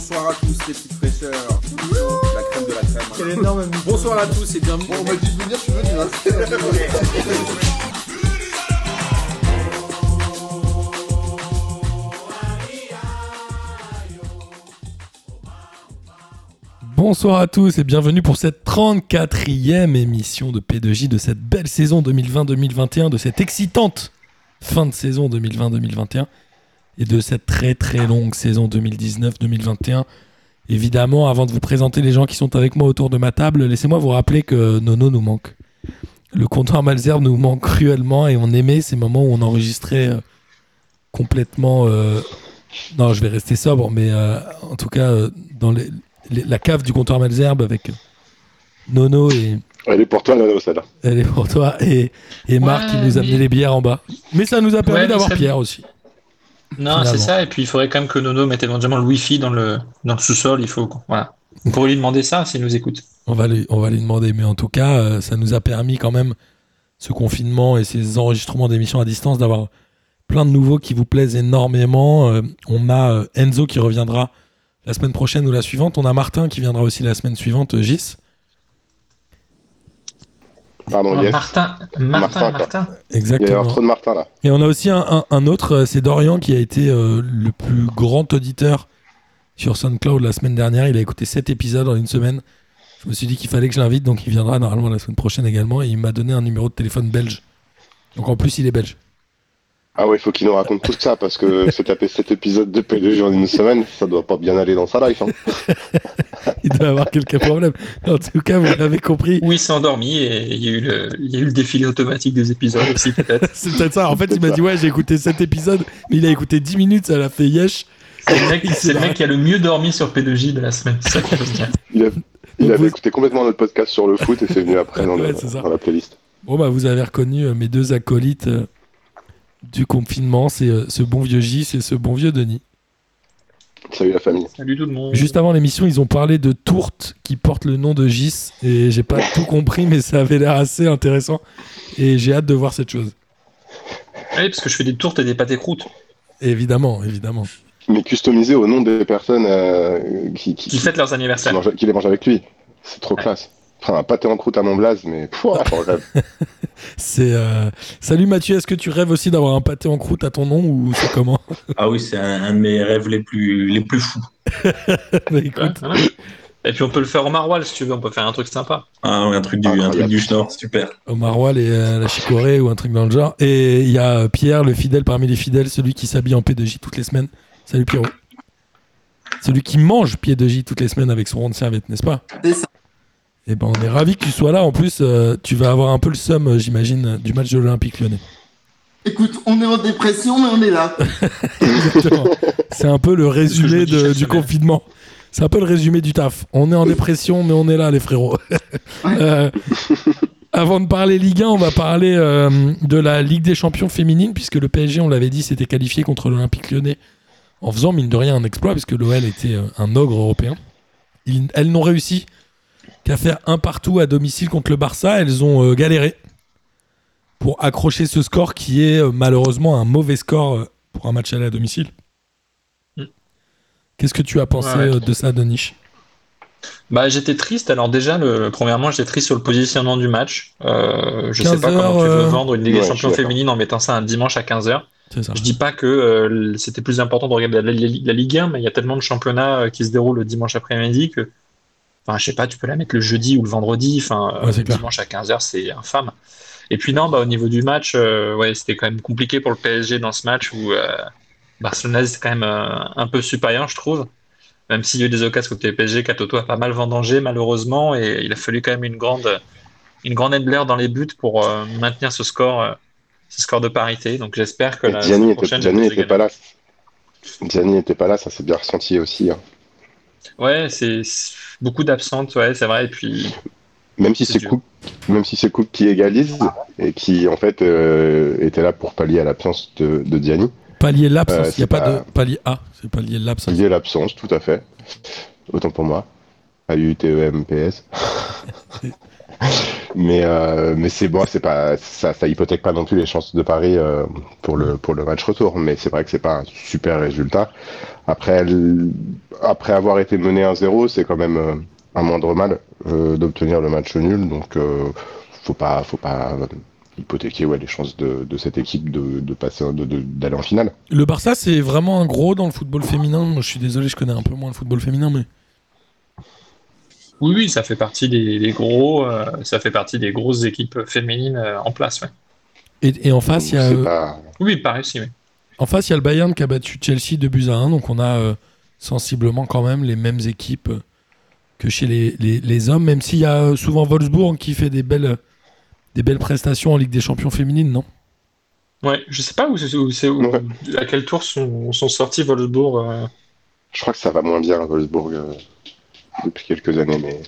Bonsoir à tous les petites fraîcheurs. La crème de la crème. Quel énorme Bonsoir à tous et bienvenue. Bon, on m'a dit de venir, je suis venu. Hein. Bonsoir à tous et bienvenue pour cette 34e émission de P2J de cette belle saison 2020-2021, de cette excitante fin de saison 2020-2021 et de cette très très longue saison 2019-2021. Évidemment, avant de vous présenter les gens qui sont avec moi autour de ma table, laissez-moi vous rappeler que Nono nous manque. Le comptoir Malzerbe nous manque cruellement et on aimait ces moments où on enregistrait euh, complètement... euh, Non, je vais rester sobre, mais euh, en tout cas, dans les- les- la cave du comptoir Malzerbe avec Nono et... Elle est pour toi, Nano, celle-là. Elle est pour toi et, et Marc qui nous a amené mais- les bières en bas. Mais ça nous a permis Ouais, d'avoir ça- Pierre aussi. Non, c'est ça. Et puis il faudrait quand même que Nono mette éventuellement le Wi-Fi dans le, dans le sous-sol. Il faut. Voilà. Vous pourriez lui demander ça s'il nous écoute. On va, lui, on va lui demander. Mais en tout cas, euh, ça nous a permis quand même, ce confinement et ces enregistrements d'émissions à distance, d'avoir plein de nouveaux qui vous plaisent énormément. Euh, on a euh, Enzo qui reviendra la semaine prochaine ou la suivante. On a Martin qui viendra aussi la semaine suivante, Gis. Pardon, Oh, yes. Martin, Martin, Martin, Martin. Il y a Exactement. trop de Martin, là. Et on a aussi un, un- un autre, euh, c'est Dorian qui a été euh, le plus grand auditeur sur SoundCloud la semaine dernière. Il a écouté 7 épisodes en une semaine. Je me suis dit qu'il fallait que je l'invite, donc il viendra normalement la semaine prochaine également. Et il m'a donné un numéro de téléphone belge. Donc en plus, il est belge. Ah ouais, il faut qu'il nous raconte tout ça, parce que se taper cet épisode de P2 en une semaine, ça doit pas bien aller dans sa life. Hein. Il doit avoir quelques problèmes. En tout cas, vous l'avez compris. Oui, il s'est endormi et il y, a eu le, il y a eu le défilé automatique des épisodes aussi, peut-être. C'est peut-être ça. En fait, il m'a dit Ouais, j'ai écouté 7 épisodes, mais il a écouté 10 minutes, ça l'a fait yesh. C'est le, mec, c'est le mec qui a le mieux dormi sur P2J de la semaine. Ça. Il, a- il avait vous- écouté complètement notre podcast sur le foot et c'est venu après Ouais, dans la playlist. Bon, bah, vous avez reconnu euh, mes deux acolytes euh, du confinement. C'est euh, ce bon vieux J, c'est ce bon vieux Denis. Salut la famille. Salut tout le monde. Juste avant l'émission, ils ont parlé de tourte qui porte le nom de Gis et j'ai pas tout compris, mais ça avait l'air assez intéressant et j'ai hâte de voir cette chose. Oui, parce que je fais des tourtes et des pâtés croûtes Évidemment, évidemment. Mais customisé au nom des personnes euh, qui, qui, qui fêtent leurs qui anniversaires. mangent- qui les mangent avec lui. C'est trop Ouais. classe. Enfin, un pâté en croûte à mon blaze, mais pouah, rêve. C'est euh, salut Mathieu, est-ce que tu rêves aussi d'avoir un pâté en croûte à ton nom ou c'est comment Ah oui, c'est un, un de mes rêves les plus, les plus fous. Bah, écoute. Et puis on peut le faire au maroilles si tu veux. On peut faire un truc sympa. Ah, oui, un truc du, un Incroyable. truc du Schnorr, super. au maroilles et euh, la chicorée ou un truc dans le genre. Et il y a Pierre, le fidèle parmi les fidèles, celui qui s'habille en P2J toutes les semaines. Salut Pierrot. Celui qui mange P2J toutes les semaines avec son rond de serviette, n'est-ce pas? C'est ça. Et ben on est ravi que tu sois là. En plus, euh, tu vas avoir un peu le seum, euh, j'imagine, euh, du match de l'Olympique Lyonnais. Écoute, on est en dépression, mais on est là. Exactement. C'est un peu le résumé de- du semaine. confinement. C'est un peu le résumé du taf. On est en dépression, mais on est là, les frérots. Euh, avant de parler Ligue 1, on va parler euh, de la Ligue des champions féminine, puisque le PSG, on l'avait dit, s'était qualifié contre l'Olympique lyonnais en faisant, mine de rien, un exploit, puisque l'OL était euh, un ogre européen. Ils- elles n'ont réussi qu'à faire un partout à domicile contre le Barça. Elles ont euh, galéré pour accrocher ce score qui est euh, malheureusement un mauvais score euh, pour un match aller à domicile. Mm. Qu'est-ce que tu as pensé Ouais. de ça, Denis? Bah, j'étais triste. Alors déjà, le, premièrement, j'étais triste sur le positionnement du match. Euh, je sais 15 pas comment tu heures, veux vendre une Ligue des Champions féminine en mettant ça un dimanche à 15h. C'est ça. Je dis pas que euh, c'était plus important de regarder la, la- la Ligue 1, mais il y a tellement de championnats qui se déroulent le dimanche après-midi que, enfin, je sais pas, tu peux la mettre le jeudi ou le vendredi. Enfin, euh, Ouais, clair. dimanche à 15h, c'est infâme. Et puis non, bah, au niveau du match, euh, ouais, c'était quand même compliqué pour le PSG dans ce match où euh, Barcelone c'est quand même euh, un peu supérieur, je trouve. Même s'il y a eu des occasions côté PSG, Katoto a pas mal vendangé malheureusement, et il a fallu quand même une grande, une grande Endler dans les buts pour euh, maintenir ce score, euh, ce score de parité. Donc j'espère que la Gianni semaine était, prochaine, Gianni je était vais pas là. Gianni était pas là, ça s'est bien ressenti aussi. hein. Ouais, c'est beaucoup d'absentes, ouais, c'est vrai. Et puis, Même si C'est. Coupe, même si c'est Coupe qui égalise et qui en fait euh, était là pour pallier à l'absence de, de Gianni, Palier l'absence, Euh, il n'y a pas, pas- de palier A, c'est palier l'absence. pallier à l'absence, tout à fait. Autant pour moi. A U T E M P S. mais euh, mais c'est bon, c'est pas ça, ça hypothèque pas non plus les chances de Paris euh, pour le pour le match retour. Mais c'est vrai que c'est pas un super résultat. Après, après avoir été mené 1-0, c'est quand même euh, un moindre mal d'obtenir le match nul. Donc, faut pas, faut pas hypothéquer ouais, les chances de, cette équipe de, de passer, d'aller en finale. Le Barça, c'est vraiment un gros dans le football féminin. Je suis désolé, je connais un peu moins le football féminin, mais Oui, oui, ça fait partie des, des gros, euh, ça fait partie des grosses équipes féminines euh, en place. Ouais. et, et en face, il y a C'est euh, pas- Oui, pareil aussi. Oui. en face, il y a le Bayern qui a battu Chelsea 2 buts à 1, donc on a euh, sensiblement quand même les mêmes équipes que chez les, les- les hommes, même s'il y a souvent Wolfsburg qui fait des belles, des belles prestations en Ligue des Champions féminines, non? Ouais, je sais pas où c'est, où c'est- où- Ouais. à quel tour sont, sont sortis Wolfsburg. euh, Je crois que ça va moins bien à Wolfsburg euh, depuis quelques années, mais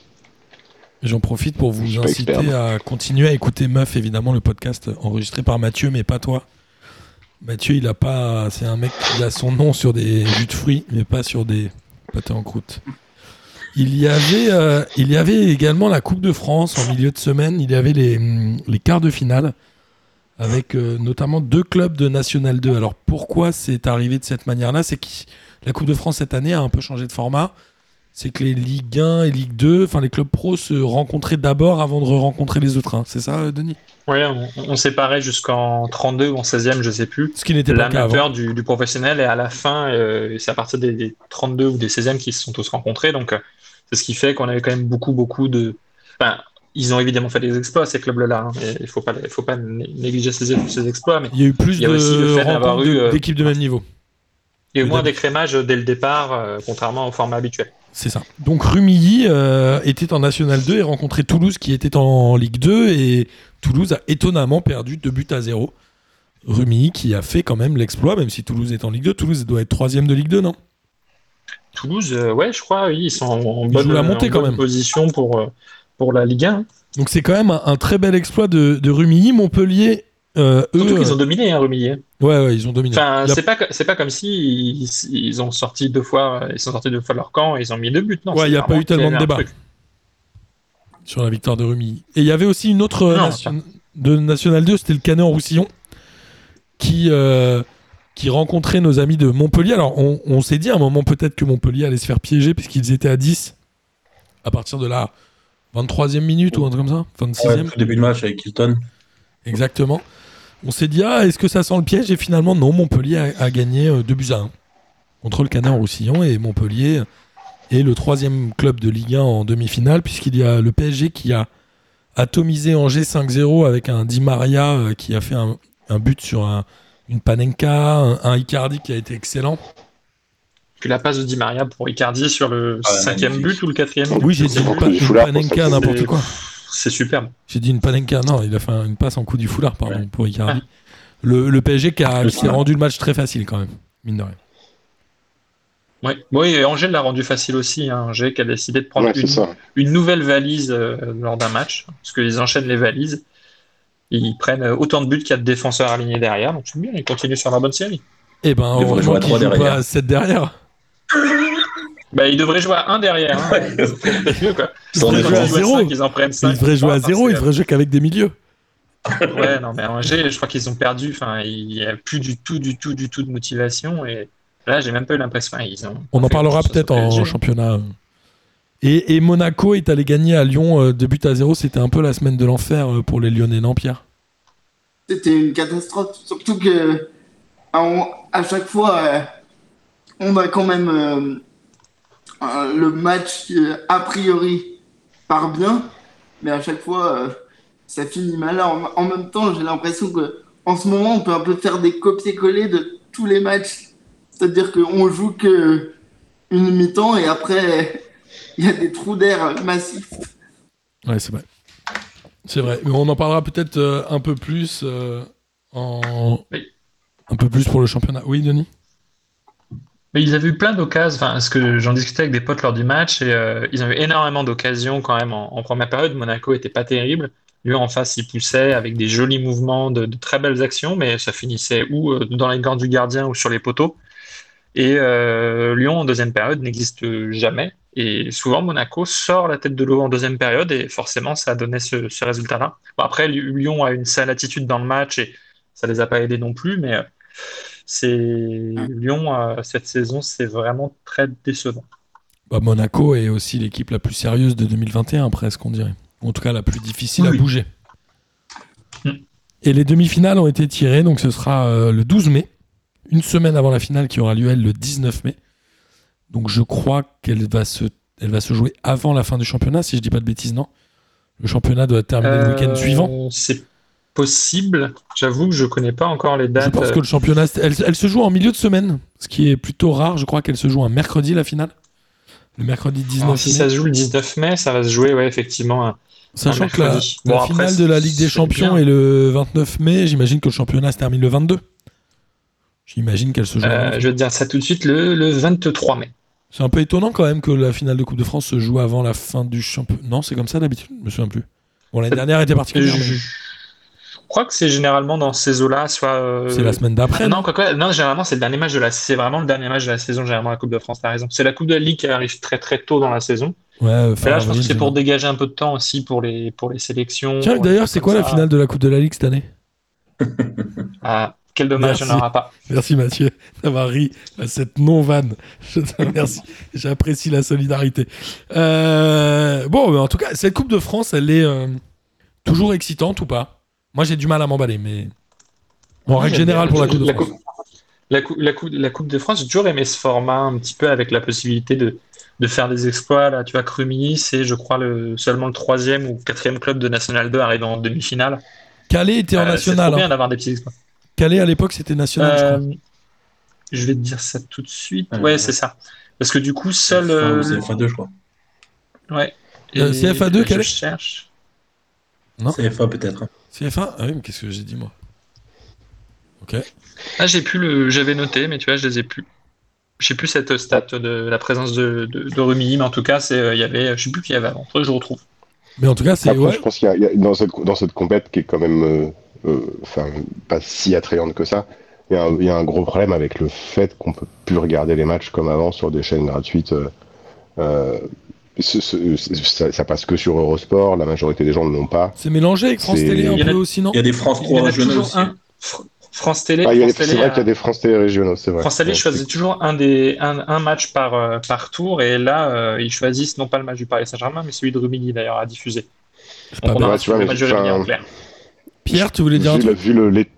J'en profite pour vous inciter expert. à continuer à écouter Meuf, évidemment, le podcast enregistré par Mathieu, mais pas toi. Mathieu, il a pas. C'est un mec qui a son nom sur des jus de fruits, mais pas sur des pâtés en croûte. Il y avait, euh, il y avait également la Coupe de France en milieu de semaine. Il y avait les, les quarts de finale avec euh, notamment deux clubs de National 2. Alors pourquoi c'est arrivé de cette manière-là? C'est que la Coupe de France cette année a un peu changé de format c'est que les Ligue 1 et Ligue 2, enfin les clubs pro se rencontraient d'abord avant de rencontrer les autres. hein. C'est ça, euh, Denis? Ouais, on, on séparait jusqu'en 32 ou en 16e, je sais plus. Ce qui n'était pas. L'amateur du, du professionnel et à la fin, euh, c'est à partir des, des 32 ou des 16e qui se sont tous rencontrés. Donc, euh, c'est ce qui fait qu'on avait quand même beaucoup, beaucoup de. Enfin, ils ont évidemment fait des exploits, ces clubs-là. hein, Il ne faut pas, faut négliger ces, ces exploits, mais Il y a eu plus Il y a aussi le de fait rencontres de- euh, d'équipes de même niveau. il y a eu moins d'écrémage dès le départ, contrairement au format habituel. C'est ça. Donc Rumilly euh, était en National 2 et rencontrait Toulouse qui était en Ligue 2 et Toulouse a étonnamment perdu 2 buts à 0. Rumilly qui a fait quand même l'exploit, même si Toulouse est en Ligue 2. Toulouse doit être troisième de Ligue 2, non? Toulouse, euh, ouais, je crois, oui, ils sont en, en Ils bonne, jouent la montée en quand bonne même. position pour, euh, pour la Ligue 1. Donc c'est quand même un, un très bel exploit de, de Rumilly. Montpellier, euh, eux, Surtout qu'ils euh, ont dominé, hein, ouais, ouais, ils ont dominé. Enfin, c'est pas, c'est pas comme si ils, ils ont sorti deux fois, ils sont sortis deux fois de leur camp et ils ont mis deux buts. Non, Ouais, il y a pas eu tellement de débat. sur la victoire de Rumilly. Et il y avait aussi une autre euh, Non, nation- de National 2, c'était le Canet en Roussillon, qui, euh, qui rencontrait nos amis de Montpellier. Alors, on, on s'est dit à un moment peut-être que Montpellier allait se faire piéger, puisqu'ils étaient à 10 à partir de la 23e minute ou un truc comme ça, 26e. Ouais, début de match avec Hilton. Exactement. On s'est dit, ah, est-ce que ça sent le piège? Et finalement, non, Montpellier a, a gagné 2 buts à 1 contre le en Roussillon. Et Montpellier est le troisième club de Ligue 1 en demi-finale, puisqu'il y a le PSG qui a atomisé Angers 5-0 avec un Di Maria euh, qui a fait un, un but sur un- une Panenka, un, un Icardi qui a été excellent. Puis la passe de Di Maria pour Icardi sur le Ah, cinquième magnifique. but ou le quatrième Oui, j'ai dit Panenka, n'importe quoi. C'est superbe. J'ai dit une Panenka, non, il a fait un- une passe en coup du foulard, pardon, Ouais. pour Icardi. Le, le PSG qui a qui rendu le match très facile quand même, mine de rien. Ouais. Oui, et Angers l'a rendu facile aussi. Hein. Angers qui a décidé de prendre Ouais, une, nouvelle valise euh, lors d'un match, parce qu'ils enchaînent les valises. Ils prennent euh, autant de buts qu'il y a de défenseurs alignés derrière, donc c'est bien, ils continuent sur la bonne série. Eh ben, heureusement jouer à qu'il trois joue derrière. pas à 7 derrière. Bah, ils devraient jouer à un derrière. Hein. Mieux, quoi. Sans devraient Ils jouer à devraient zéro. cinq, Ils en prennent Ils 5. devraient jouer à 0, ils devraient jouer qu'avec des milieux. Ouais, non, mais Angers, je crois qu'ils ont perdu. Enfin, il n'y a plus du tout, du tout, du tout de motivation. Et là, j'ai même pas eu l'impression. enfin, Ils ont On en parlera peut-être au en championnat. Et, et Monaco est allé gagner à Lyon euh, 2 buts à 0. C'était un peu la semaine de l'enfer euh, pour les Lyonnais, non, Pierre? C'était une catastrophe. Surtout que on- à chaque fois, euh, on a quand même euh, le match euh, a priori part bien, mais à chaque fois, euh, ça finit mal. En, en même temps, j'ai l'impression que en ce moment, on peut un peu faire des copier-coller de tous les matchs. C'est-à-dire qu'on joue que une mi-temps et après, il y a des trous d'air massifs. Ouais, c'est vrai. C'est vrai. Mais on en parlera peut-être un peu plus en. Oui. Un peu plus pour le championnat. Oui, Denis? Mais ils avaient eu plein d'occasions, enfin, parce que j'en discutais avec des potes lors du match, et euh, ils ont eu énormément d'occasions quand même en, première période. Monaco était pas terrible. Lui, en face, il poussait avec des jolis mouvements, de, très belles actions, mais ça finissait ou euh, dans les gants du gardien ou sur les poteaux. Et euh, Lyon, en deuxième période, n'existe jamais. Et souvent, Monaco sort la tête de l'eau en deuxième période, et forcément, ça a donné ce, ce résultat-là. Bon, après, Lyon a une sale attitude dans le match, et ça les a pas aidés non plus, mais c'est Lyon euh, cette saison, c'est vraiment très décevant. Bah, Monaco est aussi l'équipe la plus sérieuse de 2021, presque, on dirait. En tout cas, la plus difficile à bouger. Hmm. Et les demi-finales ont été tirées, donc ce sera euh, le 12 mai, une semaine avant la finale qui aura lieu, elle, le 19 mai. Donc je crois qu'elle va se, elle va se jouer avant la fin du championnat, si je dis pas de bêtises, non? Le championnat doit terminer le week-end Euh, suivant. C'est possible. J'avoue que je connais pas encore les Je dates. pense que le championnat, elle, elle se joue en milieu de semaine, ce qui est plutôt rare. Je crois qu'elle se joue un mercredi, la finale. Le mercredi 19 Alors, si mai. ça se joue le 19 mai, ça va se jouer, ouais, effectivement. un- Sachant un que la, après, finale de la Ligue des Champions bien. est le 29 mai, j'imagine que le championnat se termine le 22. J'imagine qu'elle se joue. Euh, je vais te dire ça tout de suite, le, le 23 mai. C'est un peu étonnant quand même que la finale de Coupe de France se joue avant la fin du championnat. Non, c'est comme ça d'habitude Je me souviens plus. Bon, l'année dernière était Je, particulière. mais je crois que c'est généralement dans ces eaux-là, soit. euh, C'est la semaine d'après. non, quoi, quoi, non, généralement, c'est le dernier match de la, c'est vraiment le dernier match de la saison, généralement, la Coupe de France, t'as raison. C'est la Coupe de la Ligue qui arrive très très tôt dans la saison. Ouais, euh, Et là, je pense que c'est pour dégager un peu de temps aussi pour les, pour les sélections. Tiens, d'ailleurs, c'est quoi la finale de la Coupe de la Ligue cette année? Ah, quel dommage, il n'y en Merci. aura pas. Merci Mathieu d'avoir ri à cette non-vanne. Je te remercie. J'apprécie la solidarité. Euh, bon, en tout cas, cette Coupe de France, elle est euh, toujours excitante ou pas? Moi, j'ai du mal à m'emballer, mais en règle générale pour la Coupe de La France. La, cou- la, cou- la Coupe de France, j'ai toujours aimé ce format un petit peu avec la possibilité de, de faire des exploits. Là, tu vois, Crumilly, c'est, je crois, le, seulement le troisième ou quatrième club de National 2 arrive en demi-finale. Calais était en Euh, c'est national. trop bien hein. d'avoir des petits exploits. Calais à l'époque, c'était national. je crois. Euh, je vais te dire ça tout de suite. Euh, ouais, c'est ça. Parce que du coup, seul. euh, C'est CFA2, je crois. ouais. Euh, Et CFA2, je quel est cherche. Non. CFA peut-être. CFA Ah oui, mais qu'est-ce que j'ai dit moi Ok. Ah, j'ai plus le. J'avais noté, mais tu vois, je les ai plus. J'ai plus cette stat de la présence de, de, de Rumilly, mais en tout cas, c'est, euh, il y avait, je sais plus qui y avait avant. Faudrait que je retrouve. Mais en tout cas, c'est Après, ouais. je pense qu'il y a, il y a- dans cette dans cette compète qui est quand même euh, euh, enfin pas si attrayante que ça. Il y, a un, il y a un gros problème avec le fait qu'on peut plus regarder les matchs comme avant sur des chaînes gratuites. euh, euh, ce- ce- ça, ça passe que sur Eurosport. La majorité des gens ne l'ont pas. C'est mélangé avec France Télé un a- peu aussi, non Il y a des France Il y en 3 a régionaux toujours aussi. un. Fr- France Télé. Ah, a c'est vrai qu'il y a a- des France Télé régionaux, c'est vrai. France Télé Ouais, choisit toujours un, des, un, un match par, euh, par tour, et là, euh, ils choisissent non pas le match du Paris Saint-Germain, mais celui de Rumilly d'ailleurs à diffuser. C'est Donc pas on Ouais, tu vois, le match de Rumilly en clair. Pierre, tu voulais dire un Vu, le- truc vu le les-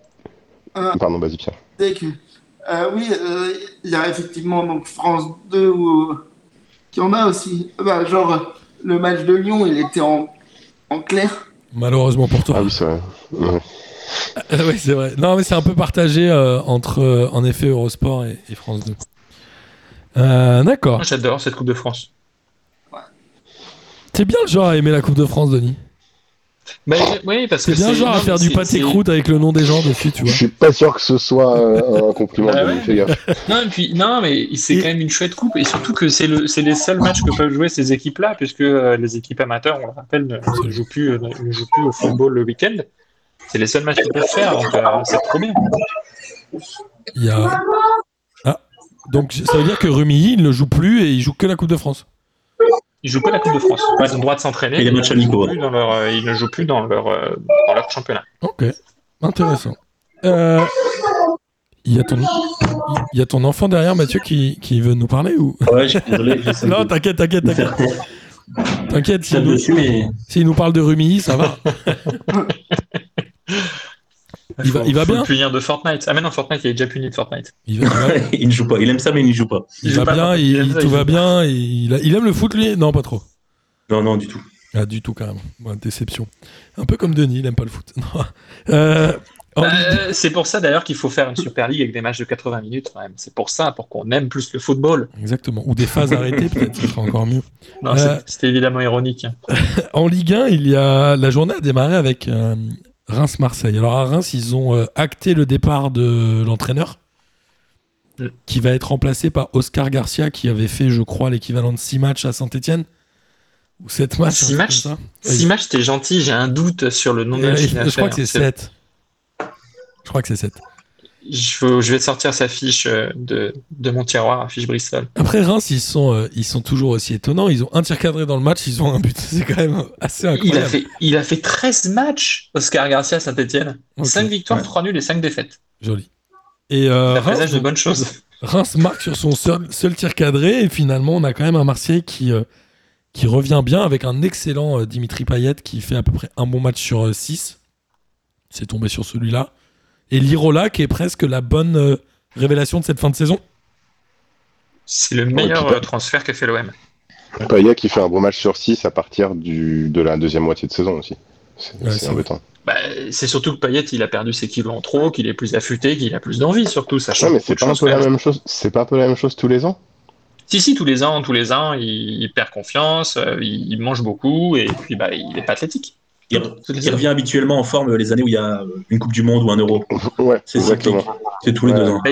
Euh, Pardon, vas-y Pierre. euh, oui, euh, il y a effectivement donc France 2 où, qui en a aussi. Bah, genre, le match de Lyon, il était en, en clair. Malheureusement pour toi. Ah oui, c'est vrai. Ouais. Ah oui, c'est vrai. Non, mais c'est un peu partagé euh, entre, euh, en effet, Eurosport et, et France 2. Euh, D'accord. Moi, j'adore cette Coupe de France. C'est bien le genre à aimer la Coupe de France, Denis. Bah, oui, parce C'est que bien le genre à faire du c'est- pâté c'est- croûte avec le nom des gens dessus, tu Je vois. suis pas sûr que ce soit euh, un compliment Bah de ouais. fais gaffe. Non, et puis, non, mais c'est Et- quand même une chouette coupe, et surtout que c'est le, c'est les seuls matchs que peuvent jouer ces équipes-là, puisque euh, les équipes amateurs, on le rappelle, ne, ne jouent plus, euh, ne jouent plus au football le week-end. C'est les seuls matchs qu'ils peuvent faire, donc euh, c'est trop bien. Il y a... Ah, donc ça veut dire que Rumilly, il ne joue plus et il joue que la Coupe de France. Ils jouent pas la Coupe de France. Ils ont le droit de s'entraîner. Et les mais matchs ils ne jouent amicaux, plus dans leur, euh, ils ne jouent plus dans leur, euh, dans leur championnat. Ok, intéressant. Euh, Il y, a ton... il y a ton enfant derrière, Mathieu, qui, qui veut nous parler ou? Ouais, je suis désolé. j'essaie Non, t'inquiète, t'inquiète, t'inquiète. T'inquiète, s'il nous... mais nous parle de Rumilly, ça va. Il va- il va bien le punir de Fortnite. Ah mais non, Fortnite, il est déjà puni de Fortnite. Il va, il va- il ne joue pas. Il aime ça, mais il n'y joue pas. il joue va pas, bien, il- tout il va bien. Il, aime le foot, lui? Non, pas trop. Non, non, du tout. Ah, du tout, carrément. Ouais, déception. Un peu comme Denis, il aime pas le foot. Euh, en Bah, euh, c'est pour ça d'ailleurs qu'il faut faire une Super League avec des matchs de 80 minutes quand même. C'est pour ça, pour qu'on aime plus le football. Exactement. Ou des phases arrêtées, peut-être, ça sera encore mieux. Non, Euh, c'était évidemment ironique. En Ligue 1, il y a... la journée a démarré avec euh, Reims-Marseille. Alors à Reims, ils ont euh, acté le départ de l'entraîneur, qui va être remplacé par Oscar Garcia, qui avait fait, je crois, l'équivalent de 6 matchs à Saint-Etienne. Ou 7 matchs. Six un truc matchs comme ça. Si match, c'était gentil, j'ai un doute sur le nom de Et- match. et- qu'il a je crois que c'est 7. Je crois que c'est 7. Je, vais sortir sa fiche euh, de, de mon tiroir, fiche Bristol. Après Reims, ils sont, euh, ils sont toujours aussi étonnants. Ils ont un tir cadré dans le match, ils ont un but. C'est quand même assez Il a, incroyable. fait, il a fait 13 matchs, Oscar Garcia Saint-Etienne. Ok. 5 victoires, Ouais. 3 nuls et 5 défaites. Joli. Et euh, Reims, de bonnes choses. Reims marque sur son seul, seul tir cadré et finalement on a quand même un Marseille qui, euh, qui revient bien avec un excellent euh, Dimitri Payet qui fait à peu près un bon match sur 6. C'est tombé sur celui-là. Et Lirola qui est presque la bonne euh, révélation de cette fin de saison. C'est le meilleur euh, transfert qu'a fait l'OM. Payet qui fait un bon match sur 6 à partir du, de la deuxième moitié de saison aussi. C'est Ouais, embêtant. Bah, c'est surtout que Payet, il a perdu ses kilos en trop, qu'il est plus affûté, qu'il a plus d'envie, surtout. Ça Non, mais c'est pas un peu la même. chose. C'est pas un peu la même chose tous les ans? Si, si, tous les ans, tous les ans, il, il perd confiance, euh, il, il mange beaucoup, et puis bah, il est pas athlétique. Il, il revient habituellement en forme les années où il y a une Coupe du Monde ou un Euro. Ouais, C'est exactement. cyclique. C'est tous les Ouais. deux ans.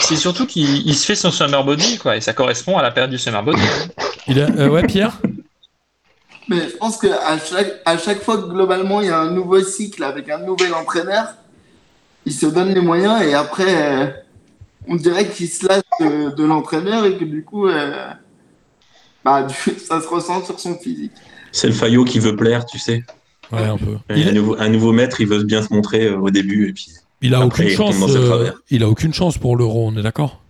C'est surtout qu'il il se fait son summer body, quoi, et ça correspond à la période du summer body. Il a- euh, ouais, Pierre? Mais je pense qu'à chaque, à chaque fois que globalement il y a un nouveau cycle avec un nouvel entraîneur, il se donne les moyens et après, euh, on dirait qu'il se lasse de, de l'entraîneur et que du coup, euh, bah, du- ça se ressent sur son physique. C'est le Fayot qui veut plaire, tu sais. Ouais, un peu. Un, Il, nouveau, un nouveau maître, il veut bien se montrer euh, au début. Et puis... il a Après, aucune il tombe chance. dans ses euh, il a aucune chance pour l'euro, on est d'accord?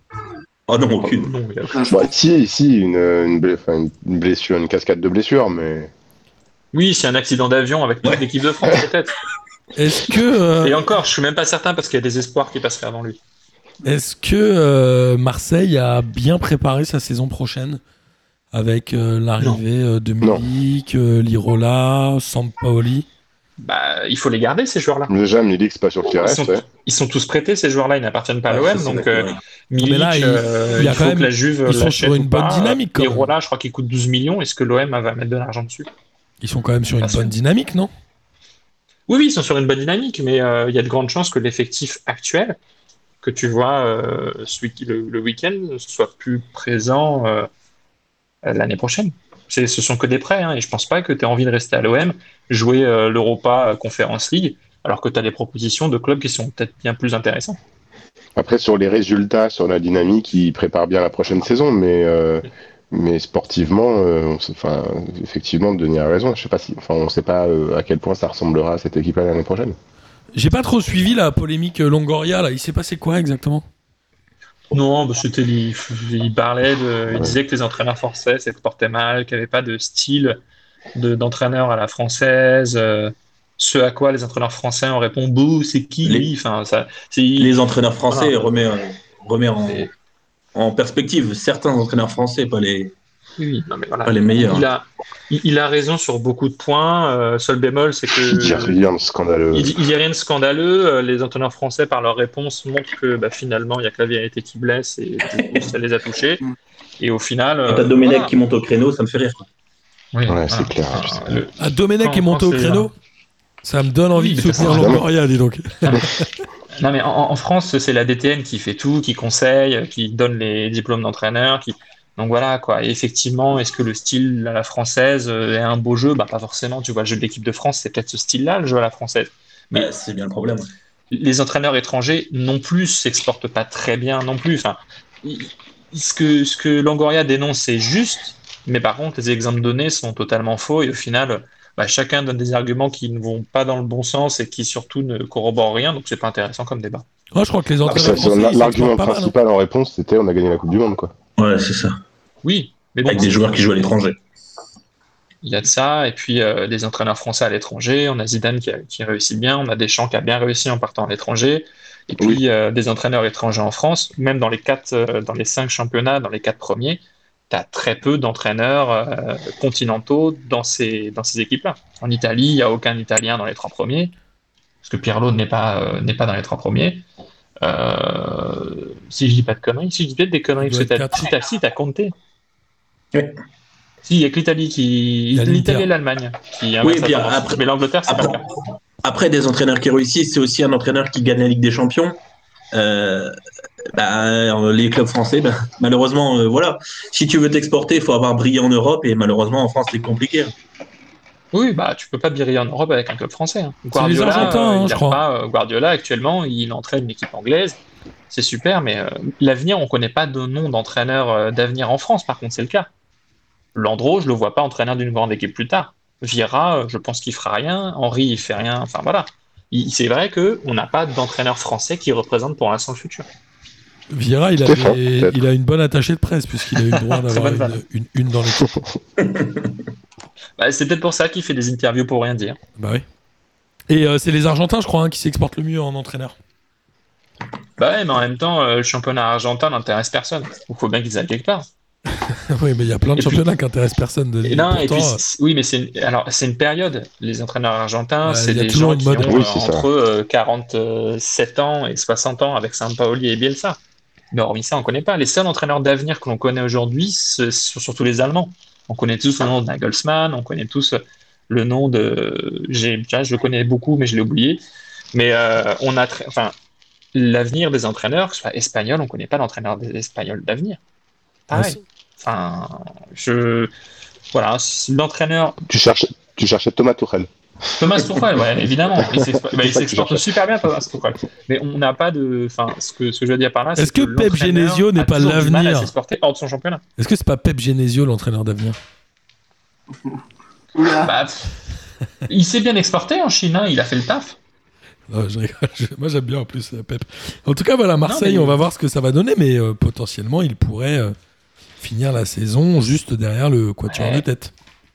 Oh non, aucune. Non, il Bah, si, si, une, une, ble- enfin, une blessure, une cascade de blessures, mais Oui, c'est un accident d'avion avec toute Ouais. l'équipe de France, peut-être. Est-ce que, euh, Et encore, je suis même pas certain parce qu'il y a des espoirs qui passeraient avant lui. est-ce que euh, Marseille a bien préparé sa saison prochaine? Avec euh, l'arrivée euh, de. Milik, euh, Lirola, Sampaoli Bah, il faut les garder, ces joueurs-là. déjà Milik, c'est pas sûr qu'il Ils reste. sont, ouais. ils sont tous prêtés, ces joueurs-là, ils n'appartiennent pas à l'OM, donc euh. Milik, Mais là, il- euh, il y a il quand faut même- que la Juve ils sont sur une ou bonne pas. dynamique, quand Et même. Rola, je crois qu'il coûte 12 millions. Est-ce que l'OM va mettre de l'argent dessus? Ils sont quand même sur une bonne dynamique, non? Oui, oui, ils sont sur une bonne dynamique, mais euh, il y a de grandes chances que l'effectif actuel, que tu vois euh, ce week- le, le week-end, soit plus présent euh, l'année prochaine. Ce sont que des prêts, hein, et je pense pas que tu aies envie de rester à l'OM, jouer euh, l'Europa Conference League, alors que tu as des propositions de clubs qui sont peut-être bien plus intéressants. Après, sur les résultats, sur la dynamique, il prépare bien la prochaine saison, mais, euh, mais sportivement, euh, enfin, effectivement, Denis a raison. Je sais pas si, enfin, on sait pas euh, à quel point ça ressemblera à cette équipe-là l'année prochaine. J'ai pas trop suivi la polémique euh, Longoria, là. Il s'est passé quoi exactement? Non, bah, c'était, il, il parlait de, il disait que les entraîneurs français se portaient mal, qu'il n'y avait pas de style de, d'entraîneur à la française. euh, ce à quoi les entraîneurs français ont répondu Bouh, c'est qui Les- lui? Enfin, ça, c'est, Les entraîneurs français Voilà. remet, remet en, en perspective certains entraîneurs français, pas les, oui, non, mais voilà. pas les meilleurs. Il a, il, il a raison sur beaucoup de points. euh, seul bémol, c'est que Il dit rien de scandaleux. il, dit- il y a rien de scandaleux. euh, Les entraîneurs français, par leurs réponses, montrent que bah, finalement, il y a que la vérité qui blesse et du coup, ça les a touchés. Et au final, Quand euh, t'as Domenech voilà. qui monte au créneau, ça me fait rire. quoi. Oui, Ouais, voilà. c'est clair. Le- Ah, Domenech monté quand au créneau Ça me donne envie Oui, de soutenir Longoria, dis donc. Non, mais en, en France, c'est la DTN qui fait tout, qui conseille, qui donne les diplômes d'entraîneur. Qui... Donc voilà, quoi. Et effectivement, est-ce que le style à la française euh, est un beau jeu? Bah, pas forcément. Tu vois, le jeu de l'équipe de France, c'est peut-être ce style-là, le jeu à la française. Mais- c'est bien le problème. Les entraîneurs étrangers non plus s'exportent pas très bien non plus. Enfin, ce que, ce que Longoria dénonce, c'est juste, mais par contre, les exemples donnés sont totalement faux et au final, bah, chacun donne des arguments qui ne vont pas dans le bon sens et qui surtout ne corroborent rien, donc c'est pas intéressant comme débat. Oh, je crois que les Ça, entraîneurs L'argument hein. principal en réponse, c'était on a gagné la Coupe du Monde, quoi. Ouais, c'est ça. Oui, mais bon, Avec des joueurs qui jouent à l'étranger. il y a de ça, et puis euh, des entraîneurs français à l'étranger, on a Zidane qui, a- qui réussit bien, on a Deschamps qui a bien réussi en partant à l'étranger, et puis Oui. euh, des entraîneurs étrangers en France, même dans les quatre, euh, dans les cinq championnats, dans les quatre premiers, tu as très peu d'entraîneurs euh, continentaux dans ces, dans ces équipes-là. En Italie, il n'y a aucun Italien dans les trois premiers, parce que Pirlo n'est pas, euh, n'est pas dans les trois premiers. Euh, si je dis pas de conneries, si je dis peut-être des conneries, parce que doit t'as- être si t'as si, t'as compté. Oui. Si, il y a que l'Italie qui. L'Italie et l'Allemagne qui Oui, tendance. après- Mais l'Angleterre, c'est pas après- le cas. Après, des entraîneurs qui réussissent, c'est aussi un entraîneur qui gagne la Ligue des Champions. Euh, bah, euh, les clubs français, bah, malheureusement, euh, voilà. Si tu veux t'exporter, il faut avoir brillé en Europe et malheureusement en France, c'est compliqué. Oui, bah tu peux pas briller en Europe avec un club français. hein. Guardiola, euh, hein, je crois. pas, euh, Guardiola actuellement, il entraîne une équipe anglaise. C'est super, mais euh, l'avenir, on connaît pas de nom d'entraîneur euh, d'avenir en France. Par contre, c'est le cas. Landreau, je le vois pas entraîneur d'une grande équipe plus tard. Vieira, euh, je pense qu'il fera rien. Henri, il fait rien. Enfin voilà. Il- C'est vrai que on n'a pas d'entraîneur français qui représente pour l'instant le futur. Vieira, il a, des- il une bonne attachée de presse, puisqu'il a eu le droit d'avoir une, une, une dans l'équipe. Bah, c'est peut-être pour ça qu'il fait des interviews pour rien dire. Bah oui. Et euh, c'est les Argentins, je crois, hein, qui s'exportent le mieux en entraîneur. Bah ouais, mais en même temps, euh, le championnat argentin n'intéresse personne. Il faut bien qu'ils aillent quelque part. oui, mais il y a plein de Et puis- championnats qui intéressent personne. De Et, non, et pourtant, puis, c'est- oui, mais c'est une, alors c'est une période. Les entraîneurs argentins, Ouais, c'est il y a des toujours gens une qui mode. ont Oui, euh, entre euh, 47 ans et 60 ans avec Sampaoli et Bielsa. Mais hormis ça, on connaît pas. Les seuls entraîneurs d'avenir que l'on connaît aujourd'hui, ce sont surtout les Allemands. On connaît tous le nom de Nagelsmann, on connaît tous le nom de. Tiens, je le connais beaucoup, mais je l'ai oublié. Mais euh, on a, enfin, l'avenir des entraîneurs, que ce soit espagnol, on connaît pas d'entraîneur espagnol d'avenir. Pareil. Enfin, je, voilà, l'entraîneur Tu cherches, tu cherchais Thomas Tuchel. Thomas Tuchel, ouais, évidemment. Il bah, il s'exporte je super bien, Thomas Tuchel. Mais on n'a pas de. Enfin, ce que, ce que je veux dire par là, c'est Est-ce que Pep Genesio n'est pas l'avenir s'exporter hors de son championnat. Est-ce que c'est pas Pep Genesio, l'entraîneur d'avenir? Oula. Bah, il s'est bien exporté en Chine, hein, il a fait le taf. Non, je rigole. Je- Moi, j'aime bien en plus euh, Pep. En tout cas, voilà, Marseille, mais- on va voir ce que ça va donner, mais euh, potentiellement, il pourrait euh, finir la saison juste derrière le quatuor Ouais. de tête.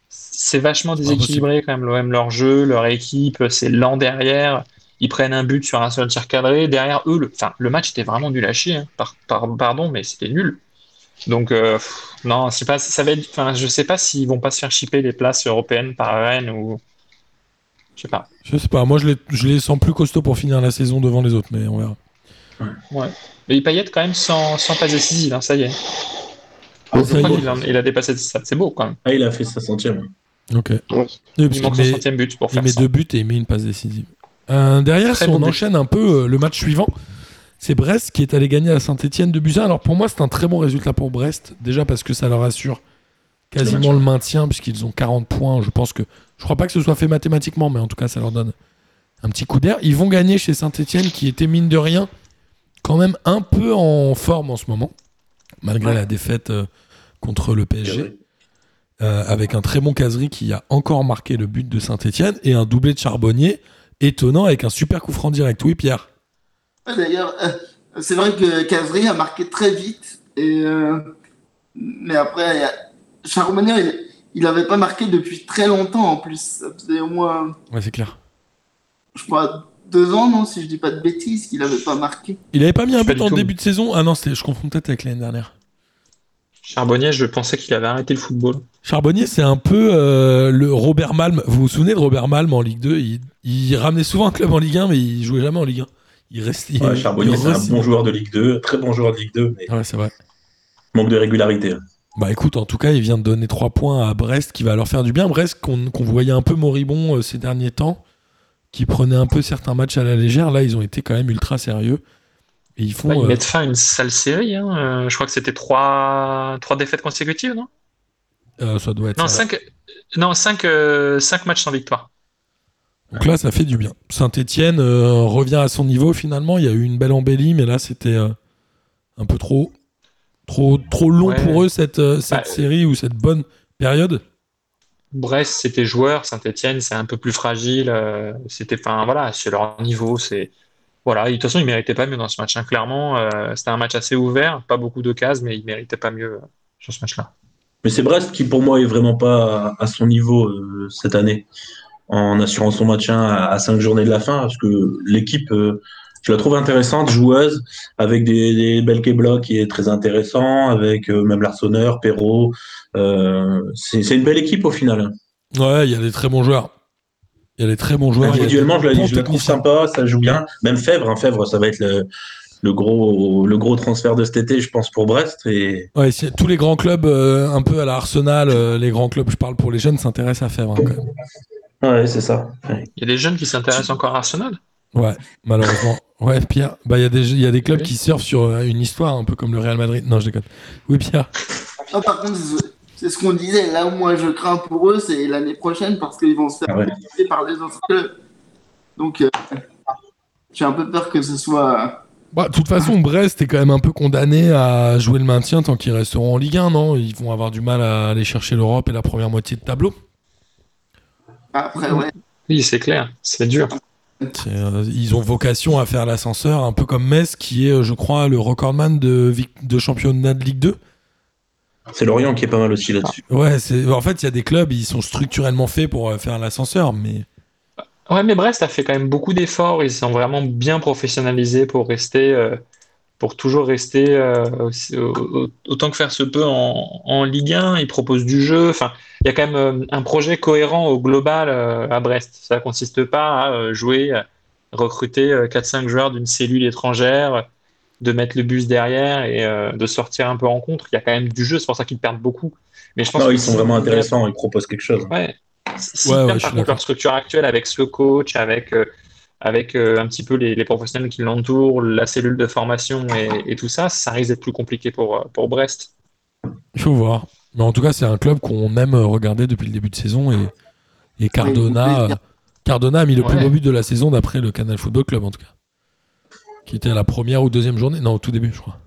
C'est vachement déséquilibré quand même, l'OM, leur jeu, leur équipe, c'est lent derrière. Ils prennent un but sur un seul tir cadré. Derrière eux, le, enfin, le match était vraiment nul à chier. hein. Par, par- pardon, mais c'était nul. Donc, euh, non, je sais pas, ça va être, enfin, je sais pas s'ils vont pas se faire chipper les places européennes par Rennes ou. Je sais pas. Je sais pas, moi, je les, je les sens plus costauds pour finir la saison devant les autres, mais on verra. Mais Payet, quand même, sans, sans passe décisive, hein, ça y est. Ah, Je crois qu'il en- il a dépassé ça. C'est beau quand même. Ah, il a fait sa centième. Ok. Ouais. Oui, parce Il qu'il manque son met- centième but pour Il faire met ça. deux buts et il met une passe décisive. Euh, derrière, si on but. enchaîne un peu euh, le match suivant, c'est Brest qui est allé gagner à Saint-Etienne de Buzyn. Alors pour moi, c'est un très bon résultat pour Brest. Déjà parce que ça leur assure quasiment le maintien, puisqu'ils ont 40 points. Je pense que. Je crois pas que ce soit fait mathématiquement, mais en tout cas, ça leur donne un petit coup d'air. Ils vont gagner chez Saint-Etienne, qui était mine de rien, quand même un peu en forme en ce moment, malgré Ouais. la défaite euh, contre le PSG. Euh, avec un très bon caserie qui a encore marqué le but de Saint-Etienne et un doublé de Charbonnier étonnant avec un super coup franc direct. Oui, Pierre. Ouais, D'ailleurs, euh, c'est vrai que Casri a marqué très vite. Et, euh, mais après, Charbonnier, il- n'avait pas marqué depuis très longtemps en plus. Ça faisait au moins, Ouais, c'est clair. je crois, deux ans, non, si je dis pas de bêtises, qu'il n'avait pas marqué. Il avait pas mis un Pas but en tout. début de saison? Ah non, c'était- je confonds peut-être avec l'année dernière. Charbonnier, je pensais qu'il avait arrêté le football. Charbonnier, c'est un peu euh, le Robert Malm. Vous vous souvenez de Robert Malm en Ligue 2 il, il ramenait souvent un club en Ligue 1, mais il jouait jamais en Ligue 1. Il restait. Ouais, Charbonnier, c'est un bon joueur de Ligue 2, très bon joueur de Ligue 2, mais Ouais, c'est vrai. manque de régularité. Bah écoute, en tout cas, il vient de donner 3 points à Brest qui va leur faire du bien. Brest qu'on qu'on voyait un peu moribond euh, ces derniers temps, qui prenait un peu certains matchs à la légère. Là, ils ont été quand même ultra sérieux. Et ils font. Bah, ils euh, mettent fin à une sale série. hein. Euh, je crois que c'était trois... trois défaites consécutives, non? Euh, ça doit être. Non, ça. cinq... non cinq, cinq matchs sans victoire. Donc là, ça fait du bien. Saint-Etienne revient à son niveau finalement. Il y a eu une belle embellie, mais là, c'était euh, un peu trop, trop, trop long Ouais. pour eux cette, euh, cette Bah, série ou cette bonne période. Brest, c'était joueur. Saint-Etienne, c'est un peu plus fragile. C'était, enfin, voilà, c'est leur niveau. C'est, voilà. De toute façon, ils méritaient pas mieux dans ce match. hein. Clairement, euh, c'était un match assez ouvert, pas beaucoup de cases, mais ils méritaient pas mieux euh, sur ce match-là. Mais c'est Brest qui, pour moi, est vraiment pas à, son niveau euh, cette année, en assurant son maintien à, à cinq journées de la fin, parce que l'équipe, euh, je la trouve intéressante, joueuse, avec des, des Belkebla qui est très intéressant, avec euh, même l'Arseneur, Perrault. Euh, c'est c'est une belle équipe au final. Ouais, il y a des très bons joueurs. Il y a des très bons joueurs. il y a des Individuellement, je je la trouve sympa, ça joue bien. Même Fèvre, hein, Fèvre, ça va être le, le gros, le gros transfert de cet été, je pense, pour Brest. Et Ouais, tous les grands clubs, euh, un peu à la Arsenal, euh, les grands clubs, je parle pour les jeunes, s'intéressent à Fèvre. hein, quand même. ouais, c'est ça. Ouais. Il y a des jeunes qui s'intéressent encore à Arsenal? Ouais, malheureusement. Ouais, Pierre, bah, il y, a des- il y a des clubs Oui. qui surfent sur euh, une histoire, un peu comme le Real Madrid. Non, je déconne. Oui, Pierre. Ah, par contre, c'est- ce qu'on disait. Là où moi je crains pour eux, c'est l'année prochaine parce qu'ils vont se faire Ah ouais. par les autres clubs. Donc, euh, j'ai un peu peur que ce soit. Bah, de toute façon, Brest est quand même un peu condamné à jouer le maintien tant qu'ils resteront en Ligue 1, non? Ils vont avoir du mal à aller chercher l'Europe et la première moitié de tableau. Après, ouais. Oui, c'est clair, c'est dur. Euh, ils ont vocation à faire l'ascenseur, un peu comme Metz, qui est, euh, je crois, le recordman de championnat de Ligue 2. C'est Lorient qui est pas mal aussi là-dessus. Ouais, c'est, en fait, il y a des clubs, ils sont structurellement faits pour euh, faire l'ascenseur, mais Ouais, mais Brest a fait quand même beaucoup d'efforts. Ils sont vraiment bien professionnalisés pour rester, euh, pour toujours rester euh, aussi- au- au- autant que faire se peut en, en Ligue 1. Ils proposent du jeu. Enfin, il y a quand même euh, un projet cohérent au global euh, à Brest. Ça consiste pas à jouer, à recruter euh, 4-5 joueurs d'une cellule étrangère, de mettre le bus derrière et euh, de sortir un peu en contre. Il y a quand même du jeu. C'est pour ça qu'ils perdent beaucoup. Mais je pense Non, que ils sont si- vraiment intéressants, ils proposent quelque chose. Ouais. S'ils Ouais, ouais, par contre leur structure actuelle avec ce coach, avec, euh, avec euh, un petit peu les, les professionnels qui l'entourent, la cellule de formation et, et tout ça, ça risque d'être plus compliqué pour, pour Brest. il faut voir. Mais en tout cas, c'est un club qu'on aime regarder depuis le début de saison et, et Cardona, Cardona a mis le plus beau but de la saison d'après le Canal Football Club, en tout cas. Qui était à la première ou deuxième journée. Non, au tout début, je crois.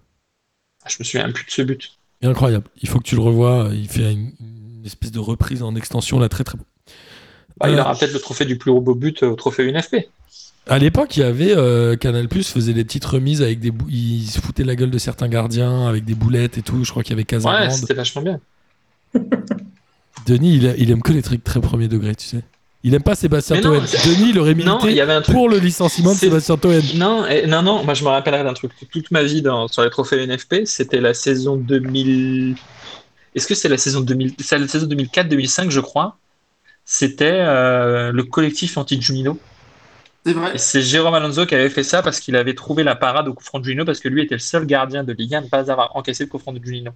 Je me souviens plus de ce but. Incroyable. Il faut que tu le revoies. Il fait une, une espèce de reprise en extension là, très très beau. Bah, il Euh, aura peut-être le trophée du plus beau but au trophée UNFP. À l'époque, il y avait euh, Canal Plus faisait des petites remises avec des bou- ils se foutaient la gueule de certains gardiens avec des boulettes et tout. Je crois qu'il y avait Ouais, Casagrande. c'était vachement bien. Denis, il, a- il aime que les trucs très premier degré, tu sais. Il aime pas Sébastien Toen. Denis, il milité pour le licenciement de Sébastien Toen. Non, et- non, non, moi je me rappellerai d'un truc. Toute ma vie dans, sur les trophées UNFP, c'était la saison 2000. Est-ce que c'est la saison 2000 C'est la saison 2004-2005, je crois? C'était euh, le collectif anti-Junino. C'est vrai. Et c'est Jérôme Alonso qui avait fait ça parce qu'il avait trouvé la parade au coup franc de Juninho parce que lui était le seul gardien de Ligue 1 à ne pas avoir encaissé le coup franc de Juninho.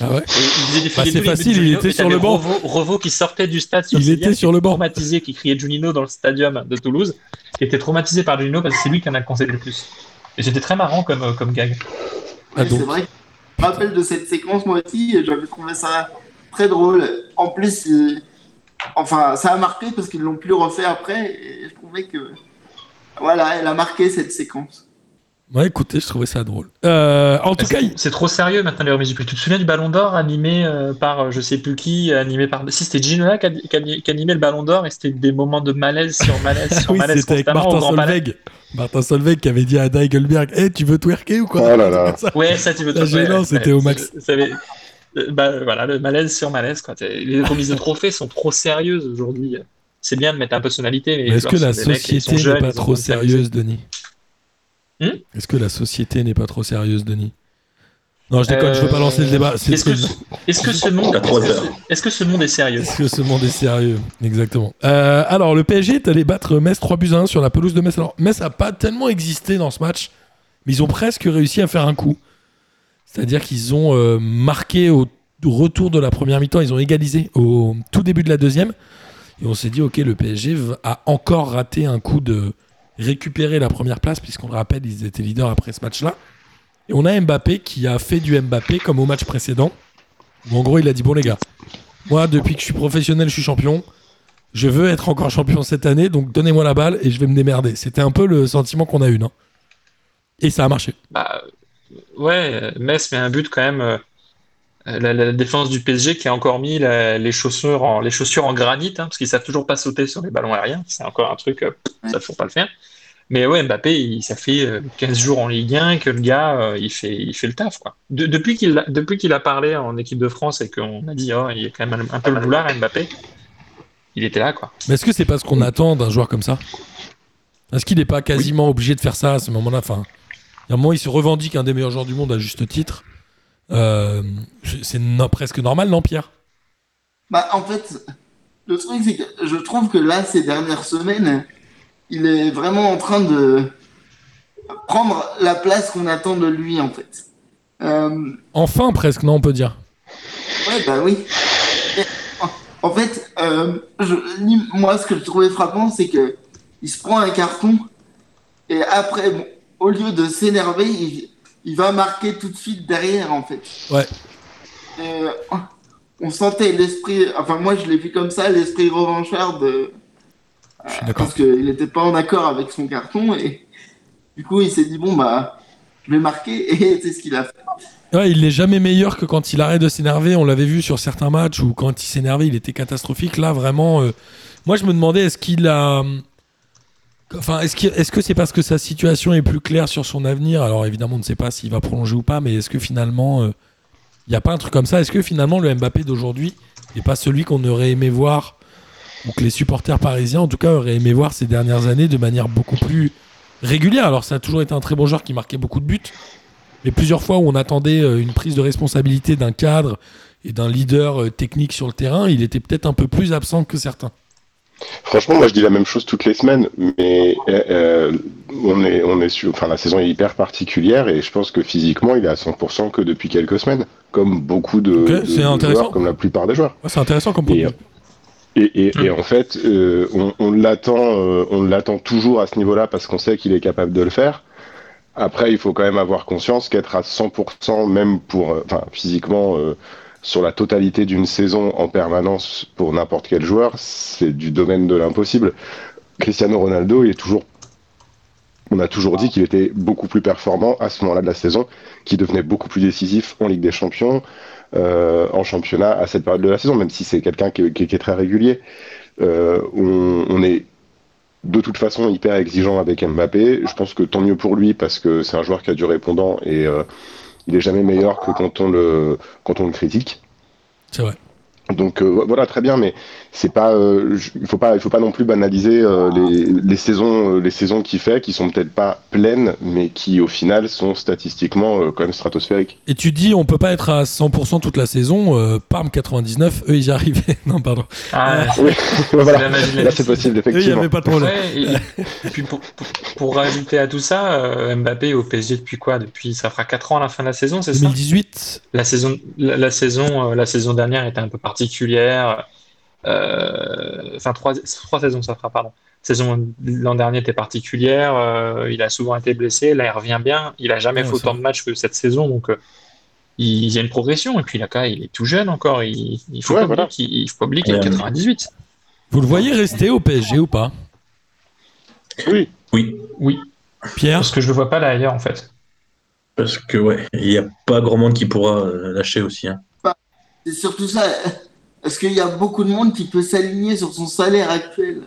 Ah ouais Bah, c'est facile, il était sur le banc. Revo, Revo qui sortait du stade sur Il était sur le banc. traumatisé, qui criait Juninho dans le stadium de Toulouse, qui était traumatisé par Juninho parce que c'est lui qui en a conseillé le plus. Et c'était très marrant comme, euh, comme gag. Ah, c'est vrai. Je me rappelle de cette séquence, moi aussi, et j'avais trouvé ça très drôle. En plus, il- enfin, ça a marqué parce qu'ils l'ont plus refait après, et je trouvais que. Voilà, elle a marqué cette séquence. Ouais, écoutez, je trouvais ça drôle. Euh, en tout C'est- cas, C'est trop sérieux maintenant les remises du prix. Tu te souviens du Ballon d'Or animé euh, par euh, je sais plus qui, animé par. Si c'était Ginola qui, a- qui qui animait le Ballon d'Or et c'était des moments de malaise sur malaise sur oui, malaise c'était avec Martin. Solveig. Martin Solveig qui avait dit à Daigelberg Eh, tu veux twerker ou quoi Oh là là. Ça. Ouais, ça tu veux La gênance, c'était au max. Ça avait- bah, voilà, le malaise sur malaise. Quoi. Les remises de trophées sont trop sérieuses aujourd'hui. C'est bien de mettre un peu de mais, Mais est-ce que la société n'est pas trop sérieuse, Denis? Hmm Est-ce que la société n'est pas trop sérieuse, Denis? Non, je déconne, je veux pas Euh, lancer le débat. Est-ce que, ce monde, ce- que ce est sérieux? Est-ce que ce monde est sérieux? Exactement. Euh, alors, le PSG est allé battre Metz 3 buts à 1 sur la pelouse de Metz. Alors, Metz n'a pas tellement existé dans ce match, mais ils ont presque réussi à faire un coup. C'est-à-dire qu'ils ont euh, marqué au retour de la première mi-temps, ils ont égalisé au tout début de la deuxième. Et on s'est dit, ok, le PSG a encore raté un coup de récupérer la première place, puisqu'on le rappelle, ils étaient leaders après ce match-là. Et on a Mbappé qui a fait du Mbappé comme au match précédent. Où en gros, il a dit, bon les gars, moi, depuis que je suis professionnel, je suis champion. Je veux être encore champion cette année, donc donnez-moi la balle et je vais me démerder. C'était un peu le sentiment qu'on a eu, non? Et ça a marché. Bah, ouais, Metz met un but quand même. Euh, la, la défense du PSG qui a encore mis la- les, chaussures en, les chaussures en granit, hein, parce qu'ils savent toujours pas sauter sur les ballons aériens. C'est encore un truc, euh, ça ne faut pas le faire. Mais ouais, Mbappé, il- ça fait euh, 15 jours en Ligue 1 que le gars, euh, il, fait, il fait le taf. Quoi. De- depuis qu'il a, parlé en équipe de France et qu'on a dit, oh, il est quand même un, un peu le boulard, Mbappé, il était là. quoi. Mais est-ce que c'est pas ce qu'on attend d'un joueur comme ça? Est-ce qu'il n'est pas quasiment obligé de faire ça à ce moment-là? Enfin, un moment, il se revendique un des meilleurs joueurs du monde à juste titre. Euh, c'est no- presque normal, non, Pierre? Bah, en fait, le truc, c'est que je trouve que là, ces dernières semaines, il est vraiment en train de prendre la place qu'on attend de lui, en fait. Euh, Enfin, presque, non, on peut dire. ouais, bah oui. En- fait, euh, je- moi, ce que je trouvais frappant, c'est que il se prend un carton et après, bon, au lieu de s'énerver, il, il va marquer tout de suite derrière, en fait. Ouais. Euh, on sentait l'esprit, enfin moi je l'ai vu comme ça, l'esprit revanchard de, Je suis d'accord. parce qu'il n'était pas en accord avec son carton et du coup il s'est dit bon bah je vais marquer et c'est ce qu'il a fait. Ouais, il n'est jamais meilleur que quand il arrête de s'énerver. On l'avait vu sur certains matchs où quand il s'énervait, il était catastrophique. Là, vraiment, euh, moi je me demandais est-ce qu'il a. Enfin, est-ce que c'est parce que sa situation est plus claire sur son avenir? Alors évidemment, on ne sait pas s'il va prolonger ou pas, mais est-ce que finalement, il n'y a pas un truc comme ça? Est-ce que finalement, le Mbappé d'aujourd'hui n'est pas celui qu'on aurait aimé voir, ou que les supporters parisiens, en tout cas, auraient aimé voir ces dernières années de manière beaucoup plus régulière? Alors, ça a toujours été un très bon joueur qui marquait beaucoup de buts, mais plusieurs fois où on attendait euh, une prise de responsabilité d'un cadre et d'un leader euh, technique sur le terrain, il était peut-être un peu plus absent que certains. Franchement, moi je dis la même chose toutes les semaines, mais euh, on est on est sur, enfin la saison est hyper particulière et je pense que physiquement il est à 100% que depuis quelques semaines, comme beaucoup de, Ok, de- intéressant. joueurs, comme la plupart des joueurs. Ouais, c'est intéressant comme point de Et. Et, et- et en fait, euh, on, on l'attend, euh, on l'attend toujours à ce niveau-là parce qu'on sait qu'il est capable de le faire. Après, il faut quand même avoir conscience qu'être à 100%, même pour, euh, enfin, physiquement, euh, sur la totalité d'une saison en permanence pour n'importe quel joueur, c'est du domaine de l'impossible. Cristiano Ronaldo, il est toujours, on a toujours dit qu'il était beaucoup plus performant à ce moment-là de la saison, qu'il devenait beaucoup plus décisif en Ligue des Champions, euh, en championnat à cette période de la saison, même si c'est quelqu'un qui, est très régulier. Euh, on, on est de toute façon hyper exigeant avec Mbappé. Je pense que tant mieux pour lui parce que c'est un joueur qui a du répondant et euh, il est jamais meilleur que quand on le, quand on le critique. C'est vrai. Donc euh, voilà très bien, mais c'est pas, euh, il faut pas, il faut pas non plus banaliser euh, les, les saisons, euh, les saisons qu'il fait, qui sont peut-être pas pleines, mais qui au final sont statistiquement euh, quand même stratosphériques. Et tu dis on peut pas être à 100% toute la saison. euh, Parme 99, eux ils y arrivaient. non pardon. Ah, Oui, c'est voilà. Là c'est possible Eux il y effectivement. avait pas de problème. Ouais, et, et puis pour, pour, pour rajouter à tout ça, euh, Mbappé au PSG depuis quoi? Depuis ça fera 4 ans à la fin de la saison, c'est ça? 2018. La saison, la, la saison, euh, la saison dernière était un peu particulière. Euh, Enfin, trois, trois saisons, ça fera, pardon. Saison l'an dernier était particulière. euh, il a souvent été blessé. Là, il revient bien. Il a jamais Ouais, fait autant de matchs que cette saison, donc euh, il, il y a une progression. Et puis là, quand il est tout jeune encore. Il, il faut Ouais, pas oublier voilà. qu'il oublier qu'il a Ouais. 98. Vous le voyez rester au PSG ou pas? Oui. Oui, Oui, Pierre? Parce que je le vois pas là ailleurs en fait. parce que ouais, il n'y a pas grand monde qui pourra lâcher aussi. hein. C'est surtout ça. Est-ce qu'il y a beaucoup de monde qui peut s'aligner sur son salaire actuel?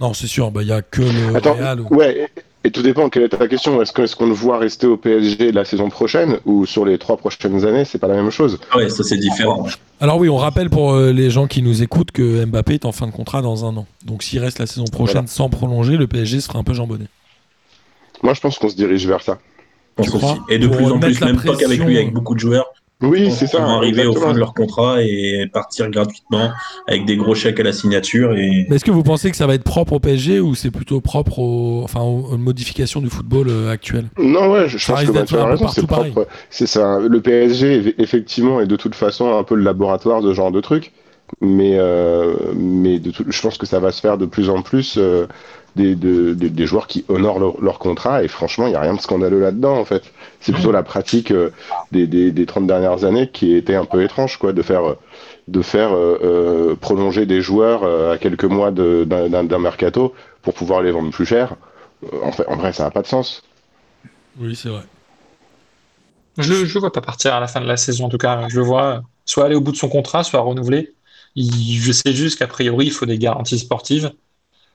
Non, c'est sûr. bah, Il y a que le Attends, Real. ou- ouais, et, et tout dépend, quelle est ta question? Est-ce qu'on le voit rester au PSG la saison prochaine ou sur les trois prochaines années C'est pas la même chose? Ouais, ça c'est différent. Alors oui, on rappelle pour euh, les gens qui nous écoutent que Mbappé est en fin de contrat dans un an. Donc s'il reste la saison prochaine Voilà. sans prolonger, le PSG sera un peu jambonné. Moi, je pense qu'on se dirige vers ça. Je Tu pense crois aussi. Et de plus en plus, même pas qu'avec lui, avec beaucoup de joueurs, Oui, c'est ça. vont arriver au fin de leur contrat et partir gratuitement avec des gros chèques à la signature. Et Mais est-ce que vous pensez que ça va être propre au PSG ou c'est plutôt propre au, enfin, aux, aux modifications du football euh, actuel? Non, ouais, je, Ça pense que raison. C'est pareil. propre. C'est ça. Le PSG, eff- effectivement, est de toute façon un peu le laboratoire de ce genre de truc. Mais, euh, mais de tout- je pense que ça va se faire de plus en plus euh, des, de- des- des joueurs qui honorent leur, leur contrat. Et franchement, il n'y a rien de scandaleux là-dedans, en fait. C'est plutôt la pratique euh, des, des, des 30 dernières années qui était un peu étrange, quoi, de faire, de faire euh, euh, prolonger des joueurs euh, à quelques mois d'un mercato pour pouvoir les vendre plus cher. En, fait, en vrai, ça n'a pas de sens. Oui, c'est vrai. Je ne le vois pas partir à la fin de la saison, en tout cas. Je le vois soit aller au bout de son contrat, soit renouveler. Il- je sais juste qu'a priori, il faut des garanties sportives.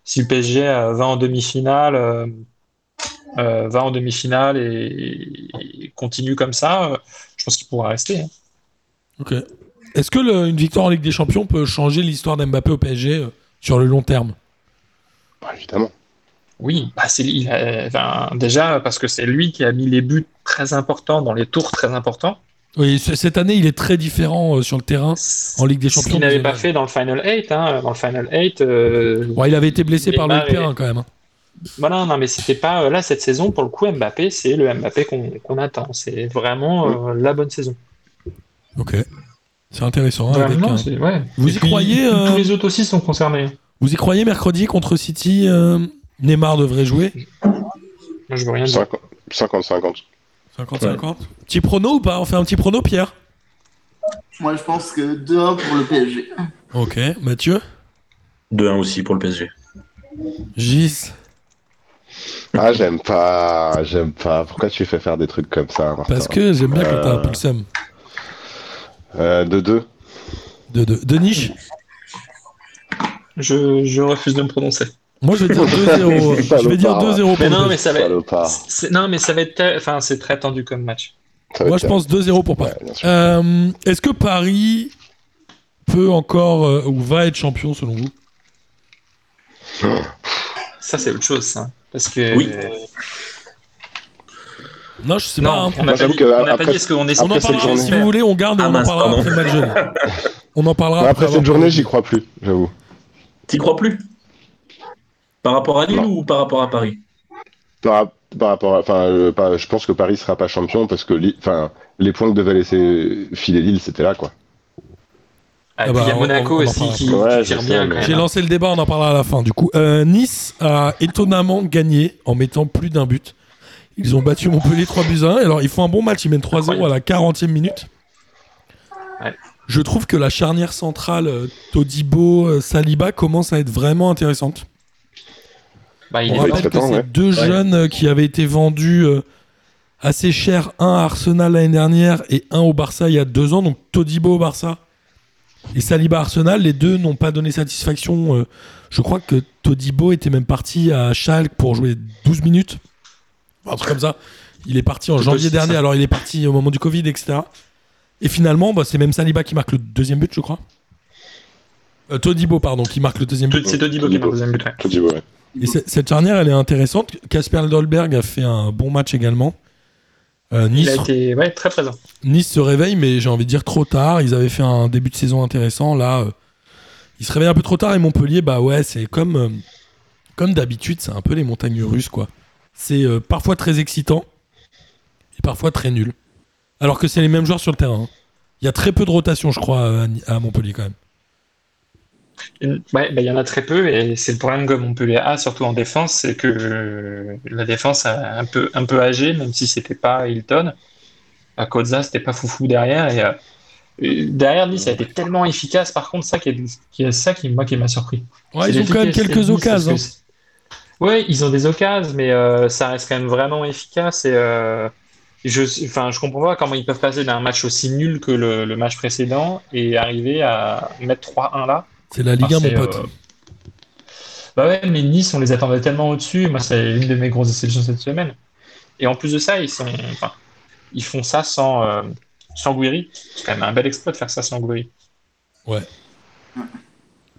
Si le PSG euh, va en demi-finale, euh, va en demi-finale et, et continue comme ça, euh, je pense qu'il pourra rester. hein. Ok. Est-ce que le- une victoire en Ligue des Champions peut changer l'histoire d'Mbappé au PSG euh, sur le long terme? Bah, évidemment. Oui, bah, c'est, il a- enfin, déjà parce que c'est lui qui a mis les buts très importants dans les tours très importants. Oui, cette année, il est très différent euh, sur le terrain. En Ligue des Ce Champions, qu'il n'avait pas fait dans le Final 8. Hein. Dans le Final 8, euh, Bon, il avait été blessé par Perrin et- quand même. hein. Voilà, non, mais c'était pas euh, là cette saison pour le coup Mbappé, c'est le Mbappé qu'on qu'on attend. C'est vraiment euh, la bonne saison. Ok. C'est intéressant. hein, Ouais, avec non, un- c'est- ouais. Vous Et y puis, croyez, tous- euh, Tous les autres aussi sont concernés. Vous y croyez mercredi contre City euh, Neymar devrait jouer? Moi, je veux rien dire. 50-50. 50-50 Petit prono ou pas? On fait un petit prono, Pierre? Moi, je pense que 2-1 pour le PSG. Ok. Mathieu? 2-1 aussi pour le PSG. Gis? Ah, j'aime pas, j'aime pas. Pourquoi tu fais faire des trucs comme ça Martin Parce que j'aime bien quand t'as un peu le seum. Euh, de deux. De, de, de niche Je, je refuse de me prononcer. Moi, je vais dire 2-0. je vais dire 2-0 pour non, mais ça va être. Non, mais ça va être. très- Enfin, c'est très tendu comme match. Moi, je pense 2-0 pour Paris. Ouais. Euh, Est-ce que Paris peut encore euh, ou va être champion selon vous? Ça, c'est autre chose, ça. Parce que. Oui. Non, je sais Non, pas. hein. on n'a pas dit, n'a pas dit ce qu'on est On en après cette parlera journée- si vous voulez, on garde et Ah on en parlera après le match jeudi. On en parlera après avoir cette journée, j'y crois plus, j'avoue. T'y crois plus? Par rapport à Lille Non. ou par rapport à Paris? Par, par rapport à, enfin, euh, je pense que Paris sera pas champion parce que enfin, les points que devait laisser filer Lille, c'était là, quoi. Ah, Ah bah, il y a on- Monaco on aussi qui, Ouais, qui tire bien J'ai lancé le débat, on en parlera à la fin. Du coup, Euh, Nice a étonnamment gagné en mettant plus d'un but. Ils ont battu Montpellier 3 buts à 1. Alors, ils font un bon match, ils mènent 3-0 à la 40e minute. Ouais. Je trouve que la charnière centrale euh, Todibo, euh, Saliba commence à être vraiment intéressante. Bah, il On est rappelle que c'est ouais. deux jeunes qui avaient été vendus assez cher, un à Arsenal l'année dernière et un au Barça il y a deux ans. Donc Todibo au Barça et Saliba Arsenal, les deux n'ont pas donné satisfaction. euh, je crois que Todibo était même parti à Schalke pour jouer 12 minutes. Un truc comme ça. Il est parti en janvier dernier, ça. alors il est parti au moment du Covid, etc. Et finalement, bah, c'est même Saliba qui marque le deuxième but, je crois. Euh, Todibo, pardon, qui marque le deuxième but. C'est Todibo qui marque le deuxième but. ouais. Et ce- cette charnière, elle est intéressante. Casper Dolberg a fait un bon match également. Euh, Il nice, a été ouais, très présent. nice se réveille, mais j'ai envie de dire trop tard. Ils avaient fait un début de saison intéressant. Là, euh, ils se réveillent un peu trop tard. Et Montpellier, bah ouais, c'est comme, euh, comme d'habitude, c'est un peu les montagnes russes, quoi. C'est parfois très excitant et parfois très nul. Alors que c'est les mêmes joueurs sur le terrain. hein. Il y a très peu de rotation, je crois, à Montpellier quand même. Une- Ouais, bah, il y en a très peu et c'est le problème que Montpellier a, surtout en défense, c'est que euh, la défense a un peu, un peu âgée, même si c'était pas Hilton. À Koza, c'était pas foufou derrière et, euh, et derrière Nice a été tellement efficace. Par contre, ça qui est, qui est ça qui moi qui m'a surpris. Ouais, ils ont quand même quelques occasions. Ouais, ils ont des occasions, mais euh, ça reste quand même vraiment efficace et euh, je, enfin, je comprends pas comment ils peuvent passer d'un match aussi nul que le, le match précédent et arriver à mettre 3-1 là. C'est la Ligue 1, Ah, mon pote. euh, Bah ouais, mais Nice, on les attendait tellement au-dessus. Moi, c'est l'une de mes grosses déceptions cette semaine. Et en plus de ça, ils sont, enfin, ils font ça sans, euh, sans Guiri. C'est quand même un bel exploit de faire ça sans Guiri.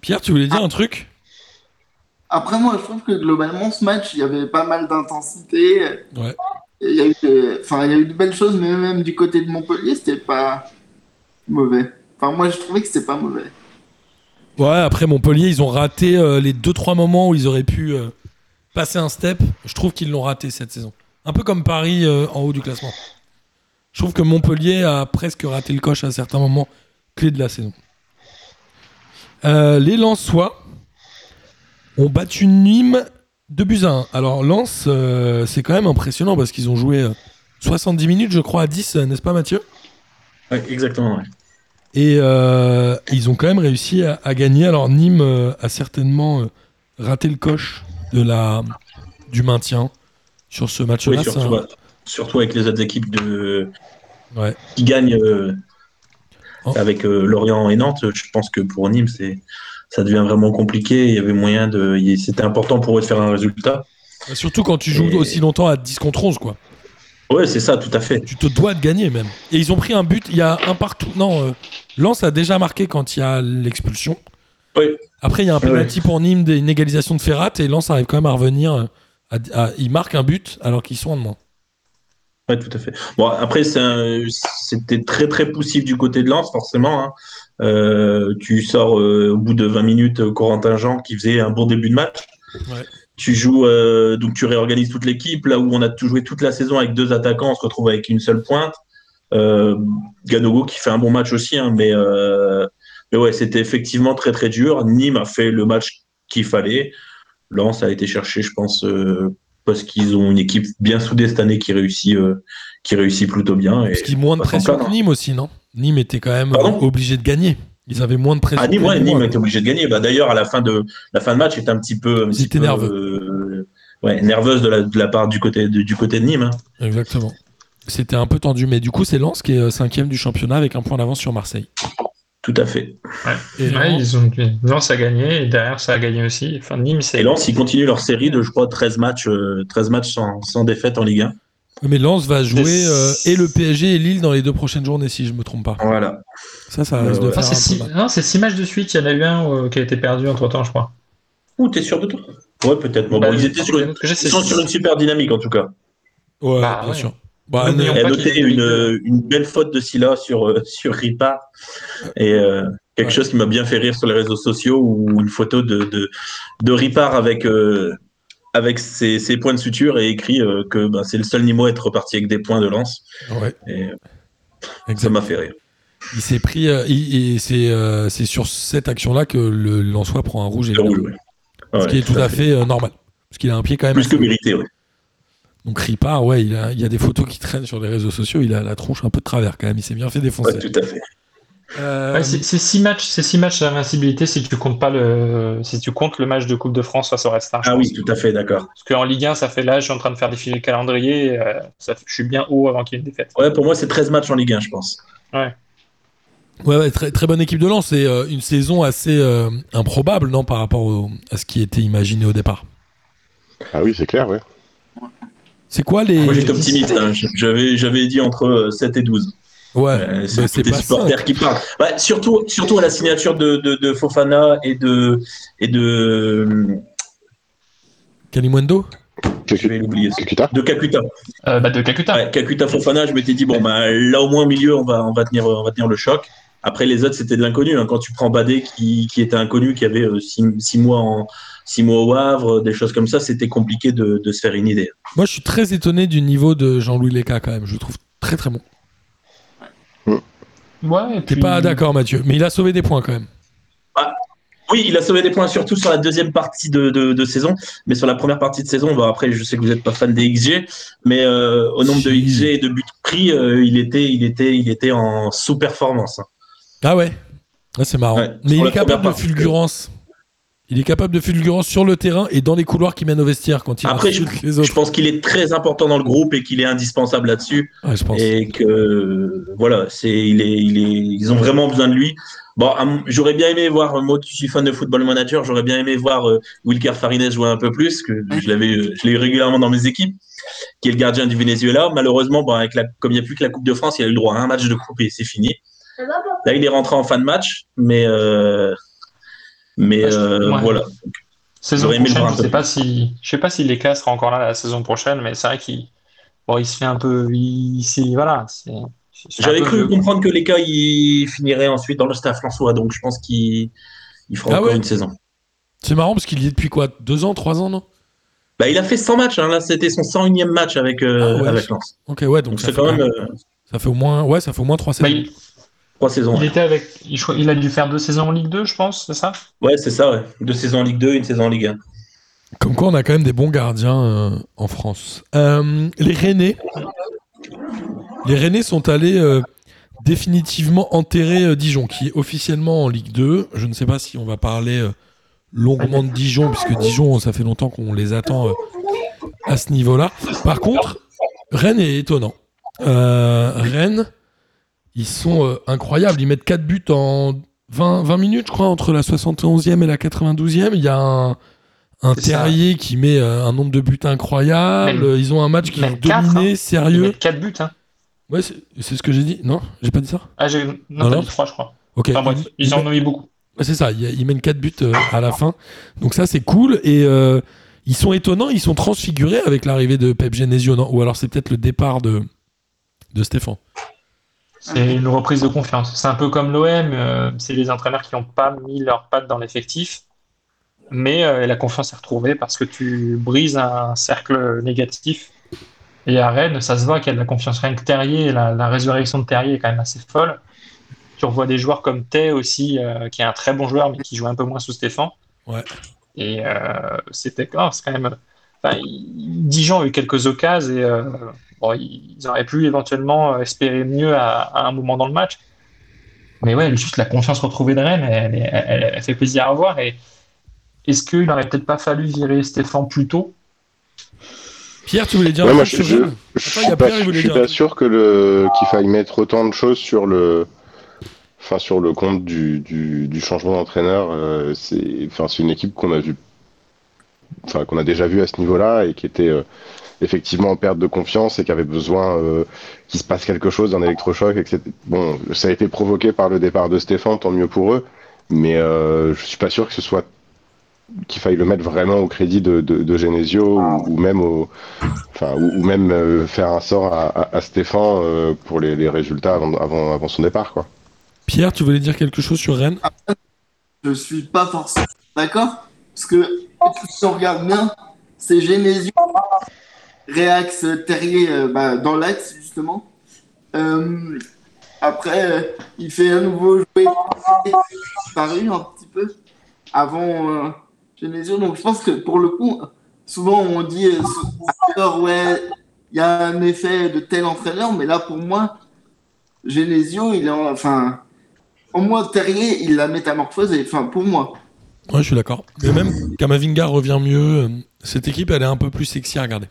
Pierre, tu voulais dire un truc? Après, moi, je trouve que globalement, ce match, il y avait pas mal d'intensité. Ouais. Et Il y, a eu de... enfin, il y a eu de belles choses, mais même du côté de Montpellier, c'était pas mauvais. Enfin, moi, je trouvais que c'était pas mauvais. Ouais, après Montpellier, ils ont raté euh, les 2-3 moments où ils auraient pu euh, passer un step. Je trouve qu'ils l'ont raté cette saison. Un peu comme Paris euh, en haut du classement. Je trouve que Montpellier a presque raté le coche à certains moments clés de la saison. Les Lensois ont battu Nîmes 2 buts à 1. Alors Lens, c'est quand même impressionnant parce qu'ils ont joué euh, 70 minutes, je crois, à 10, euh, n'est-ce pas Mathieu? Exactement. ouais. Et euh, ils ont quand même réussi à, à gagner. Alors Nîmes euh, a certainement euh, raté le coche de la, du maintien sur ce match-là. Oui, surtout, un- ouais. Surtout avec les autres équipes de... Ouais. qui gagnent Oh. avec Lorient et Nantes. Je pense que pour Nîmes, c'est ça devient vraiment compliqué. Il y avait moyen de. C'était important pour eux de faire un résultat. Surtout quand tu joues Et- aussi longtemps à 10 contre 11, quoi. Ouais, c'est ça, tout à fait. Tu te dois de gagner même. Et ils ont pris un but, il y a un partout. Non, euh, Lens a déjà marqué quand il y a l'expulsion. Oui. Après, il y a un penalty pour Nîmes, une égalisation de Ferrat, et Lens arrive quand même à revenir. euh, à- à- ils marquent un but alors qu'ils sont en moins. Ouais, tout à fait. Bon, après, c'était très très poussif du côté de Lens, forcément. hein. Euh, tu sors euh, au bout de 20 minutes Corentin Jean qui faisait un bon début de match. Ouais. Tu joues, euh, donc tu réorganises toute l'équipe. Là où on a tout joué toute la saison avec deux attaquants, on se retrouve avec une seule pointe. Euh, Ganogo qui fait un bon match aussi, hein, mais, euh, mais ouais, c'était effectivement très très dur. Nîmes a fait le match qu'il fallait. Lens a été cherché, je pense, parce qu'ils ont une équipe bien soudée cette année qui réussit, qui réussit plutôt bien. Et Parce qu'ils moins de pression que Nîmes aussi, non? Nîmes était quand même Pardon? obligé de gagner. Ils avaient moins de pression. Ah, Nîmes, ouais, Nîmes était obligé de gagner. Bah, D'ailleurs, à la fin de la fin de match, était un petit peu, un petit peu, nerveux. euh, ouais, nerveuse de la, de la part du côté de, du côté de Nîmes. hein. Exactement. C'était un peu tendu, mais du coup, c'est Lens qui est euh, cinquième du championnat avec un point d'avance sur Marseille. Tout à fait. Et Ouais, Lens- ils ont... Lens a gagné et derrière ça a gagné aussi. Enfin, Nîmes, c'est. Et Lens, ils continuent leur série de, je crois, 13 matchs, euh, 13 matchs sans, sans défaite en Ligue 1. Mais Lens va jouer euh, et le PSG et Lille dans les deux prochaines journées, si je me trompe pas. Voilà. Ça, ça Ouais, risque de ouais. faire Non, un c'est six... non, c'est six matchs de suite. Il y en a eu un euh, qui a été perdu entre temps, je crois. Ouh, t'es sûr de toi? Ouais, peut-être. Bon, Bah, bon, ils étaient sur une, ils sont sur une super dynamique en tout cas. Ouais, Bah, bien ouais. sûr. Bah, pas noter qu'il est une, euh, une belle faute de Silla sur, euh, sur Ripard. Et euh, quelque Ouais. chose qui m'a bien fait rire sur les réseaux sociaux où une photo de, de, de Ripard avec, euh, avec ses, ses points de suture et écrit euh, que bah, c'est le seul Nîmois à être reparti avec des points de lance. ouais, Et euh, ça m'a fait rire. Il s'est pris, euh, il- et c'est euh, c'est sur cette action-là que le Lensois prend un rouge, Le évidemment. rouge, ouais. ce Ouais, qui est tout à fait euh, normal. Parce qu'il a un pied quand même. Plus que mérité, ouais. Donc Ripard, ouais, il, a, il y a des photos qui traînent sur les réseaux sociaux. Il a la tronche un peu de travers quand même. Il s'est bien fait défoncer. Ouais, tout à fait. Euh, Ouais, c'est c'est six matchs, c'est six matchs d'invincibilité si tu comptes pas le, si tu comptes le match de Coupe de France face au Red Star. Ah oui, tout à fait, d'accord. Parce qu'en Ligue 1, ça fait là, je suis en train de faire défiler le calendrier. euh, ça, je suis bien haut avant qu'il y ait une défaite. Ouais, pour moi, c'est 13 matchs en Ligue 1, je pense. ouais, ouais, très, très bonne équipe de Lens. C'est euh, une saison assez euh, improbable, non, par rapport au- à ce qui était imaginé au départ. Ah oui, c'est clair, ouais. C'est quoi les. Moi, j'étais optimiste. hein. J'avais, j'avais dit entre euh, 7 et 12. Ouais, Euh, bah, c'est c'est des pas supporters ça. qui parlent. Ouais, surtout, surtout à la signature de, de, de Fofana et de et de Kalimundo je vais l'oublier. Kakuta De Kakuta. Euh, bah, de Kakuta. Ouais, Kakuta Fofana, je m'étais dit bon bah là au moins au milieu on va on va tenir on va tenir le choc. Après les autres c'était de l'inconnu. hein. Quand tu prends Badé qui, qui était inconnu, qui avait euh, six, six mois en six mois au Havre, des choses comme ça, c'était compliqué de, de se faire une idée. Moi, je suis très étonné du niveau de Jean-Louis Leca quand même. Je le trouve très très bon. Ouais, et T'es puis- pas d'accord, Mathieu, mais il a sauvé des points quand même. Oui, il a sauvé des points surtout sur la deuxième partie de, de, de saison, mais sur la première partie de saison, bon, après je sais que vous n'êtes pas fan des XG, mais euh, au nombre de. XG et de buts pris, euh, il était il était il était en sous-performance. hein. Ah ouais Ah, C'est marrant. Ouais, mais il est capable de partie. fulgurance. Il est capable de fulgurance sur le terrain et dans les couloirs qui mènent au vestiaire quand il Après, les Je pense qu'il est très important dans le groupe et qu'il est indispensable là-dessus. Ouais, je pense. et que voilà, c'est il est, il est, ils ont vraiment besoin de lui. Bon, j'aurais bien aimé voir, moi qui suis fan de Football Manager, j'aurais bien aimé voir euh, Wilker Farines jouer un peu plus, que je l'avais, euh, je l'ai eu régulièrement dans mes équipes, qui est le gardien du Venezuela. Malheureusement, bon, avec la, comme il n'y a plus que la Coupe de France, il a eu le droit à un match de coupe et c'est fini. Là, il est rentré en fin de match, mais euh, mais Ouais, je- euh, ouais. voilà. Saison prochaine, je sais peu pas si, je sais pas si Leka sera encore là la saison prochaine, mais c'est vrai qu'il, bon, il se fait un peu, voilà, J'avais cru vieux, quoi. comprendre que les cas il finirait ensuite dans le staff François, donc je pense qu'il il fera Ah encore ouais une saison. C'est marrant parce qu'il y est depuis quoi Deux ans, trois ans, non? Bah, il a fait 100 matchs, hein. là c'était son 101e match avec, euh, Ah ouais. avec Lens. Ok, ouais, donc, Donc ça, c'est fait quand quand même même- euh, ça fait au moins, ouais, ça fait au moins trois Bah, saisons. il, trois saisons. il ouais. était avec, il, a dû faire deux saisons en Ligue 2, je pense, c'est ça? Ouais, c'est ça, ouais. Deux saisons en Ligue 2, une saison en Ligue 1. Comme quoi, on a quand même des bons gardiens euh, en France. Euh, les Rennais, les Rennais sont allés euh, définitivement enterrer euh, Dijon, qui est officiellement en Ligue 2. Je ne sais pas si on va parler euh, longuement de Dijon, puisque Dijon, ça fait longtemps qu'on les attend euh, à ce niveau-là. Par contre, Rennes est étonnant. Euh, Rennes, ils sont euh, incroyables. Ils mettent 4 buts en 20, 20 minutes, je crois, entre la 71e et la 92e. Il y a un, un C'est ça. terrier qui met euh, un nombre de buts incroyable. Même- ils ont un match qui est dominé, Il sérieux. met 4 buts, hein. Ouais, c'est ce que j'ai dit. Non, j'ai pas dit ça. Ah, j'ai, non, Non, t'as non. dit 3, je crois. Ok. Enfin, bref, Ils- ils en ont eu beaucoup. C'est ça, ils ils mènent 4 buts euh, à la fin. Donc ça, c'est cool. Et ils sont étonnants, ils sont transfigurés avec l'arrivée de Pep Genesio, non? Ou alors c'est peut-être le départ de, de Stéphane. C'est une reprise de confiance. C'est un peu comme l'OM, euh, c'est les entraîneurs qui n'ont pas mis leurs pattes dans l'effectif, mais euh, la confiance est retrouvée parce que tu brises un cercle négatif. Et à Rennes, ça se voit qu'il y a de la confiance. Rien que Terrier, la, la résurrection de Terrier est quand même assez folle. Tu revois des joueurs comme Tay aussi, euh, qui est un très bon joueur, mais qui joue un peu moins sous Stéphane. Ouais. Et euh, c'était oh, c'est quand même. Enfin, Dijon a eu quelques occasions et euh, bon, ils auraient pu éventuellement euh, espérer mieux à, à un moment dans le match. Mais ouais, juste la confiance retrouvée de Rennes, elle, elle- elle- elle fait plaisir à voir. Et est-ce qu'il n'aurait peut-être pas fallu virer Stéphane plus tôt? Pierre, tu voulais dire Ouais, un moi, truc je, je, je suis pas, Pierre, je suis sûr que le qu'il faille mettre autant de choses sur le Enfin, sur le compte du, du, du changement d'entraîneur, euh, c'est enfin, c'est une équipe qu'on a vu, enfin, qu'on a déjà vu à ce niveau-là et qui était euh, effectivement en perte de confiance et qui avait besoin euh, qu'il se passe quelque chose, d'un électrochoc, etc. Bon, ça a été provoqué par le départ de Stéphane, tant mieux pour eux, mais euh, je suis pas sûr que ce soit qu'il faille le mettre vraiment au crédit de, de, de Genesio ou, ou même au, enfin, ou, ou même euh, faire un sort à, à, à Stéphane euh, pour les, les résultats avant, avant, avant son départ, quoi. Pierre, tu voulais dire quelque chose sur Rennes? Je suis pas forcément d'accord. Parce que si on regarde bien, c'est Genesio, Réax, Terrier euh, bah, dans l'axe, justement. Euh, après, euh, il fait à nouveau jouer paru un petit peu avant Genesio. Donc je pense que pour le coup, souvent on dit alors, ouais, il y a un effet de tel entraîneur, mais là pour moi, Genesio, il est en, enfin, au moins Terrier, il l'a métamorphosé. Enfin, pour moi. Ouais, je suis d'accord. Mais même Kamavinga revient mieux. Cette équipe, elle est un peu plus sexy à regarder.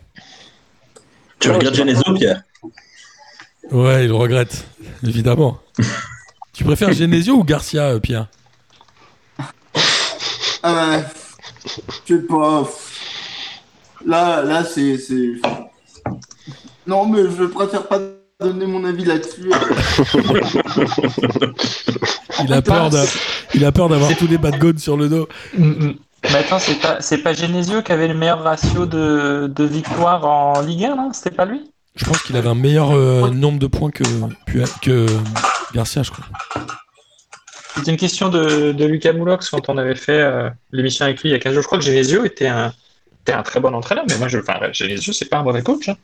Tu regardes Genesio, Pierre? Ouais, il le regrette, évidemment. tu préfères Genesio ou Garcia, euh, Pierre? Ah ouais. Je sais pas. Là, là, c'est, c'est. Non, mais je préfère pas donner mon avis là-dessus. Il a peur d'a- il a peur d'avoir tous les bad sur le dos. Mais attends, c'est pas, c'est pas Genesio qui avait le meilleur ratio de, de victoires en Ligue 1, non? C'était pas lui? Je pense qu'il avait un meilleur euh, nombre de points que, que Garcia, je crois. C'était une question de, de Lucas Moulox quand on avait fait euh, l'émission avec lui il y a 15 jours. Je crois que Genesio était un, était un très bon entraîneur, mais moi, je, enfin, Genesio, c'est pas un mauvais coach. hein.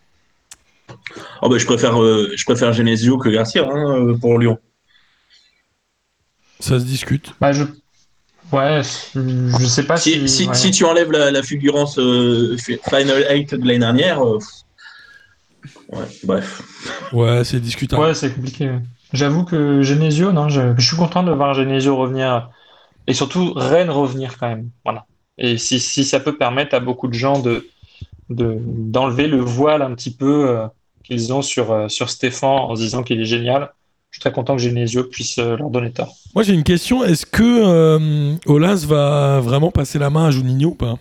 Oh, bah, je, préfère, euh, je préfère Genesio que Garcia hein, pour Lyon. Ça se discute. Bah, je... Ouais, je sais pas Si, si. si, ouais. si tu enlèves la, la fulgurance euh, fi- Final 8 de l'année dernière, euh, ouais, bref. Ouais, c'est discutable. Ouais, c'est compliqué. J'avoue que Genesio, non, je, je suis content de voir Genesio revenir et surtout Rennes revenir quand même. Voilà. Et si, si ça peut permettre à beaucoup de gens de de- d'enlever le voile un petit peu euh, qu'ils ont sur, euh, sur Stéphane en se disant qu'il est génial, je suis très content que Genesio puisse euh, leur donner tort. Moi, j'ai une question. Est-ce que euh, Olas va vraiment passer la main à Juninho ou pas?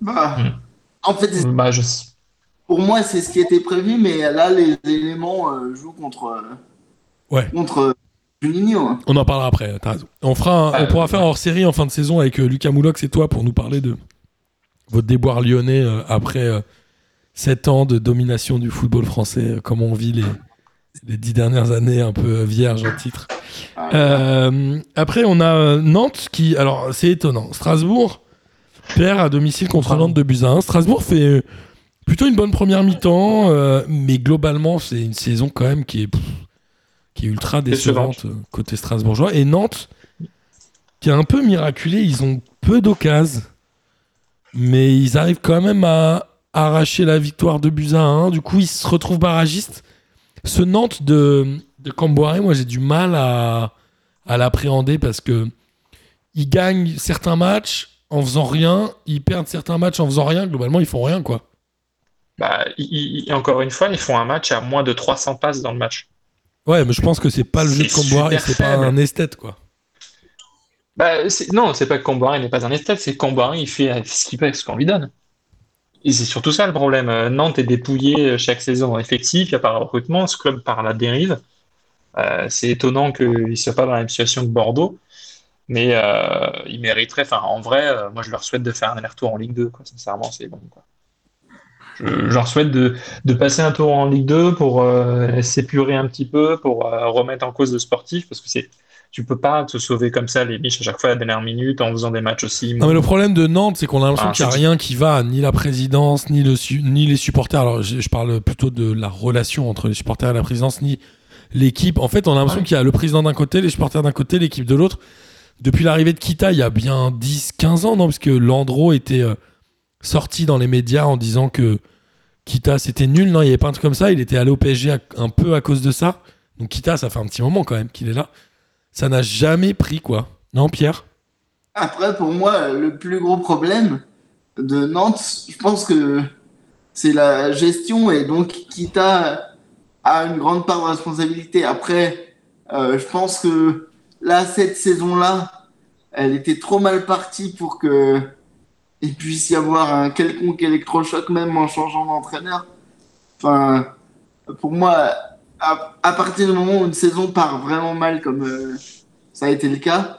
Bah, Hmm. En fait, Bah, je... pour moi, c'est ce qui était prévu, mais là, les éléments euh, jouent contre. euh, Ouais. Contre euh, Juninho. hein. On en parlera après, t'as raison. On, fera un- on pourra faire hors série en fin de saison avec euh, Lucas Moulox et toi pour nous parler de votre déboire lyonnais euh, après 7 ans de domination du football français, euh, comment on vit les, les 10 dernières années un peu euh, vierges en titre. Euh, après, on a Nantes qui. Alors, c'est étonnant. Strasbourg perd à domicile contre. Nantes de buts à 1. Strasbourg fait plutôt une bonne première mi-temps, euh, mais globalement, c'est une saison quand même qui est, pff, qui est ultra décevante côté strasbourgeois. Et Nantes, qui est un peu miraculé, ils ont peu d'occasions, mais ils arrivent quand même à arracher la victoire de buts à 1. Du coup, ils se retrouvent barragistes. Ce Nantes de, de Camboiré, moi j'ai du mal à, à l'appréhender parce que ils gagnent certains matchs en faisant rien, ils perdent certains matchs en faisant rien. Globalement, ils font rien, quoi. bah, encore une fois, ils font un match à moins de 300 passes dans le match. Ouais, mais je pense que c'est pas le jeu de super c'est pas un esthète, quoi. Bah, non, c'est pas que Comboiré n'est pas un esthète, c'est que Comboiré, il fait ce qu'il fait, ce qu'on lui donne. C'est surtout ça le problème. Euh, Nantes est dépouillé euh, chaque saison effectif, a pas de recrutement, ce club part à la dérive. Euh, c'est étonnant qu'il ne soit pas dans la même situation que Bordeaux, mais euh, il mériterait, enfin en vrai, moi je leur souhaite de faire un aller-retour en Ligue 2, quoi. Sincèrement, c'est bon. Je, leur souhaite de, passer un tour en Ligue 2 pour s'épurer un petit peu, pour remettre en cause le sportif, parce que c'est tu peux pas te sauver comme ça les miches à chaque fois à la dernière minute en faisant des matchs aussi. Non, mais le problème de Nantes, c'est qu'on a l'impression Ah, qu'il n'y a rien qui va, ni la présidence, ni, le su- ni les supporters. Alors, je, je parle plutôt de la relation entre les supporters et la présidence, ni l'équipe. En fait, on a l'impression Ouais. qu'il y a le président d'un côté, les supporters d'un côté, l'équipe de l'autre. Depuis l'arrivée de Kita, il y a bien 10, 15 ans, non Parce que Landreau était euh, sorti dans les médias en disant que Kita, c'était nul. Non, il n'y avait pas un truc comme ça. Il était allé au PSG à- un peu à cause de ça. Donc, Kita, ça fait un petit moment quand même qu'il est là. Ça n'a jamais pris, quoi. Non, Pierre? Après, pour moi, le plus gros problème de Nantes, je pense que c'est la gestion et donc Kita a une grande part de responsabilité. Après, euh, je pense que là, cette saison-là, elle était trop mal partie pour que il puisse y avoir un quelconque électrochoc, même en changeant d'entraîneur. Enfin, pour moi, à, à partir du moment où une saison part vraiment mal, comme euh, ça a été le cas,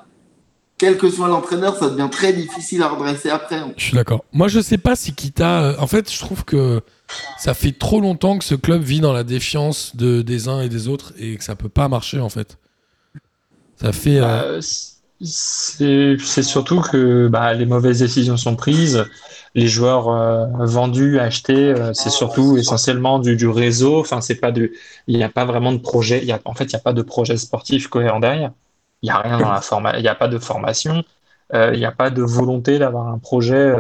quel que soit l'entraîneur, ça devient très difficile à redresser après. Je suis d'accord. Moi, je sais pas si Kita. euh, En fait, je trouve que ça fait trop longtemps que ce club vit dans la défiance de, des uns et des autres et que ça peut pas marcher, en fait. Ça fait. euh, Euh, c'est surtout que bah, les mauvaises décisions sont prises. Les joueurs euh, vendus, achetés, euh, c'est surtout essentiellement du, réseau. Enfin, c'est pas du, il n'y a pas vraiment de projet. Y a, en fait, il n'y a pas de projet sportif cohérent derrière. Il n'y a rien dans la il n'y a pas de formation. Euh, il n'y a pas de volonté d'avoir un projet.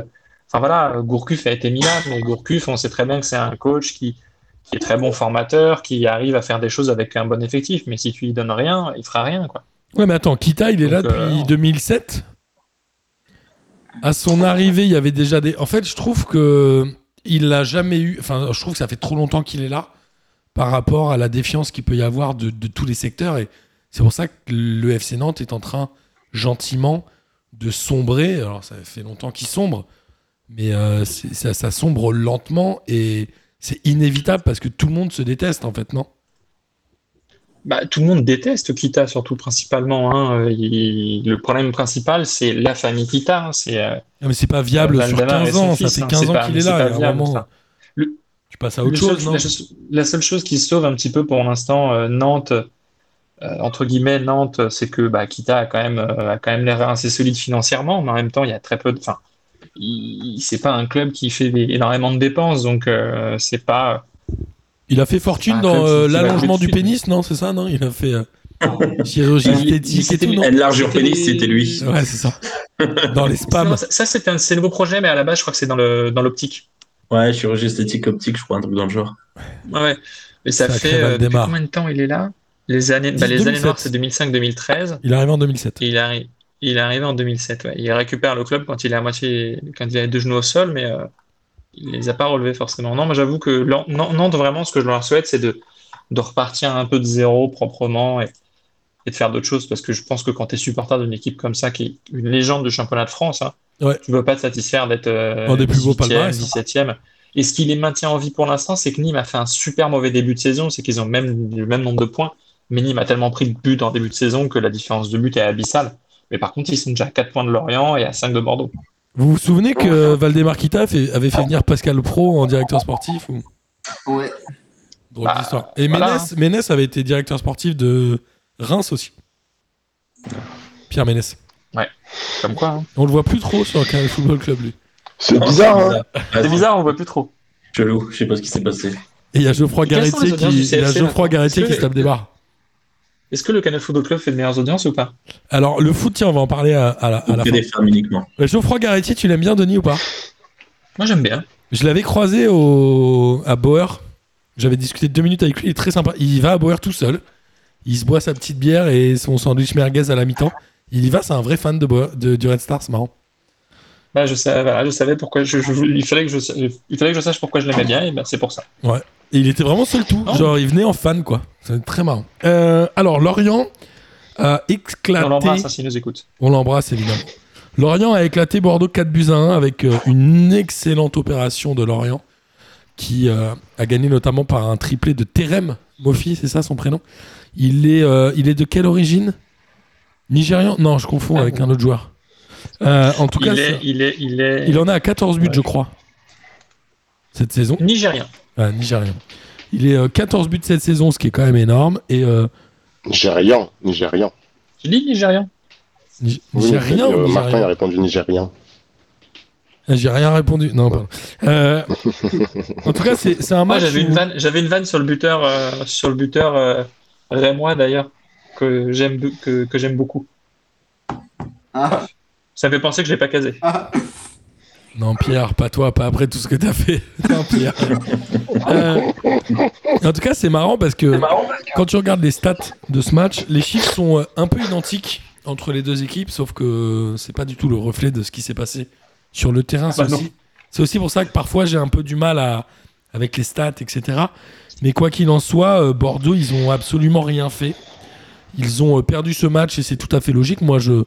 Enfin voilà, Gourcuff a été mis là, mais Gourcuff, on sait très bien que c'est un coach qui, qui est très bon formateur, qui arrive à faire des choses avec un bon effectif. Mais si tu lui donnes rien, il fera rien, quoi. Ouais, mais attends, Kita, il est là Donc, depuis euh, 2007. À son arrivée, il y avait déjà des. En fait, je trouve que il l'a jamais eu. Enfin, je trouve que ça fait trop longtemps qu'il est là par rapport à la défiance qu'il peut y avoir de, de tous les secteurs. Et c'est pour ça que le FC Nantes est en train gentiment de sombrer. Alors, ça fait longtemps qu'il sombre, mais euh, ça sombre lentement et c'est inévitable parce que tout le monde se déteste, en fait, non? Bah, tout le monde déteste Kita, surtout principalement. hein. Il- Le problème principal, c'est la famille Kita. hein. C'est euh, Non, mais c'est pas viable sur Valdemar et 15 son ans. Ça fils, fait hein. 15 C'est ans qu'il est c'est là. viable, moment, ça. Le- tu passes à autre chose, seul- non la, la seule chose qui sauve un petit peu pour l'instant euh, Nantes, euh, entre guillemets Nantes, c'est que bah, Kita a quand même euh, a quand même l'air assez solide financièrement, mais en même temps il y a très peu de, enfin, c'est pas un club qui fait des- énormément de dépenses, donc euh, c'est pas. Il a fait fortune Un dans euh, l'allongement du pénis, non C'est ça, non? Il a fait euh, chirurgie Il- il- esthétique et c'était- tout, non? Enlargure C'était pénis, c'était lui. Ouais, c'est ça. Dans les spams. Non, ça, ça, c'est un, c'est un nouveau projet, mais à la base je crois que c'est dans le dans l'optique. Ouais, chirurgie esthétique optique, je crois, un truc dans le genre. Ouais, ouais. Et ça fait euh, combien de temps il est là? Les années, bah, les années 2007. noires c'est 2005-2013. Il est arrivé en 2007. Il arrive, il est arrivé en 2007. Ouais. Il récupère le club quand il est à moitié, quand il a deux genoux au sol, mais euh, il les a pas relevés forcément. Non, moi j'avoue que Nantes, vraiment, ce que je leur souhaite, c'est de, de repartir un peu de zéro proprement et, et de faire d'autres choses. Parce que je pense que quand tu es supporter d'une équipe comme ça, qui est une légende du championnat de France, hein, Ouais. tu peux pas te satisfaire d'être euh, Un des plus beaux 18e, palmarès, hein. 17e. Et ce qui les maintient en vie pour l'instant, c'est que Nîmes a fait un super mauvais début de saison, c'est qu'ils ont même le même nombre de points. Mais Nîmes a tellement pris de buts en début de saison que la différence de but est abyssale. Mais par contre, ils sont déjà à 4 points de Lorient et à 5 de Bordeaux. Vous vous souvenez que Valdemar Kita avait fait venir Pascal Pro en directeur sportif ou... Ouais. Drôle Bah, d'histoire. Et voilà, Ménès, Ménès avait été directeur sportif de Reims aussi. Pierre Ménès. Comme quoi, hein. On le voit plus trop sur le Canal Football Club, lui. C'est bizarre, hein C'est bizarre, on voit plus trop. Chelou, je sais pas ce qui s'est passé. Et il y a Geoffroy Garretier qui, y a Geoffroy Garretier qui se tape des barres. Est-ce que le Canal Football Club fait de meilleures audiences ou pas Alors, le foot, tiens, on va en parler à, à la, à la fin. des femmes uniquement. Euh, Geoffroy Garretier, tu l'aimes bien, Denis, ou pas Moi, j'aime bien. Je l'avais croisé au... à Bauer. J'avais discuté deux minutes avec lui. Il est très sympa. Il va à Bauer tout seul. Il se boit sa petite bière et son sandwich merguez à la mi-temps. Il y va, c'est un vrai fan de, Bauer- de- du Red Star, c'est marrant. Bah, je, savais, voilà, je savais pourquoi. Je, je- il, fallait que je, il fallait que je sache pourquoi je l'aimais bien, et bah, c'est pour ça. Et il était vraiment seul tout. Genre, il venait en fan, quoi. C'est très marrant. Euh, alors, Lorient a éclaté. On l'embrasse hein, s'il nous écoute. On l'embrasse, évidemment. Lorient a éclaté Bordeaux 4 buts à 1 avec euh, une excellente opération de Lorient qui euh, a gagné notamment par un triplé de Terem Mofi, c'est ça son prénom? Il est, il est de quelle origine? Nigérian? Non, je confonds avec un autre joueur. En tout cas, Il est, il est, il est, il en a à 14 buts, Ouais. je crois, cette saison. nigérien. Nigérian. Il est euh, 14 buts cette saison, ce qui est quand même énorme. Et euh, Nigérian, Nigérian. Tu dis nigérien Ni- Oui, Nigérien euh, ou Martin Nigérian a répondu Nigérian. Ah, J'ai rien répondu. Non, pardon. Euh, en tout cas, c'est un match. j'avais où- une vanne, j'avais une vanne sur le buteur, euh, sur le buteur euh, rémois d'ailleurs, que j'aime, que, que j'aime beaucoup. Ah, Ça fait penser que je l'ai pas casé. ah, Non, Pierre, pas toi, pas après tout ce que t'as fait. non, Pierre. Euh, en tout cas, c'est marrant parce que quand tu regardes les stats de ce match, les chiffres sont euh, un peu identiques entre les deux équipes, sauf que c'est pas du tout le reflet de ce qui s'est passé sur le terrain. C'est Bah aussi, c'est aussi pour ça que parfois j'ai un peu du mal à, avec les stats, etc. Mais quoi qu'il en soit, euh, Bordeaux, ils ont absolument rien fait. Ils ont perdu ce match et c'est tout à fait logique. Moi, je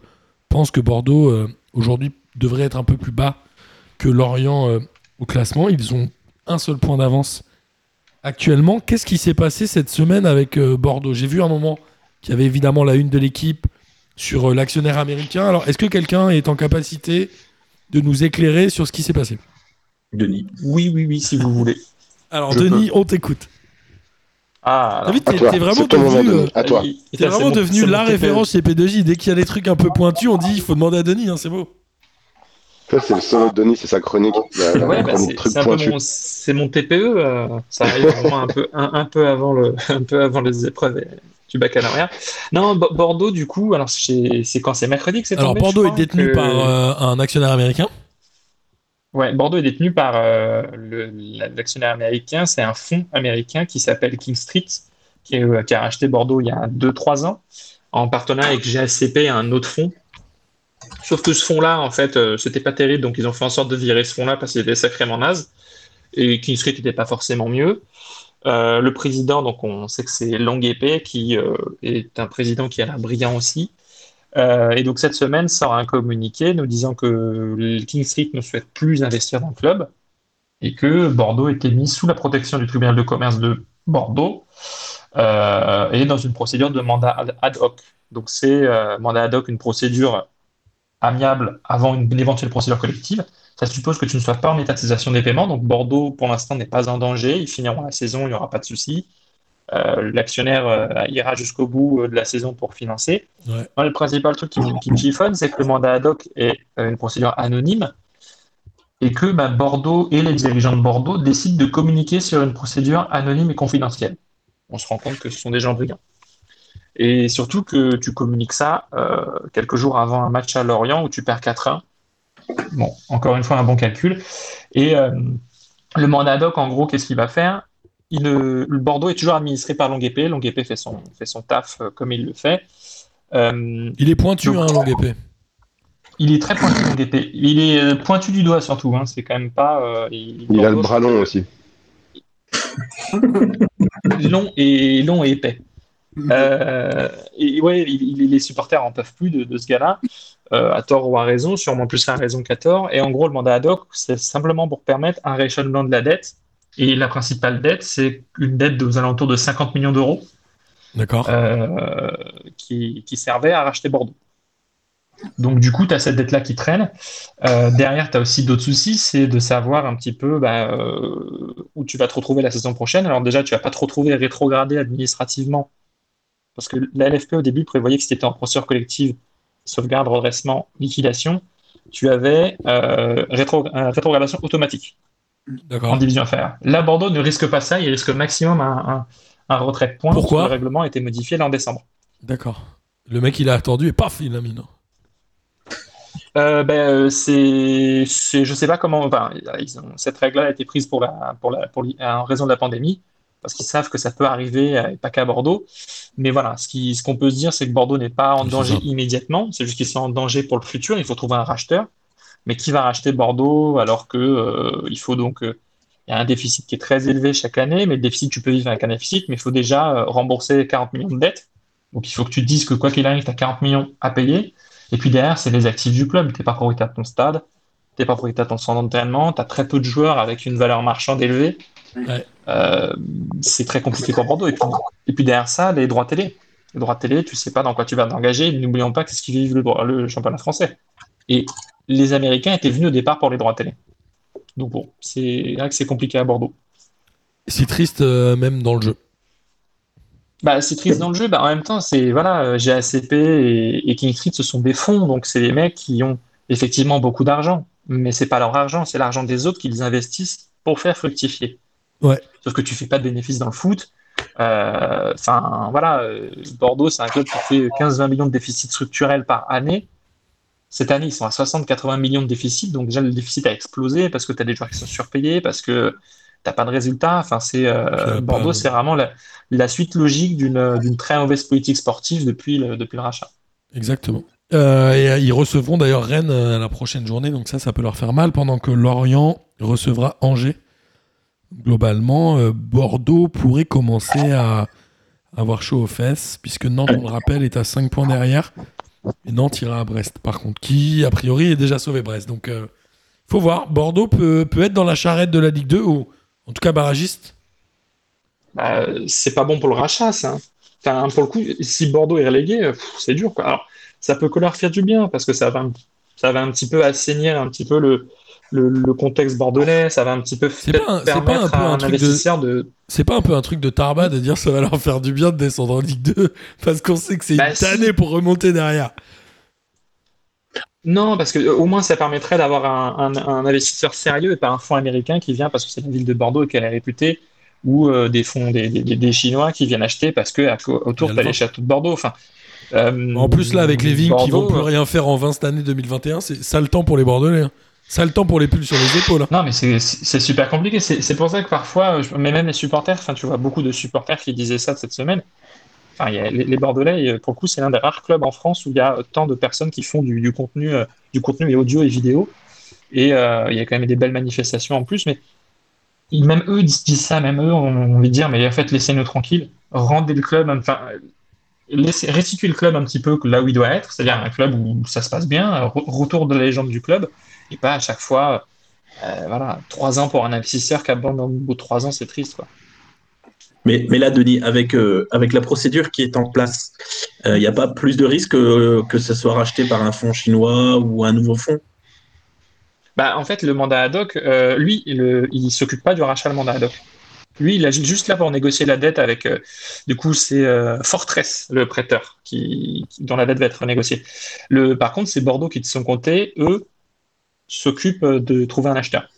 pense que Bordeaux, aujourd'hui, devrait être un peu plus bas que Lorient euh, au classement. Ils ont un seul point d'avance actuellement. Qu'est-ce qui s'est passé cette semaine avec euh, Bordeaux? J'ai vu un moment qu'il y avait évidemment la une de l'équipe sur euh, l'actionnaire américain. Alors, est-ce que quelqu'un est en capacité de nous éclairer sur ce qui s'est passé? Denis. Oui, oui, oui, si vous voulez. Alors, Je Denis, on t'écoute. Ah, alors, David, À t'es vraiment devenu, euh. À toi. t'es c'est vraiment devenu la référence chez P2J. Dès qu'il y a des trucs un peu pointus, on dit il faut demander à Denis, hein, c'est beau. Ça, c'est le solo de Denis, c'est sa chronique. Ouais, bah, c'est mon, mon TPE. euh, ça arrive vraiment un peu, un, un peu avant le, un peu avant les épreuves du baccalauréat. Non, Bo- Bordeaux, du coup, alors c'est quand? C'est mercredi que c'est Alors, tombé, Bordeaux est détenu que- par euh, un actionnaire américain. Ouais, Bordeaux est détenu par euh, l'actionnaire américain. C'est un fonds américain qui s'appelle King Street, qui, est, euh, qui a racheté Bordeaux il y a 2-3 ans, en partenariat avec GACP, un autre fonds. Sauf que ce fonds-là, en fait, euh, c'était pas terrible, donc ils ont fait en sorte de virer ce fonds-là parce qu'il était sacrément naze. Et King Street n'était pas forcément mieux. Euh, le président, donc on sait que c'est Long Épée, qui euh, est un président qui a l'air brillant aussi. Et donc cette semaine sort un communiqué nous disant que King Street ne souhaite plus investir dans le club et que Bordeaux était mis sous la protection du tribunal de commerce de Bordeaux et dans une procédure de mandat ad- hoc. Donc c'est mandat ad hoc, une procédure amiable avant une, une éventuelle procédure collective. Ça suppose que tu ne sois pas en état de cessation des paiements. Donc Bordeaux, pour l'instant, n'est pas en danger. Ils finiront la saison, il n'y aura pas de souci. Euh, L'actionnaire euh, ira jusqu'au bout euh, de la saison pour financer. Ouais. Moi, le principal truc qui, me- qui me chiffonne, c'est que le mandat ad hoc est une procédure anonyme et que bah, Bordeaux et les dirigeants de Bordeaux décident de communiquer sur une procédure anonyme et confidentielle. On se rend compte que ce sont des gens brillants. Et surtout que tu communiques ça euh, quelques jours avant un match à Lorient où tu perds 4-1. Bon, encore une fois, un bon calcul. Et euh, le mandat ad hoc, en gros, qu'est-ce qu'il va faire? Il, Le Bordeaux est toujours administré par Longuepé. Longuepé fait son, fait son taf euh, comme il le fait. Euh, Il est pointu, Donc- hein, longue épée. il est très pointu, Longuepé. Il est euh, pointu du doigt surtout. Hein. C'est quand même pas. euh, il, Il a le bras long aussi. long et long et épais. Euh, et ouais, il- il- les supporters en peuvent plus de, de ce gars-là, euh, à tort ou à raison, sûrement plus à raison qu'à tort. Et en gros, le mandat ad hoc, c'est simplement pour permettre un rééchelonnement de la dette. Et la principale dette, c'est une dette aux alentours de 50 millions d'euros D'accord. euh, qui, qui servait à racheter Bordeaux. Donc du coup, tu as cette dette-là qui traîne. Derrière, tu as aussi d'autres soucis, c'est de savoir un petit peu bah, où tu vas te retrouver la saison prochaine. Alors déjà, tu vas pas te retrouver rétrogradé administrativement, parce que la LFP au début prévoyait que si tu étais en procédure collective, sauvegarde, redressement, liquidation, tu avais euh, rétro- euh, rétrogradation automatique en division inférieure. Là, Bordeaux ne risque pas ça, il risque maximum un, un, un retrait de points. Pourquoi Le règlement a été modifié là en décembre. D'accord. Le mec, il a attendu et paf, il l'a mis. non? Euh, ben, euh, c'est, je sais pas comment. Ils ont, cette règle-là a été prise pour la, pour la, pour en raison de la pandémie, parce qu'ils savent que ça peut arriver, et pas qu'à Bordeaux. Mais voilà, ce qui, ce qu'on peut se dire, c'est que Bordeaux n'est pas en danger immédiatement. C'est juste qu'ils sont en danger pour le futur. Il faut trouver un racheteur. Mais qui va racheter Bordeaux alors que euh, il faut donc euh, il y a un déficit qui est très élevé chaque année, mais le déficit, tu peux vivre avec un déficit, mais il faut déjà euh, rembourser 40 millions de dettes. Donc il faut que tu te dises que quoi qu'il arrive, tu as 40 millions à payer. Et puis derrière, c'est les actifs du club. Tu n'es pas propriétaire de ton stade, tu n'es pas propriétaire de ton centre d'entraînement, tu as très peu de joueurs avec une valeur marchande élevée. Ouais. Euh, c'est très compliqué pour Bordeaux. Et puis, et puis derrière ça, les droits télé. Les droits télé, tu sais pas dans quoi tu vas t'engager. N'oublions pas que c'est ce qui vive le, droit- le championnat français. Et les Américains étaient venus au départ pour les droits télé. Donc bon, c'est vrai que c'est compliqué à Bordeaux. C'est triste, euh, même dans le jeu. Bah, c'est triste dans le jeu. Bah, en même temps, c'est voilà, euh, GACP et, et King Street, ce sont des fonds, donc c'est des mecs qui ont effectivement beaucoup d'argent, mais c'est pas leur argent, c'est l'argent des autres qu'ils investissent pour faire fructifier. Ouais. Sauf que tu fais pas de bénéfices dans le foot. Euh, Enfin, voilà, euh, Bordeaux, c'est un club qui fait 15-20 millions de déficits structurels par année. Cette année, ils sont à 60-80 millions de déficits, donc déjà le déficit a explosé parce que tu as des joueurs qui sont surpayés, parce que t'as pas de résultats. Enfin, c'est euh, Bordeaux, c'est vraiment la, la suite logique d'une très mauvaise politique sportive depuis le, depuis le rachat. Exactement. Euh, et ils recevront d'ailleurs Rennes la prochaine journée, donc ça, ça peut leur faire mal, pendant que Lorient recevra Angers globalement, euh, Bordeaux pourrait commencer à avoir chaud aux fesses, puisque Nantes, on le rappelle, est à 5 points derrière. Et Nantes ira à Brest, par contre, qui, a priori, est déjà sauvé Brest. Donc, euh, faut voir. Bordeaux peut, peut être dans la charrette de la Ligue 2, ou en tout cas barragiste. Bah, c'est pas bon pour le rachat, ça. Enfin, pour le coup, si Bordeaux est relégué, c'est dur. Quoi. Alors, ça peut que leur faire du bien, parce que ça va, ça va un petit peu assainir un petit peu le, le, le contexte bordelais, ça va un petit peu C'est pas un- c'est pas un permettre peu à un un truc de- investisseur de... C'est pas un peu un truc de Tarba de dire ça va leur faire du bien de descendre en Ligue 2 parce qu'on sait que c'est Bah, une si. tannée pour remonter derrière. Non, parce que euh, au moins ça permettrait d'avoir un, un- un investisseur sérieux et pas un fonds américain qui vient parce que c'est la ville de Bordeaux et qu'elle est réputée, ou euh, des fonds, des, des- des Chinois qui viennent acheter parce que à autour t'as les châteaux de Bordeaux. Enfin, euh, En plus là avec les vignes qui vont plus euh, rien faire en 20 cette année 2021, c'est ça le temps pour les Bordelais. hein. Ça le temps pour les pulls sur les épaules. hein. Non, mais c'est super compliqué. C'est pour ça que parfois, euh, mais même les supporters, enfin, tu vois beaucoup de supporters qui disaient ça cette semaine. Enfin, a les, Bordelais, euh, pour le coup, c'est l'un des rares clubs en France où il y a tant de personnes qui font du, contenu, euh, du contenu et audio et vidéo. Et euh, il y a quand même des belles manifestations en plus. Mais même eux disent, ça, même eux ont envie de dire, mais en fait, laissez-nous tranquilles, rendez le club, enfin, euh, laissez, restituez le club un petit peu là où il doit être, c'est-à-dire un club où ça se passe bien, euh, re- retour de la légende du club, et pas à chaque fois. Euh, voilà, trois ans pour un investisseur qui abandonne au bout de trois ans, c'est triste, quoi. Mais, mais là, Denis, avec, euh, avec la procédure qui est en place, il n'y a pas plus de risque euh, que ce soit racheté par un fonds chinois ou un nouveau fonds? Bah, en fait, le mandat ad hoc, euh, lui, le- il s'occupe pas du rachat, le mandat ad hoc. Lui, il est juste là pour négocier la dette avec, euh, du coup, c'est euh, Fortress, le prêteur, qui, qui- dont la dette va être renégociée. Le, par contre, c'est Bordeaux qui, de son côté, eux, s'occupent de trouver un acheteur.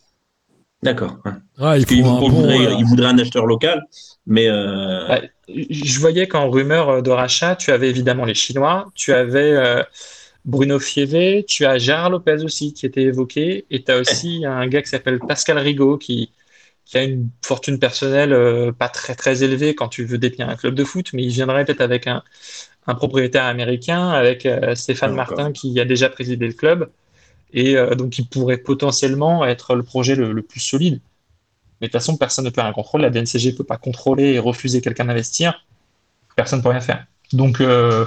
D'accord. ouais. Ah, il bon, voudrait, euh, il voudrait un acheteur local, mais euh, Ouais. Je voyais qu'en rumeur de rachat, tu avais évidemment les Chinois, tu avais euh, Bruno Fievé, tu as Gérard Lopez aussi qui était évoqué, et tu as aussi un gars qui s'appelle Pascal Rigaud qui, qui a une fortune personnelle euh, pas très très élevée quand tu veux détenir un club de foot, mais il viendrait peut-être avec un, un propriétaire américain, avec euh, Stéphane Ah. Martin qui a déjà présidé le club, et euh, donc il pourrait potentiellement être le projet le, le plus solide. Mais de toute façon, personne ne peut rien contrôler. La DNCG ne peut pas contrôler et refuser quelqu'un d'investir. Personne ne peut rien faire. Donc, euh,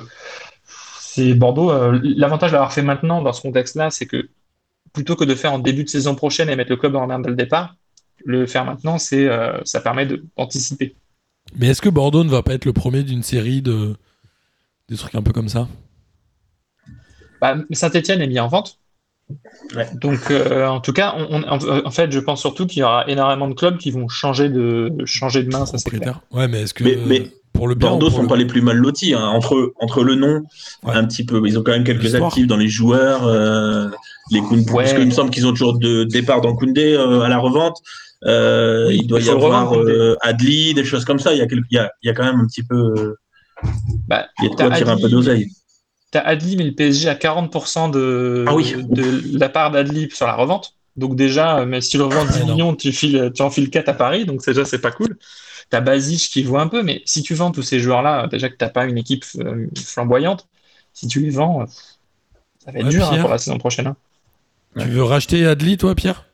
c'est Bordeaux. euh, L'avantage d'avoir fait maintenant dans ce contexte-là, c'est que plutôt que de faire en début de saison prochaine et mettre le club en merde dès le départ, le faire maintenant, c'est, euh, ça permet de- d'anticiper. Mais est-ce que Bordeaux ne va pas être le premier d'une série de des trucs un peu comme ça? Bah, Saint-Etienne est mis en vente. Ouais. Donc, euh, en tout cas, on- on- en, fait, je pense surtout qu'il y aura énormément de clubs qui vont changer de, changer de main, ça c'est clair. Ouais, mais est-ce que Mais- mais pour le bien Bordeaux pour sont le- pas les plus mal lotis. hein. Entre, entre le nom, Ouais. un petit peu, ils ont quand même quelques actifs dans les joueurs. euh, les Koundé, Ouais. Parce qu'il me semble qu'ils ont toujours de départ dans Koundé euh, à la revente. Euh, il doit il y avoir euh, Adli, des choses comme ça. Il y a, il y a, il y a quand même un petit peu. Bah, il y a de quoi tirer un peu Adli- d'oseille. T'as Adli, mais le PSG a 40% de, Ah oui. de la part d'Adli sur la revente. Donc déjà, mais si tu le revends 10 Ouais, non. millions, tu, files, tu en files 4 à Paris, donc déjà c'est pas cool. T'as Basic qui voit un peu, mais si tu vends tous ces joueurs-là, déjà que t'as pas une équipe euh, flamboyante, si tu les vends, euh, ça va être Ouais, dur hein, pour la saison prochaine. hein. Tu veux racheter Adli, toi, Pierre?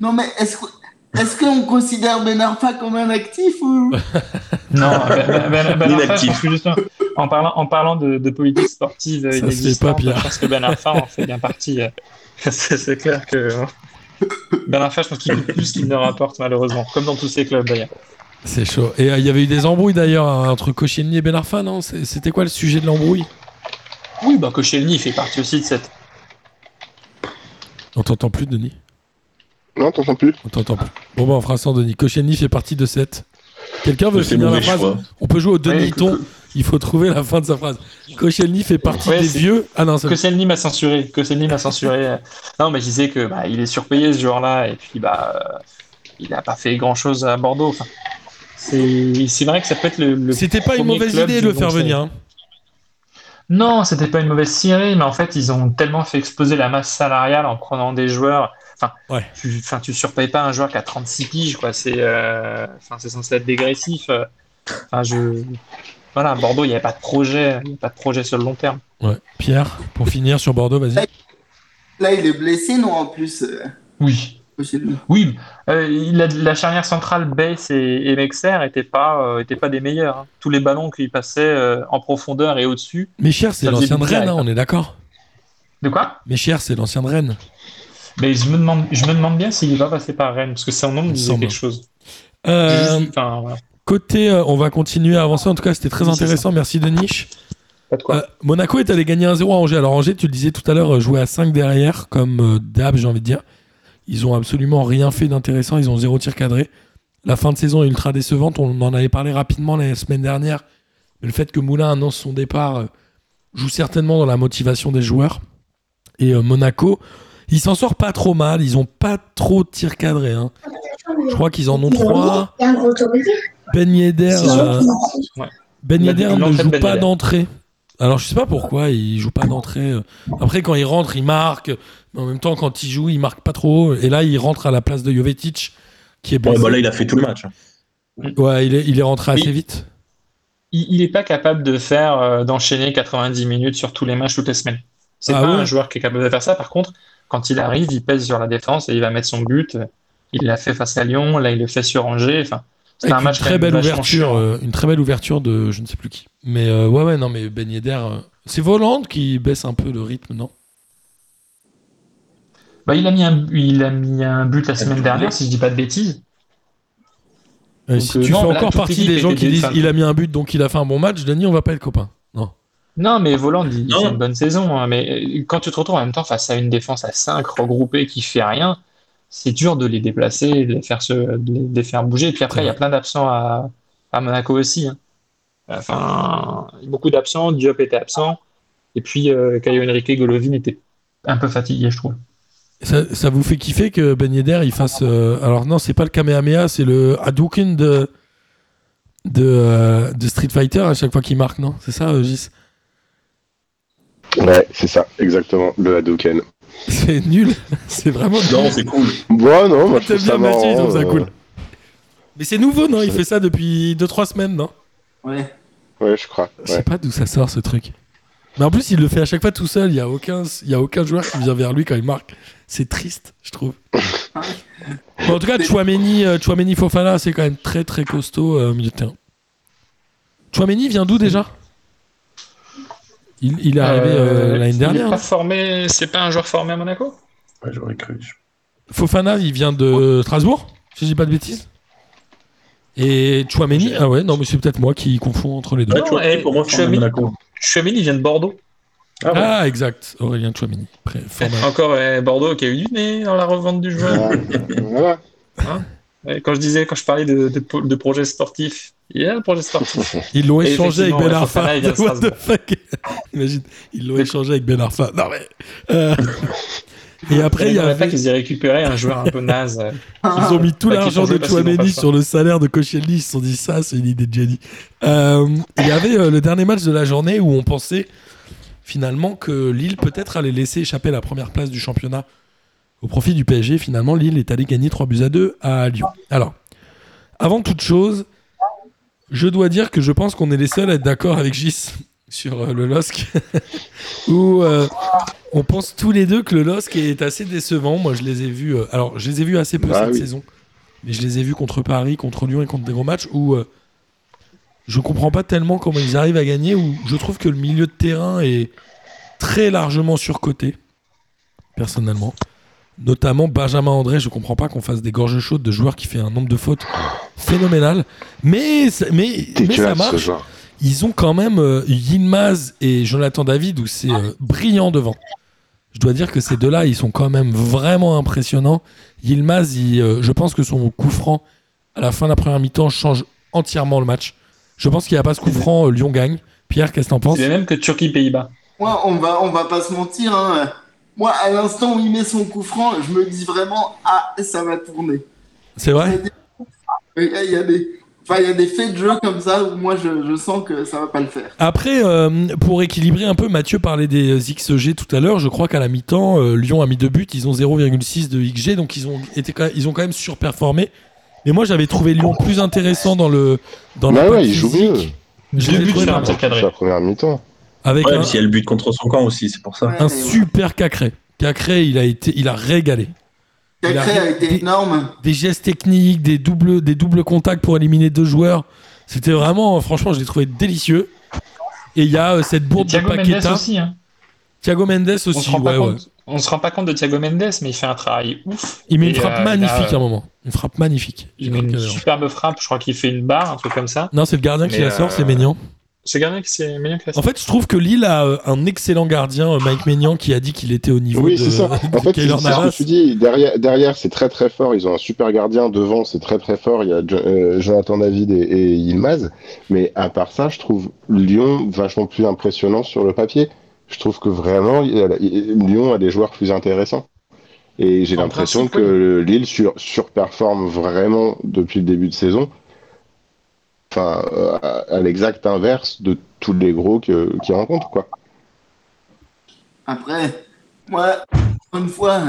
Non, mais est-ce que- est-ce qu'on considère Ben Arfa comme un actif ou? Non, Ben, ben, ben- Ben Arfa, Inactif. je pense que justement, en parlant, en parlant de, de politique sportive se fait inexistante, pas, Pierre. je pense que Ben Arfa en fait bien partie. euh, c'est c'est clair que Ben Arfa, je pense qu'il coûte plus qu'il ne rapporte malheureusement, comme dans tous ces clubs d'ailleurs. C'est chaud. Et euh, il y avait eu des embrouilles d'ailleurs hein, entre Koscielny et Ben Arfa, non? C'est- C'était quoi le sujet de l'embrouille? Oui, bah Koscielny fait partie aussi de cette. On t'entend plus, Denis Non, t'entends plus On t'entend plus. Bon, bah, on fera sans Denis. Koscielny fait partie de cette. Quelqu'un veut finir la phrase choix. On peut jouer au Denis Ouais, ton. Il faut trouver la fin de sa phrase. Koscielny fait partie Ouais, des vieux. Ah non, Koscielny m'a censuré. Koscielny m'a censuré. Non, mais je disais que bah, il est surpayé ce joueur-là et puis bah euh, il n'a pas fait grand-chose à Bordeaux. Enfin, c'est vrai que ça peut être le. le C'était pas une mauvaise idée de le faire venir. hein. Non, c'était pas une mauvaise série, mais en fait, ils ont tellement fait exploser la masse salariale en prenant des joueurs. Enfin, Ouais. tu, enfin, tu surpayes pas un joueur qui a 36 piges, quoi. C'est, euh, enfin, c'est censé être dégressif. Enfin, je, voilà, à Bordeaux, il n'y avait pas de projet, il y a pas de projet sur le long terme. Ouais. Pierre, pour finir sur Bordeaux, vas-y. Là, il est blessé, non, en plus euh, Oui. Oui, euh, la charnière centrale Bass et, et Mexer n'étaient pas, euh, étaient pas des meilleurs. hein. Tous les ballons qu'il passait euh, en profondeur et au-dessus. Mais cher, c'est l'ancien de Rennes, hein, on est d'accord. De quoi? Mais cher, c'est l'ancien de Rennes. Mais je me demande, je me demande bien s'il va passer par Rennes, parce que son nom me disait quelque chose. Euh, enfin, côté, euh, on va continuer à avancer. En tout cas, c'était très Oui, intéressant. Merci Denis. Pas de quoi. Euh, Monaco est allé gagner 1-0 à Angers. Alors Angers, tu le disais tout à l'heure, jouait à 5 derrière, comme euh, d'hab, j'ai envie de dire. Ils ont absolument rien fait d'intéressant. Ils ont zéro tir cadré. La fin de saison est ultra décevante. On en avait parlé rapidement la semaine dernière. Mais le fait que Moulin annonce son départ euh, joue certainement dans la motivation des joueurs. Et euh, Monaco, il s'en sort pas trop mal. Ils ont pas trop de tirs cadrés. hein. Je crois qu'ils en ont 3. Il y a un gros touriste. Ben Yedder, euh, Ouais. Ben Yedder ne joue Ben pas d'entrée. Alors je sais pas pourquoi il joue pas d'entrée. euh. Après quand il rentre, il marque. Mais en même temps quand il joue, il marque pas trop. Et là il rentre à la place de Jovetic qui est Ouais, blessé. bah là, il a fait tout le match. Ouais, il est, il est rentré assez Oui. vite. Il n'est pas capable de faire euh, d'enchaîner 90 minutes sur tous les matchs toutes les semaines. C'est Ah pas ouais un joueur qui est capable de faire ça. Par contre, quand il arrive, il pèse sur la défense et il va mettre son but. Il l'a fait face à Lyon, là il le fait sur Angers. Enfin, Avec un match une très belle ouverture, euh, une très belle ouverture de je ne sais plus qui. Mais euh, ouais ouais non mais Ben Yedder, euh, c'est Voland qui baisse un peu le rythme non? Bah, il a mis un, il a mis un but la semaine dernière, si je dis pas de bêtises. Donc, Si euh, tu non, fais encore partie des gens qui disent il a mis un but donc il a fait un bon match, Denis on va pas être copains. Non. Mais Voland, il, il Non. fait une bonne saison. hein, mais euh, quand tu te retrouves en même temps face à une défense à 5 regroupée qui fait rien, c'est dur de les déplacer, de les faire, se, de les, de les faire bouger. Et puis après, il y a plein d'absents à, à Monaco aussi. hein. Enfin, beaucoup d'absents. Diop était absent. Et puis, euh, Caio Henrique Golovin était un peu fatigué, je trouve. Ça, ça vous fait kiffer que Ben Yedder il fasse. euh, alors non, c'est pas le Kamehameha, c'est le Hadouken de de, euh, de Street Fighter à chaque fois qu'il marque, non? C'est ça, euh, Gis? Ouais, c'est ça, exactement, le Hadouken. C'est nul. c'est vraiment Non, nul. c'est cool. Bon, non, moi je trouve ça bien Mathieu, ils marrant. ça euh, cool. Mais c'est nouveau, non? Il fait ça depuis 2-3 semaines, non? Ouais. Ouais, je crois. Je sais Ouais. pas d'où ça sort ce truc. Mais en plus, il le fait à chaque fois tout seul. Il y a aucun, il y a aucun joueur qui vient vers lui quand il marque. C'est triste, je trouve. Bon, en tout cas, Chouameni, euh, Chouameni Fofana, c'est quand même très très costaud euh, au milieu de terrain. Chouameni vient d'où déjà? Il, il est arrivé euh, Euh, l'année il dernière. pas non formé, c'est pas un joueur formé à Monaco Ouais, j'aurais cru. Fofana, il vient de Strasbourg, si je dis pas de bêtises. Et Chouameni, ah ouais, non, mais c'est peut-être moi qui confonds entre les deux. Non, et pour moi, Chouameni- Monaco. Chouameni vient de Bordeaux. Ah, ouais. Ah, exact, Aurélien Chouameni. Formé. Encore euh, Bordeaux qui a eu du nez dans la revente du joueur. Voilà. Ouais, Quand je disais, quand je parlais de, de, de projet sportif, il y a un projet sportif. Ils l'ont échangé avec Ben Arfa. What the fuck? Imagine, ils l'ont échangé avec Ben Arfa. Non mais. euh, Et après, il y pas avait. qu'ils aient récupéré un joueur un peu naze. euh, Ils ont mis tout l'argent de Chouameni le sur le salaire de Koscielny. Ils se sont dit ça, c'est une idée de génie. Euh, Il y avait euh, le dernier match de la journée où on pensait finalement que Lille peut-être allait laisser échapper la première place du championnat au profit du PSG. Finalement, Lille est allé gagner 3 buts à 2 à Lyon. Alors, avant toute chose, je dois dire que je pense qu'on est les seuls à être d'accord avec Gis sur euh, le LOSC. où euh, on pense tous les deux que le LOSC est assez décevant. Moi, je les ai vus. euh, alors, je les ai vus assez peu Bah cette oui. saison. Mais je les ai vus contre Paris, contre Lyon et contre des gros matchs où euh, je comprends pas tellement comment ils arrivent à gagner. Où je trouve que le milieu de terrain est très largement surcoté, personnellement. Notamment Benjamin André, je comprends pas qu'on fasse des gorges chaudes de joueurs qui fait un nombre de fautes phénoménal. Mais, ça- mais, mais ça marche. Ils ont quand même euh, Yilmaz et Jonathan David où c'est euh, brillant devant. Je dois dire que ces deux-là, ils sont quand même vraiment impressionnants. Yilmaz, il, euh, je pense que son coup franc à la fin de la première mi-temps change entièrement le match. Je pense qu'il n'y a pas ce coup franc, euh, Lyon gagne. Pierre, qu'est-ce que t'en penses? C'est même que Turquie-Pays-Bas. Moi, on va, on va pas se mentir. hein. Moi, à l'instant où il met son coup franc, je me dis vraiment, ah, ça va tourner. C'est vrai Il y a, il y a des, enfin, il y a des faits de jeu comme ça où moi, je, je sens que ça va pas le faire. Après, euh, pour équilibrer un peu, Mathieu parlait des euh, XG tout à l'heure. Je crois qu'à la mi-temps, euh, Lyon a mis deux buts. Ils ont 0,6 de XG, donc ils ont, été, quand- ils ont quand même surperformé. Mais moi, j'avais trouvé Lyon plus intéressant dans le dans Bah ouais, il joue physique. mieux. Sur pas un cadré. C'est la première mi-temps. Avec Ouais, un, mais s'il y a le but contre son camp aussi, c'est pour ça. Ouais, un ouais. super Cacré. Cacré, il a été, il a régalé. Cacré Il a- a été des- énorme. Des gestes techniques, des doubles, des doubles contacts pour éliminer deux joueurs. C'était vraiment, franchement, je l'ai trouvé délicieux. Et il y a euh, cette Et bourde de Thiago Mendes Paqueta. aussi. Hein. Thiago Mendes On se aussi, rend ouais, compte. On se rend pas compte de Thiago Mendes, mais il fait un travail ouf. Il met une frappe euh, il a, magnifique euh, à un moment. Une frappe magnifique. Il met une superbe frappe. Je crois qu'il fait une barre, un truc comme ça. Non, c'est le gardien qui la sort, euh, c'est Maignan. C'est qui a En fait, je trouve que Lille a un excellent gardien, euh, Mike Maignan, qui a dit qu'il était au niveau Oui, de, c'est ça. de En fait, c'est ce que tu dis. Derrière, derrière c'est très très fort. Ils ont un super gardien. Devant, c'est très très fort. Il y a Jo- euh, Jonathan David et, et Yilmaz. Mais à part ça, je trouve Lyon vachement plus impressionnant sur le papier. Je trouve que vraiment, Lyon a des joueurs plus intéressants. Et j'ai l'impression que Lille sur, surperforme vraiment depuis le début de saison. Enfin, euh, à, à l'exact inverse de tous les gros que- qu'ils rencontrent, quoi. Après, moi, une fois,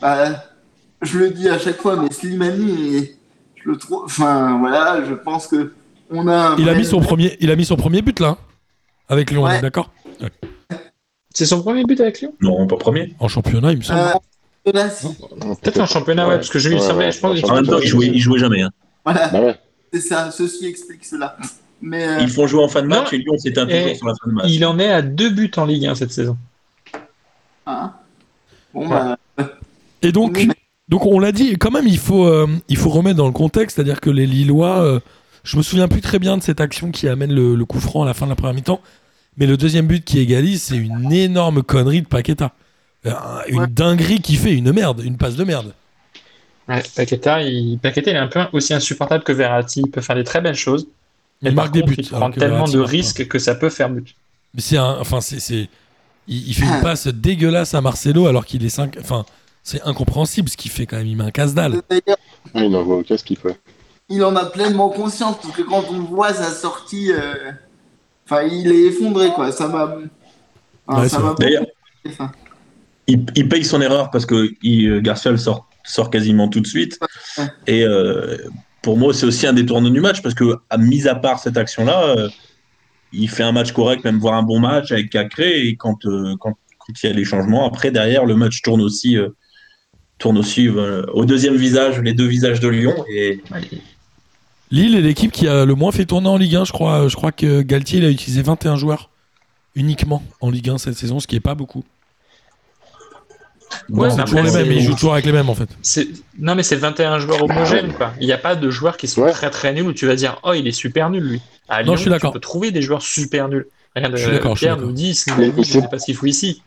bah, je le dis à chaque fois, mais Slimani, je le trouve. Enfin, voilà, je pense que on a. Il a mis son premier, il a mis son premier but là, hein, avec Lyon, Ouais. d'accord C'est son premier but avec Lyon? Non, pas premier. En championnat, il me semble. Euh. Peut-être en championnat, ouais, parce que je lui Ouais, semblait, ouais, je pense. en En même temps, il jouait, il jouait jamais. hein. Voilà, Bah ouais. C'est ça, ceci explique cela. Mais euh, Ils font jouer en fin de match Non. et Lyon s'éteint toujours sur la fin de match. Il en est à deux buts en Ligue 1 cette saison. hein. bon, bah, Et donc, oui, mais- donc on l'a dit, quand même, il faut, euh, il faut remettre dans le contexte, c'est-à-dire que les Lillois, euh, je me souviens plus très bien de cette action qui amène le, le coup franc à la fin de la première mi-temps, mais le deuxième but qui égalise, c'est une énorme connerie de Paqueta. Euh, une Ouais. dinguerie qui fait une merde, une passe de merde. Ouais, Paqueta, il... Paqueta, il est un peu aussi insupportable que Verratti. Il peut faire des très belles choses. Il Mais marque des buts. il prend tellement Verratti de risques que ça peut faire but. Mais c'est un, enfin c'est, c'est- il, il fait une passe dégueulasse à Marcelo alors qu'il est 5 enfin c'est incompréhensible ce qu'il fait quand même, il met un casse-dalle. d'ailleurs, Ah, il envoie au casque qu'il fait. il en a pleinement conscience, parce que quand on voit sa sortie, euh, enfin, il est effondré, quoi. Ça m'a. enfin, Ouais, ça c'est m'a vrai. D'ailleurs, enfin, il, il paye son erreur parce que il, euh, Garcia le sort, sort quasiment tout de suite. Et euh, pour moi, c'est aussi un des tournants du match parce que, à mis à part cette action-là, euh, il fait un match correct, même voir un bon match avec Cacré. Et quand, euh, quand, quand il y a les changements, après, derrière, le match tourne aussi, euh, tourne aussi euh, au deuxième visage, les deux visages de Lyon. Et Lille est l'équipe qui a le moins fait tourner en Ligue 1, je crois. Je crois que Galtier il a utilisé 21 joueurs uniquement en Ligue 1 cette saison, ce qui est pas beaucoup. Ouais, c'est mais toujours les mêmes, c'est- il joue toujours avec les mêmes en fait. Non, mais c'est 21 joueurs homogènes, quoi. Il n'y a pas de joueurs qui sont Ouais. très très nuls où tu vas dire, oh, il est super nul, lui. À Non, Lyon, je suis d'accord. Tu peux trouver des joueurs super nuls. Regarde, Je suis d'accord, je suis Pierre nous dit, je c'est- sais pas ce qu'il faut ici.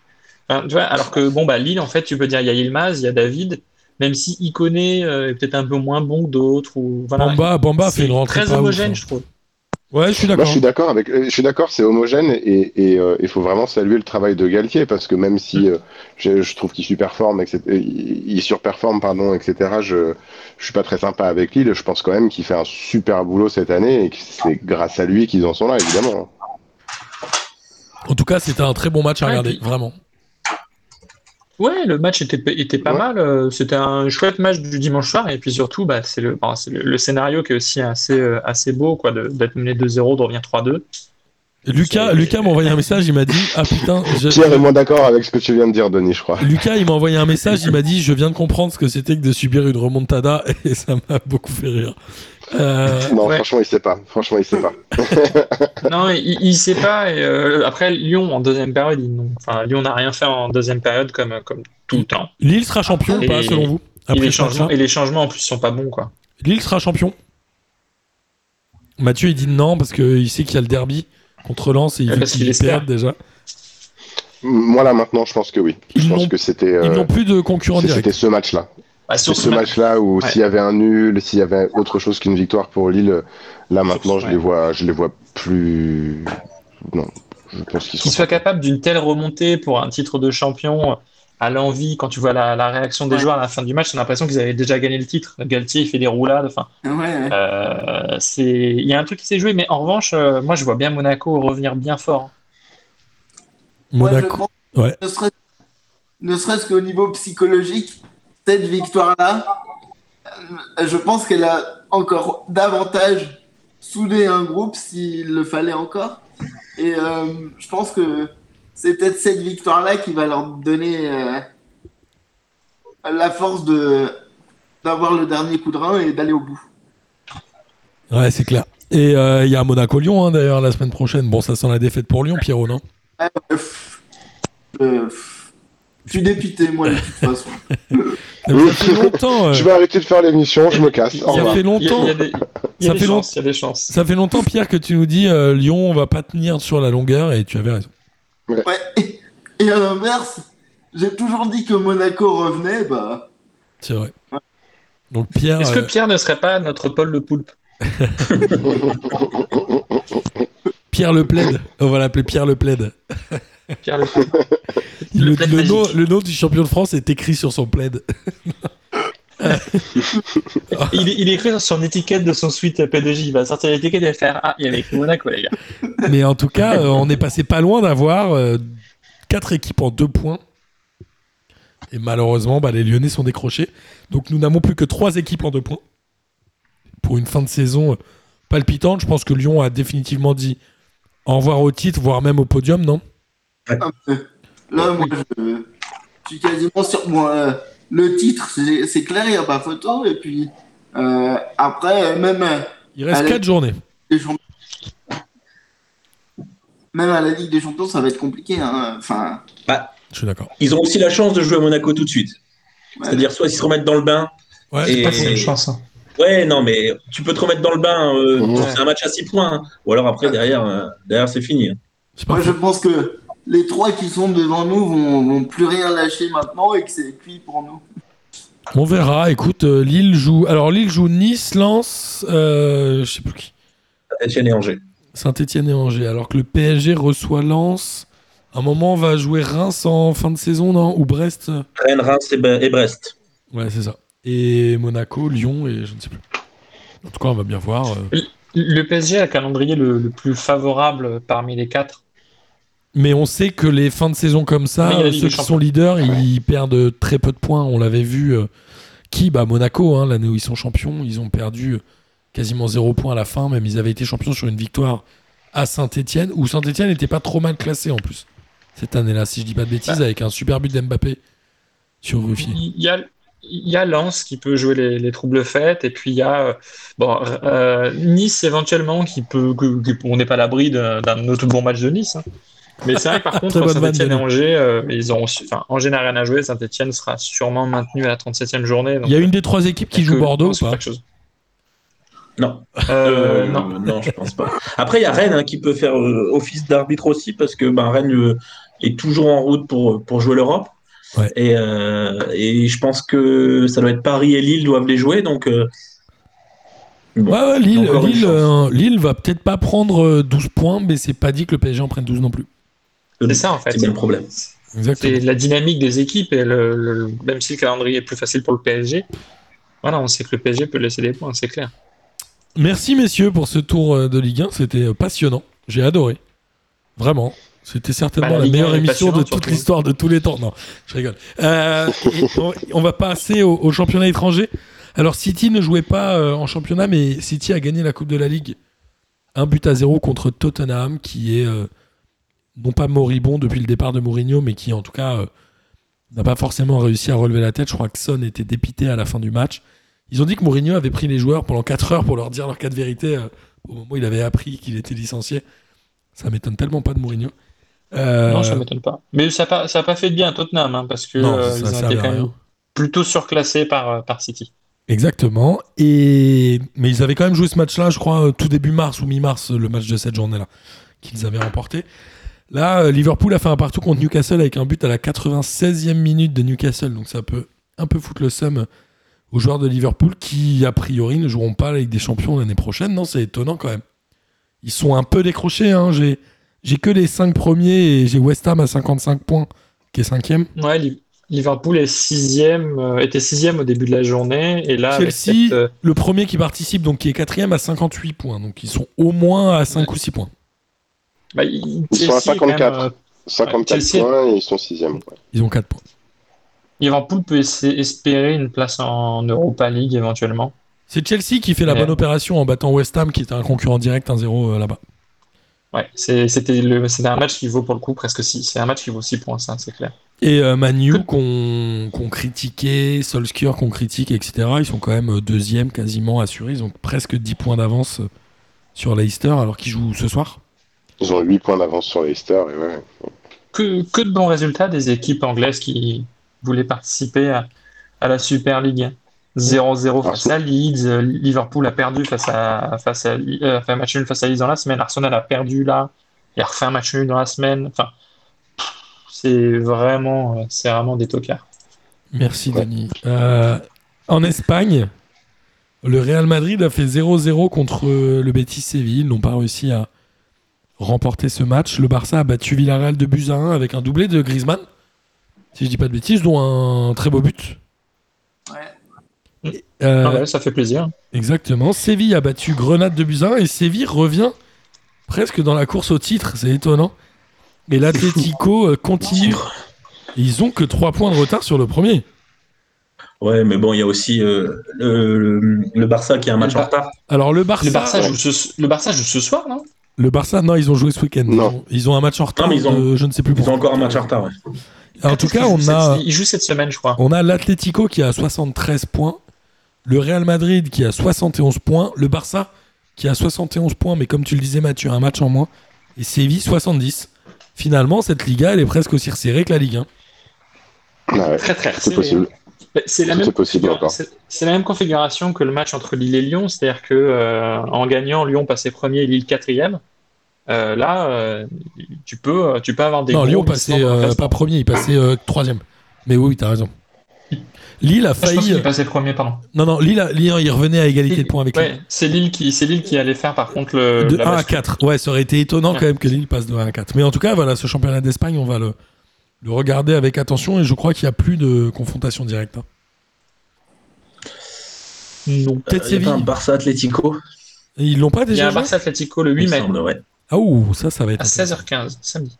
Enfin, tu vois, alors que, bon, bah, Lille, en fait, tu peux dire, il y a Yilmaz, il y a David, même si Iconé euh, est peut-être un peu moins bon que d'autres. Ou... Voilà. Bamba, Bamba fait C'est une rentrée très ouf, homogène, hein. je trouve. Ouais, je suis Moi, d'accord. je suis d'accord avec. euh, Je suis d'accord, c'est homogène et et, euh, il faut vraiment saluer le travail de Galtier parce que même si euh, je, je trouve qu'il superforme, etc., euh, il surperforme, pardon, etc. Je je suis pas très sympa avec Lille. Je pense quand même qu'il fait un super boulot cette année et que c'est grâce à lui qu'ils en sont là, évidemment. En tout cas, c'était un très bon match à Ouais, regarder, puis- vraiment. Ouais, le match était, était pas Ouais. mal. euh, C'était un chouette match du dimanche soir. Et puis surtout, bah, c'est le, scénario qui est aussi assez, euh, assez beau, quoi, de- d'être mené 2-0, de revenir 3-2. Et Lucas, Lucas m'a envoyé un message, il m'a dit Ah putain, je- Pierre est moins d'accord avec ce que tu viens de dire, Denis, je crois. Lucas, il m'a envoyé un message, il m'a dit Je viens de comprendre ce que c'était que de subir une remontada, et ça m'a beaucoup fait rire. Euh, Non, Ouais. franchement, il sait pas. Franchement, il sait pas. non, il, il sait pas. Et, euh, après, Lyon, en deuxième période, ils enfin, Lyon n'a rien fait en deuxième période comme, comme tout le temps. Lille sera champion ou Et- pas, selon vous Et les, changements, et les changements, en plus, sont pas bons, quoi. Lille sera champion Mathieu, il dit non, parce qu'il sait qu'il y a le derby contre Lens et il veut parce qu'il perde déjà. Moi là maintenant, je pense que oui. Ils pense n'ont- que c'était Ils euh, n'ont plus de concurrents c'était directs. ce match-là. Bah, sur ce ce match, match-là où Ouais. s'il y avait un nul, s'il y avait autre chose qu'une victoire pour Lille, là maintenant je les vois, je les vois plus. Non, je pense qu'ils qu'il sont. soit capable d'une telle remontée pour un titre de champion à l'envie, quand tu vois la, la réaction des Ouais. joueurs à la fin du match, on a l'impression qu'ils avaient déjà gagné le titre. Galtier, il fait des roulades. Enfin, ouais, ouais. euh, c'est, il y a un truc qui s'est joué, mais en revanche, euh, moi, je vois bien Monaco revenir bien fort. Je Monaco. pense, Ouais. ne serait- ne serait-ce qu'au niveau psychologique, cette victoire-là, euh, je pense qu'elle a encore davantage soudé un groupe s'il le fallait encore. Et euh, je pense que c'est peut-être cette victoire-là qui va leur donner euh, la force de d'avoir le dernier coup de rein et d'aller au bout. Ouais, c'est clair. Et euh, il y a Monaco-Lyon hein, d'ailleurs la semaine prochaine. Bon, ça sent la défaite pour Lyon, Pierrot, non? Euh, pff, euh, pff, je suis dépité, moi, de toute façon. Ça fait longtemps. euh, Je vais arrêter de faire l'émission, je me casse. Ça fait longtemps. il y a des, il y Ça a des fait long- chances, il y a des chances. Ça fait longtemps, Pierre, que tu nous dis euh, Lyon, on va pas tenir sur la longueur, et tu avais raison. Ouais. Et, et à l'inverse, j'ai toujours dit que Monaco revenait, bah. C'est vrai. Donc Pierre, Est-ce que euh, Pierre ne serait pas notre Paul le Poulpe Pierre le plaide. On va l'appeler Pierre le plaide. Pierre le. Le, nom, le nom du champion de France est écrit sur son plaid. il, il écrit sur son étiquette de son suite P2J. Il va sortir l'étiquette et va faire Ah, il y a avec Monaco, les gars. Mais en tout cas, euh, on est passé pas loin d'avoir euh, quatre équipes en deux points. Et malheureusement, bah, les Lyonnais sont décrochés. Donc nous n'avons plus que trois équipes en deux points. Pour une fin de saison euh, palpitante, je pense que Lyon a définitivement dit au revoir au titre, voire même au podium, non? Là, moi, je, je suis quasiment sur moi. euh, le titre, c'est c'est clair, il n'y a pas photo. Et puis, euh, après, même, Il reste Allez. quatre journées. les champions. Même à la Ligue des Champions, ça va être compliqué. Hein. Enfin, Je suis d'accord. Ils ont aussi la chance de jouer à Monaco tout de suite. C'est-à-dire, soit ils se remettent dans le bain. Ouais, Et- c'est pas une chance. hein. Ouais, non, mais tu peux te remettre dans le bain. euh, Ouais. C'est un match à 6 points. hein. Ou alors après, derrière, euh, derrière c'est fini. hein. Moi, je pense que les trois qui sont devant nous vont, vont plus rien lâcher maintenant et que c'est cuit pour nous. On verra. Écoute, euh, Lille joue. Alors Lille joue Nice, Lens, euh, je sais plus qui. Etienne et Angers. Saint-Etienne et Angers. Alors que le PSG reçoit Lens. À un moment, on va jouer Reims en fin de saison, non? Ou Brest? Rennes, Reims et, Bre- et Brest. Ouais, c'est ça. Et Monaco, Lyon et je ne sais plus. En tout cas, on va bien voir. euh. Le PSG a le calendrier le, le plus favorable parmi les quatre. Mais on sait que les fins de saison comme ça, euh, ceux qui Champions. sont leaders, ils perdent très peu de points. On l'avait vu. euh, qui? Bah Monaco, hein, l'année où ils sont champions, ils ont perdu euh, quasiment zéro point à la fin. Même ils avaient été champions sur une victoire à Saint-Etienne, où Saint-Etienne n'était pas trop mal classé en plus cette année-là, si je dis pas de bêtises, Bah. avec un super but d'Mbappé sur Ruffier. Il y a, il y a Lens qui peut jouer les, les troubles faites, et puis il y a euh, bon, euh, Nice éventuellement qui peut. on n'est pas à l'abri d'un d'un autre bon match de Nice. hein. Mais c'est vrai que par Très contre, Saint-Etienne et. Angers, euh, ils ont, enfin, Angers n'a rien à jouer. Saint-Etienne sera sûrement maintenu à la 37e journée. donc, Il y a une des trois équipes qui joue que- Bordeaux ou c'est pas quelque chose Non. Euh, Euh, non. non, je pense pas. Après, il y a Rennes hein, qui peut faire euh, office d'arbitre aussi parce que ben, Rennes euh, est toujours en route pour, pour jouer l'Europe. Ouais. Et, euh, et je pense que ça doit être Paris et Lille doivent les jouer. Donc, euh, bon. Ouais, ouais, Lille, Lille, euh, Lille va peut-être pas prendre euh, 12 points, mais c'est pas dit que le PSG en prenne 12 non plus. C'est ça en fait. C'est bien le problème. Exactement. C'est la dynamique des équipes et le, le- même si le calendrier est plus facile pour le PSG, voilà, on sait que le PSG peut laisser des points, c'est clair. Merci messieurs pour ce tour euh, de Ligue 1, c'était euh, passionnant. J'ai adoré. Vraiment. C'était certainement Bah, la la Ligue 1 meilleure émission de toute l'histoire de tous les temps. Non, je rigole. Euh, on, on va passer au, au championnat étranger. Alors City ne jouait pas euh, en championnat, mais City a gagné la Coupe de la Ligue. Un but à zéro contre Tottenham, qui est euh, non pas moribond depuis le départ de Mourinho, mais qui en tout cas euh, n'a pas forcément réussi à relever la tête. Je crois que Son était dépité à la fin du match. Ils ont dit que Mourinho avait pris les joueurs pendant 4 heures pour leur dire leur cas de vérité euh, au moment où il avait appris qu'il était licencié. Ça m'étonne tellement pas de Mourinho. Euh, Non, ça m'étonne pas. Mais ça n'a pas, ça a pas fait de bien à Tottenham, hein, parce que Non, euh, ils ont été quand même plutôt surclassés par, par City. Exactement. Et... Mais ils avaient quand même joué ce match-là, je crois, tout début mars ou mi-mars, le match de cette journée-là, qu'ils avaient remporté. Là, euh, Liverpool a fait un partout contre Newcastle avec un but à la 96e minute de Newcastle. Donc ça peut un peu foutre le seum aux joueurs de Liverpool qui, a priori, ne joueront pas Ligue des Champions l'année prochaine. Non, c'est étonnant quand même. Ils sont un peu décrochés. Hein. J'ai... j'ai que les 5 premiers et j'ai West Ham à 55 points, qui est 5 Ouais, Li- Liverpool est sixième, euh, était sixième au début de la journée, et là, avec Chelsea, cette, euh, le premier qui participe, donc qui est quatrième à 58 points. Donc ils sont au moins à 5 ou 6 points. Bah, il- Ils sont à Chelsea est quand même, 54. euh, 54 Chelsea- points et ils sont 6 Ils ont 4 points. Liverpool peut espérer une place en Europa League éventuellement. C'est Chelsea qui fait la Ouais. bonne opération en battant West Ham, qui était un concurrent direct 1-0 euh, là-bas. Ouais, c'est- c'était un match qui vaut pour le coup presque 6. C'est un match qui vaut 6 points, ça, c'est clair. Et euh, Manu qu'on critiquait, Solskjaer qu'on critique, etc. Ils sont quand même euh, deuxième quasiment assurés. Ils ont presque 10 points d'avance euh, sur Leicester alors qu'ils jouent ce soir. Ils ont 8 points d'avance sur Leicester. Et ouais. Que, que de bons résultats des équipes anglaises qui voulaient participer à, à la Super League. 0-0 face à Leeds, euh, Liverpool a perdu face à, face à, euh, fait un match nul face à Leeds dans la semaine, Arsenal a perdu là, il a refait un match nul dans la semaine. Enfin, c'est vraiment, euh, c'est vraiment des tocards. Merci Denis. Euh, en Espagne, le Real Madrid a fait 0-0 contre le Betis Séville. Ils n'ont pas réussi à remporter ce match. Le Barça a battu Villarreal de buts à 1 avec un doublé de Griezmann. Si je dis pas de bêtises, dont un très beau but. Ouais. Euh, Ah ouais, ça fait plaisir. Exactement. Séville a battu Grenade de buts à 1 et Séville revient presque dans la course au titre. C'est étonnant. Et l'Atlético euh, continue. Ils ont que 3 points de retard sur le premier. Ouais, mais bon, il y a aussi euh, le, le- le Barça qui a un match en retard. Alors le Barça, Le Barça, joue ce, le Barça joue ce soir, non? Le Barça, non, ils ont joué ce week-end. Ils, Non. ont, ils ont un match en retard. Non, mais ils ont- de- je ne sais plus Ils ont encore un match en retard. ouais. En tout cas, on a, cette- il joue cette semaine, je crois. on a l'Atlético qui a 73 points, le Real Madrid qui a 71 points, le Barça qui a 71 points, mais comme tu le disais, Mathieu, un match en moins, et Séville 70. Finalement, cette Liga, elle est presque aussi resserrée que la Ligue 1. Ah ouais, Très très c'est possible. la, c'est la même configuration que le match entre Lille et Lyon, c'est-à-dire que euh, en gagnant, Lyon passait premier et Lille quatrième. Euh, là, euh, tu peux, tu peux avoir des non, Lyon passait euh, pas premier, il passait euh, troisième. Mais oui, t'as raison. Lille a Ah, je pense failli. qu'il passait premier, pardon. Non, non, Lille, a- Lille, il revenait à égalité de points avec Ouais, c'est Lille qui, c'est Lille qui allait faire par contre le. De la 1 à bascule. 4. Ouais, ça aurait été étonnant quand même que Lille passe de 1 à 4. Mais en tout cas, voilà, ce championnat d'Espagne, on va le, le regarder avec attention et je crois qu'il n'y a plus de confrontation directe. hein. Peut-être Euh, il y a pas un. Barça Atlético. Ils l'ont pas Il y a déjà un Barça Atlético le il 8 me mai semble, ouais. Ah ouh, ça, ça va être. à 16h15 samedi.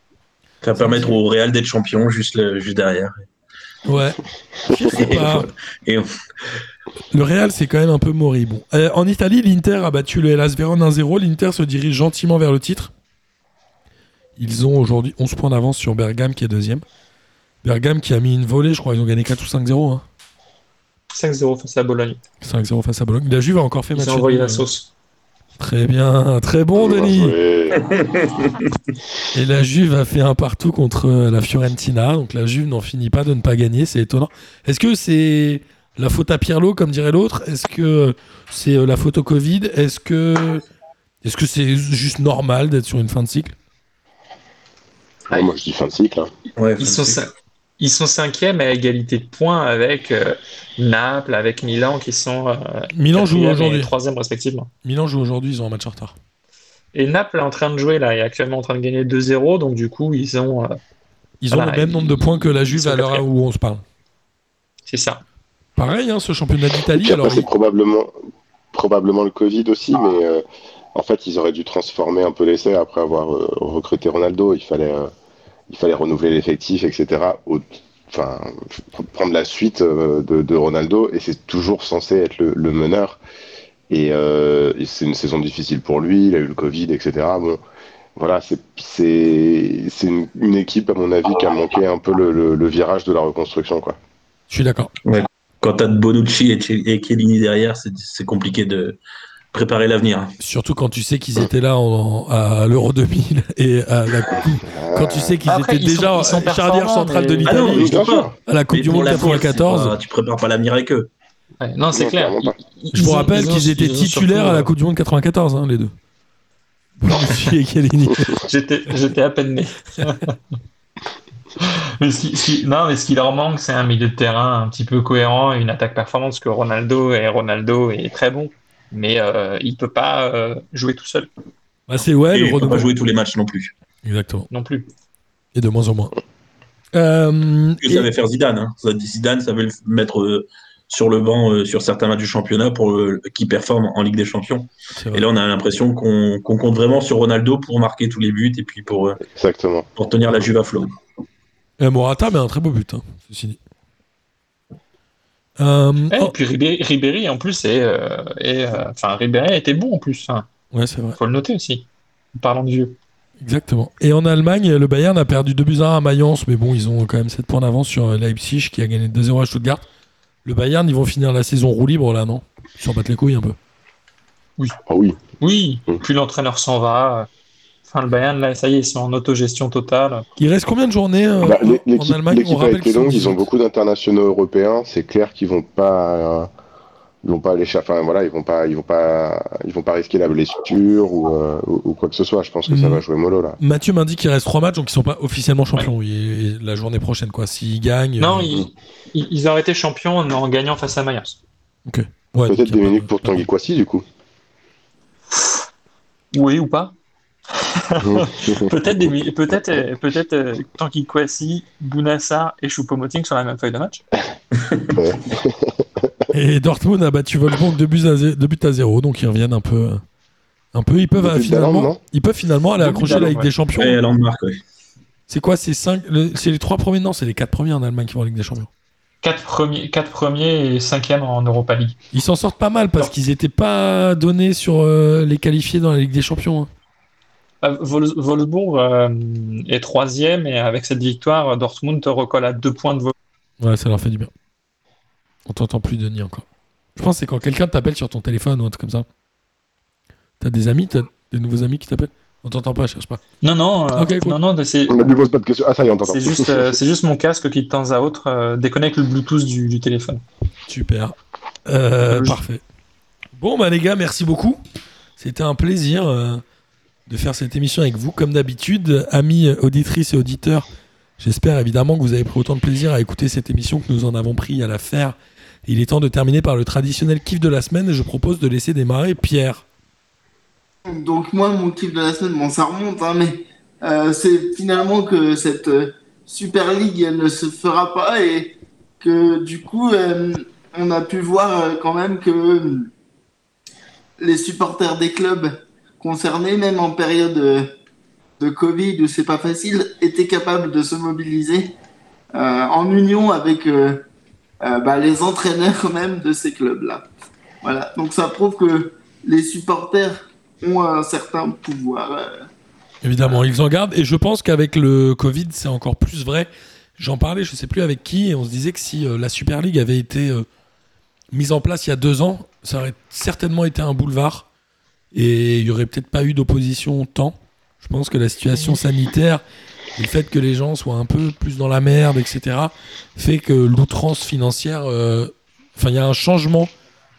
Ça va permettre au Real d'être champion juste, le- juste derrière. Ouais. Je sais Et, pas. et on- Le Real, c'est quand même un peu moribond. Euh, en Italie, l'Inter a battu le Hellas Vérone 1-0. L'Inter se dirige gentiment vers le titre. Ils ont aujourd'hui 11 points d'avance sur Bergame qui est deuxième. Bergame qui a mis une volée, je crois. Ils ont gagné 4 ou 5-0. hein. 5-0 face à Bologne. 5-0 face à Bologne. La Juve a encore fait match. Ils ont envoyé la euh, sauce. Très bien, très bon Denis. joué. Et la Juve a fait un partout contre euh, la Fiorentina. Donc la Juve n'en finit pas de ne pas gagner, c'est étonnant. Est-ce que c'est la faute à Pirlo, comme dirait l'autre? Est-ce que c'est euh, la faute au Covid? Est-ce que est-ce que c'est juste normal d'être sur une fin de cycle? Ouais, moi, je dis fin de cycle. hein. ouais, Ils sont, de cycle. cin- ils sont cinquièmes à égalité de points avec euh, Naples, avec Milan qui sont euh, Milan joue aujourd'hui. troisième respectivement. Milan joue aujourd'hui, ils ont un match en retard. Et Naples est en train de jouer là, est actuellement en train de gagner 2-0, donc du coup ils ont, euh, Ils ont le même ils- nombre de points que la Juve à l'heure où on se parle. c'est ça. Pareil, hein, ce championnat d'Italie. Alors, c'est probablement, probablement le Covid aussi, mais euh, en fait, ils auraient dû transformer un peu l'essai après avoir euh, recruté Ronaldo. Il fallait, euh, il fallait renouveler l'effectif, etc. Au- Enfin, pr- prendre la suite euh, de, de Ronaldo, et c'est toujours censé être le, le meneur. Et, euh, et c'est une saison difficile pour lui, il a eu le Covid, etc. Bon, voilà, c'est une, une équipe, à mon avis, qui a manqué un peu le, le- le virage de la reconstruction, quoi. je suis d'accord. Quand t'as de Bonucci et, et Chiellini derrière, c'est compliqué de préparer l'avenir. Surtout quand tu sais qu'ils étaient là en- à l'Euro 2000 et à la coupe. Quand tu sais qu'ils étaient ils sont- déjà sont charnière centrale de mais- Ah non, l'Italie pas. à la Coupe Mais du Monde l'avenir, c'est 94. pas- Tu prépares pas l'avenir avec eux. Ouais, non, c'est clair. Ils- Je vous rappelle qu'ils étaient titulaires surtout, à la Coupe du Monde 94, hein, les deux. J'étais, j'étais à peine né. mais ce qui- ce qui- non, mais ce qui leur manque, c'est un milieu de terrain un petit peu cohérent et une attaque performante, parce que Ronaldo et Ronaldo est très bon, mais euh, il peut pas euh, jouer tout seul Bah, c'est ouais, et le il peut pas jouer tous les matchs non plus. Exactement. non plus. Et de moins en moins. Euh, Que et- savait faire Zidane. Hein. Ça, Zidane savait le mettre euh, sur le banc euh, sur certains matchs du championnat pour euh, qu'il performe en Ligue des Champions. Et là, on a l'impression qu'on compte vraiment sur Ronaldo pour marquer tous les buts et puis pour, euh, Exactement. pour tenir la Juve à flot. Euh, Morata, mais un très beau but, hein, ceci dit. Euh, Et oh, puis Ribéry, Ribéry, en plus, est, euh, est, euh, enfin, Ribéry a été bon en plus, hein. ouais, c'est vrai. faut le noter aussi, en parlant de vieux. Exactement. Et en Allemagne, le Bayern a perdu 2 buts à 1 à Mayence, mais bon, ils ont quand même 7 points d'avance sur Leipzig qui a gagné 2-0 à Stuttgart. Le Bayern, ils vont finir la saison roue libre là, non? Ils s'en battent les couilles un peu. Ah oui. Oui, Mm. puis l'entraîneur s'en va. Enfin, le Bayern, là, ça y est, ils sont en autogestion totale. Il reste combien de journées euh, Bah, en L'équipe Allemagne? L'équipe a été longue, ils ont 18. beaucoup d'internationaux européens. C'est clair qu'ils vont pas, euh, ils vont pas aller chercher. Enfin voilà, ils vont pas, ils vont pas, ils vont pas risquer la blessure ou, euh, ou, ou quoi que ce soit. Je pense que ça Mhm. va jouer mollo là. Mathieu m'indique qu'il reste 3 matchs, donc ils sont pas officiellement champions et- et la journée prochaine, quoi. S'ils gagnent. Non, euh, ils, ils, ont été champions en, gagnant face à Mayence. ouais, donc Peut-être des minutes pour Tanguy Kwasi du coup. Oui ou pas Peut-être des mi- peut-être euh, peut-être euh, Tanguy Kouassi, Bounassar et Choupo-Moting sur la même feuille de match. Et Dortmund a battu Wolfsburg 2 buts à 0, buts à zéro, donc ils reviennent un peu. Un peu, ils peuvent, finalement, ils peuvent finalement aller accrocher la Ligue ouais. des Champions. Et Landmark, ouais. C'est quoi C'est cinq- le- c'est les trois premiers Non, c'est les quatre premiers en Allemagne qui vont en Ligue des Champions. 4 premiers, quatre premiers et 5 en Europa League. Ils s'en sortent pas mal parce qu'ils étaient pas donnés sur euh, les qualifiés dans la Ligue des Champions. hein. Euh, Vol- Wolfsburg euh, est troisième et avec cette victoire, Dortmund te recolle à deux points de Wolfsburg. Ouais, ça leur fait du bien. On t'entend plus, Denis, encore. Je pense que c'est quand quelqu'un t'appelle sur ton téléphone ou un truc comme ça. T'as des amis, t'as des nouveaux amis qui t'appellent? On t'entend pas, cherche pas. Non, non, euh, Ok, cool. non, non, c'est On ne lui pose pas de questions. Ah ça y est, on t'entend. c'est juste, euh, c'est juste mon casque qui de temps à autre euh, déconnecte le Bluetooth du, du téléphone. Super. Euh, Oui. parfait. Bon, bah les gars, merci beaucoup. C'était un plaisir euh, de faire cette émission avec vous, comme d'habitude. Amis auditrices et auditeurs, j'espère évidemment que vous avez pris autant de plaisir à écouter cette émission que nous en avons pris à la faire. Il est temps de terminer par le traditionnel kiff de la semaine et je propose de laisser démarrer Pierre. Donc moi, mon kiff de la semaine, bon, ça remonte, hein, mais euh, c'est finalement que cette euh, Super League elle ne se fera pas et que du coup, euh, on a pu voir quand même que les supporters des clubs concernés, même en période de Covid où c'est pas facile, étaient capables de se mobiliser en union avec bah, les entraîneurs même de ces clubs-là. Voilà, donc ça prouve que les supporters ont un certain pouvoir. euh. Évidemment, ils en gardent. Et je pense qu'avec le Covid, c'est encore plus vrai. J'en parlais, je sais plus avec qui, et on se disait que si euh, la Super League avait été euh, mise en place il y a deux ans, ça aurait certainement été un boulevard. Et il y aurait peut-être pas eu d'opposition tant. Je pense que la situation sanitaire et le fait que les gens soient un peu plus dans la merde, etc., fait que l'outrance financière. euh, Enfin, il y a un changement,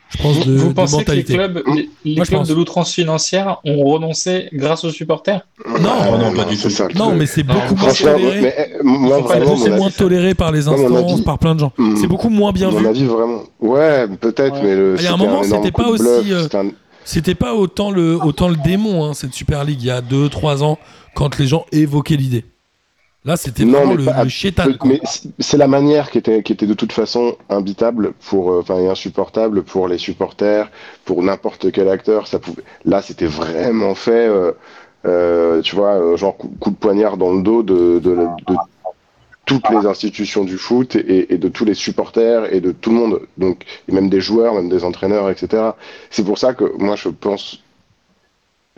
je pense, de, vous de pensez que les mentalité. clubs, les, les Moi, je clubs pense. de l'outrance financière ont renoncé grâce aux supporters? Non, Ah, non, pas du c'est tout. ça non, mais c'est beaucoup moins toléré. mais euh, moi vraiment, c'est moins toléré par les instances, avis- par plein de gens. Hmm. C'est beaucoup moins bien mon vu. avis vraiment. Ouais, peut-être, Ouais. mais le. Il y a un moment, c'était pas aussi, euh, C'était pas autant le, autant le démon, hein, cette Super League, il y a 2-3 ans, quand les gens évoquaient l'idée. Là, c'était vraiment le, pas- le chétan. Mais c'est la manière qui était, qui était de toute façon imbitable pour, euh, enfin, insupportable pour les supporters, pour n'importe quel acteur. Ça pouvait. Là, c'était vraiment fait, euh, euh, tu vois, genre coup, coup de poignard dans le dos de, de, de toutes les institutions du foot et, et de tous les supporters et de tout le monde. Donc, et même des joueurs, même des entraîneurs, etc. C'est pour ça que moi, je pense.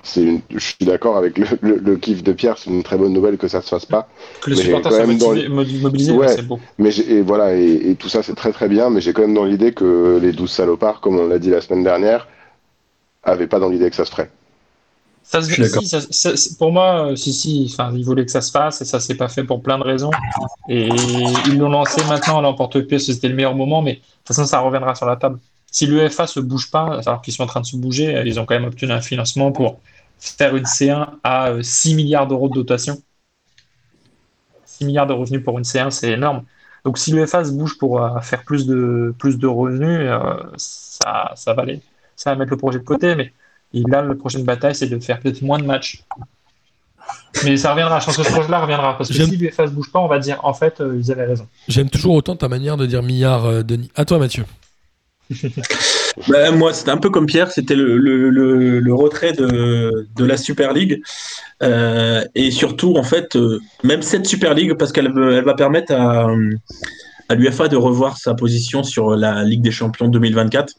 C'est une, je suis d'accord avec le, le, le kiff de Pierre, c'est une très bonne nouvelle que ça se fasse pas. Que les Mais supporters quand soient même dans motivés- mo- mobilisés, Ouais. c'est beau. Mais et voilà, et, et tout ça c'est très très bien, mais j'ai quand même dans l'idée que les 12 salopards, comme on l'a dit la semaine dernière, avaient pas dans l'idée que ça se ferait. Ça se, si, ça- pour moi, euh, si, si, enfin, ils voulaient que ça se fasse et ça s'est pas fait pour plein de raisons. Et ils l'ont lancé maintenant à l'emporte-pièce, c'était le meilleur moment, mais de toute façon, ça reviendra sur la table. Si l'UEFA se bouge pas, alors qu'ils sont en train de se bouger, euh, ils ont quand même obtenu un financement pour faire une C1 à euh, 6 milliards d'euros de dotation. 6 milliards de revenus pour une C1, c'est énorme. Donc si l'UEFA se bouge pour euh, faire plus de, plus de revenus, euh, ça, ça, va ça va mettre le projet de côté, mais là, la prochaine bataille, c'est de faire peut-être moins de matchs. Mais ça reviendra, je pense que ce projet-là reviendra. Parce que si l'UEFA se bouge pas, on va dire, en fait, euh, ils avaient raison. J'aime toujours autant ta manière de dire milliard, euh, Denis. À toi, Mathieu. Bah, moi, c'était un peu comme Pierre, c'était le, le, le, le retrait de, de la Super League. Euh, et surtout, en fait, euh, même cette Super League, parce qu'elle elle va permettre à, à l'UFA de revoir sa position sur la Ligue des Champions 2024.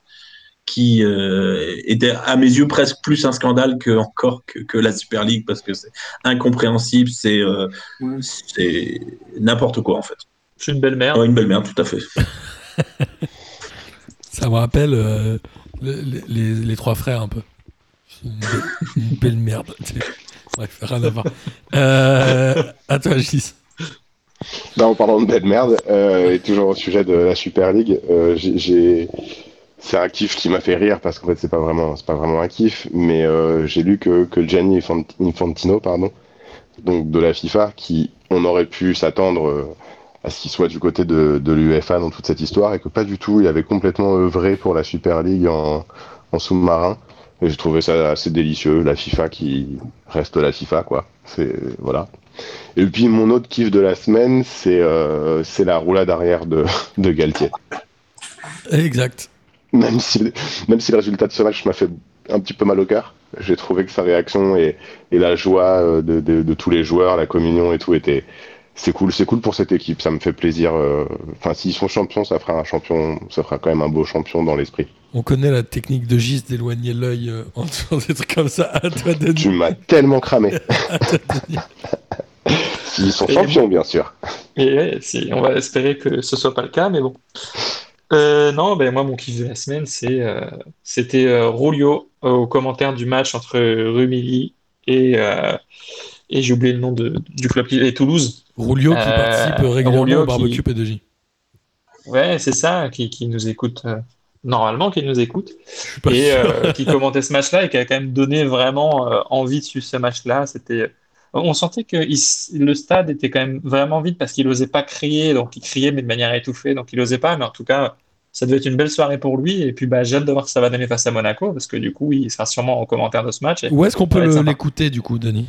qui euh, était à mes yeux presque plus un scandale que encore que, que la Super League parce que c'est incompréhensible, c'est euh, Ouais. c'est n'importe quoi en fait. C'est une belle merde. Ouais, une belle merde, tout à fait. Ça me rappelle euh, le- les, trois frères un peu. Une, be- une belle merde. Bref, rien à voir. Euh, à toi, Gis. En parlant de belle merde, euh, et toujours au sujet de la Super League, euh, j'ai- c'est un kiff qui m'a fait rire parce qu'en fait c'est pas vraiment c'est pas vraiment un kiff, mais j'ai lu que que Gianni Infant- Infantino, pardon, donc de la FIFA, qui on aurait pu s'attendre à ce qu'il soit du côté de, de l'UEFA dans toute cette histoire et que pas du tout, il avait complètement œuvré pour la Super League en, en sous-marin. Et j'ai trouvé ça assez délicieux, la FIFA qui reste la FIFA quoi. C'est voilà. Et puis mon autre kiff de la semaine, c'est euh, c'est la roulade arrière de, de Galtier. Exact. Même si, même si le résultat de ce match m'a fait un petit peu mal au cœur, j'ai trouvé que sa réaction et, et la joie euh, de, de, de tous les joueurs, la communion et tout était. C'est cool, c'est cool pour cette équipe, ça me fait plaisir. euh, Enfin, s'ils sont champions, ça fera un champion, ça fera quand même un beau champion dans l'esprit. On connaît la technique de Gis d'éloigner l'œil euh, en dessous des trucs comme ça. À toi, Denis. Tu m'as tellement cramé. S'ils sont Et champions, bien sûr. Et ouais, si, on va espérer que ce soit pas le cas, mais bon. Euh, non, ben moi, mon kiff de la semaine, c'est, euh, c'était euh, Rulio euh, au commentaire du match entre Rumilly et, euh, et j'ai oublié le nom de, du club, et Toulouse. Roulio qui Euh, participe régulièrement Roulio au barbecue qui- P2J. Ouais, c'est ça, qui, qui nous écoute, euh, normalement, qui nous écoute, et euh, qui commentait ce match-là et qui a quand même donné vraiment euh, envie de suivre ce match-là. C'était, on sentait que il le stade était quand même vraiment vide parce qu'il osait pas crier, donc il criait mais de manière étouffée, donc il osait pas. Mais en tout cas, ça devait être une belle soirée pour lui. Et puis, bah, j'ai hâte de voir ce que ça va donner face à Monaco parce que du coup, il sera sûrement en commentaire de ce match. Et, Où est-ce qu'on peut l'écouter du coup, Denis?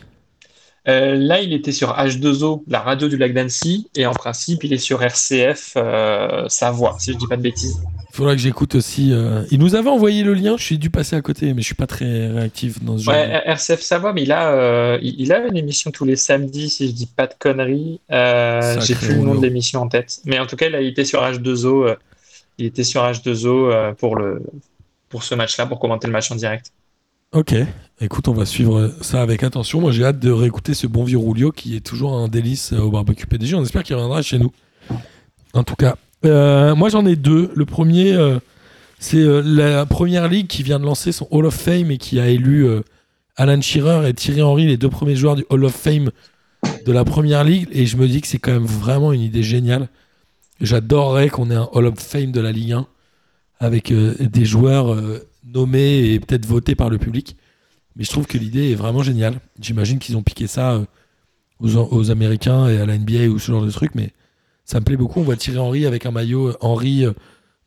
Euh, là, il était sur H2O, la radio du lac d'Annecy, et en principe, il est sur RCF euh, Savoie, si je dis pas de bêtises. Il faudra que j'écoute aussi. euh, Il nous avait envoyé le lien, je suis dû passer à côté, mais je suis pas très réactif dans ce genre. RCF Savoie, mais il a, il il a une émission tous les samedis, si je dis pas de conneries. J'ai plus le nom de l'émission en tête. Mais en tout cas, là, il était sur H2O. euh, il était sur H2O euh, pour, le, pour ce match-là, pour commenter le match en direct. Ok, écoute, on va suivre ça avec attention. Moi, j'ai hâte de réécouter ce bon vieux Rulio qui est toujours un délice euh, au barbecue PDG. On espère qu'il reviendra chez nous. En tout cas, Euh, moi j'en ai deux. Le premier, euh, c'est la première ligue qui vient de lancer son Hall of Fame et qui a élu Alan Shearer et Thierry Henry, les deux premiers joueurs du Hall of Fame de la première ligue. Et je me dis que c'est quand même vraiment une idée géniale. J'adorerais qu'on ait un Hall of Fame de la Ligue 1 avec des joueurs nommés et peut-être votés par le public. Mais je trouve que l'idée est vraiment géniale. J'imagine qu'ils ont piqué ça euh, aux, aux Américains et à la NBA ou ce genre de truc, mais ça me plaît beaucoup. On voit Thierry Henry avec un maillot euh, Henry euh,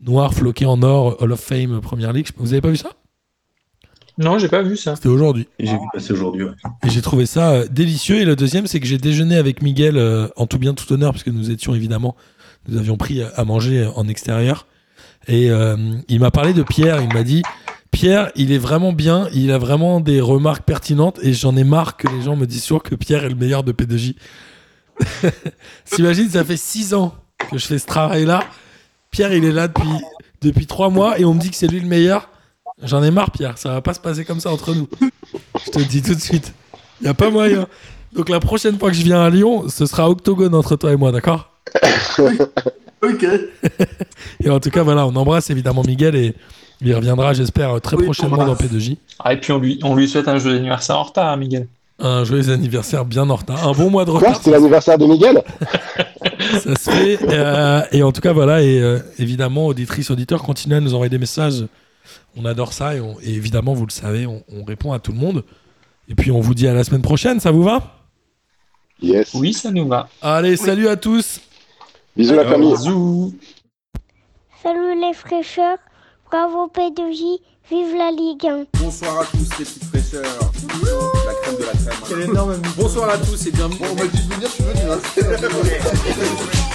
noir floqué en or, Hall of Fame Première Ligue. Vous avez pas vu ça? Non, j'ai pas vu ça. C'était aujourd'hui. Et J'ai vu passer aujourd'hui. ouais. Et j'ai trouvé ça délicieux. Et le deuxième, c'est que j'ai déjeuné avec Miguel en tout bien, tout honneur, puisque nous étions évidemment, nous avions pris à manger en extérieur. Et euh, il m'a parlé de Pierre. Il m'a dit Pierre, il est vraiment bien. Il a vraiment des remarques pertinentes. Et j'en ai marre que les gens me disent toujours que Pierre est le meilleur de P2J. S'imagine, ça fait six ans que je fais ce travail-là. Pierre, il est là depuis, depuis trois mois et on me dit que c'est lui le meilleur. J'en ai marre, Pierre. Ça va pas se passer comme ça entre nous. Je te le dis tout de suite. Il n'y a pas moyen. Donc la prochaine fois que je viens à Lyon, ce sera octogone entre toi et moi, d'accord? Ok. Et en tout cas, voilà, on embrasse évidemment Miguel et il reviendra, j'espère, très Oui, prochainement dans embrasse. P2J. Ah, et puis on lui, on lui souhaite un joyeux anniversaire en retard, hein, Miguel. Un joyeux anniversaire bien en retard. Un bon mois de Quoi retard. C'était l'anniversaire de Miguel? Ça se fait. euh, et en tout cas, voilà. Et euh, évidemment, auditrices, auditeurs, continuez à nous envoyer des messages. On adore ça. Et, on- et évidemment, vous le savez, on, on répond à tout le monde. Et puis, on vous dit à la semaine prochaine. Ça vous va? Yes. Oui, ça nous va. Allez, salut à tous. Bisous la famille. Bisous. Salut les fraîcheurs, bravo P2J, vive la Ligue 1. Bonsoir à tous les petites fraîcheurs. La crème de la crème. Quel énorme Bonsoir à tous et bienvenue. Bon, on m'a dit de venir, je suis venu. hein.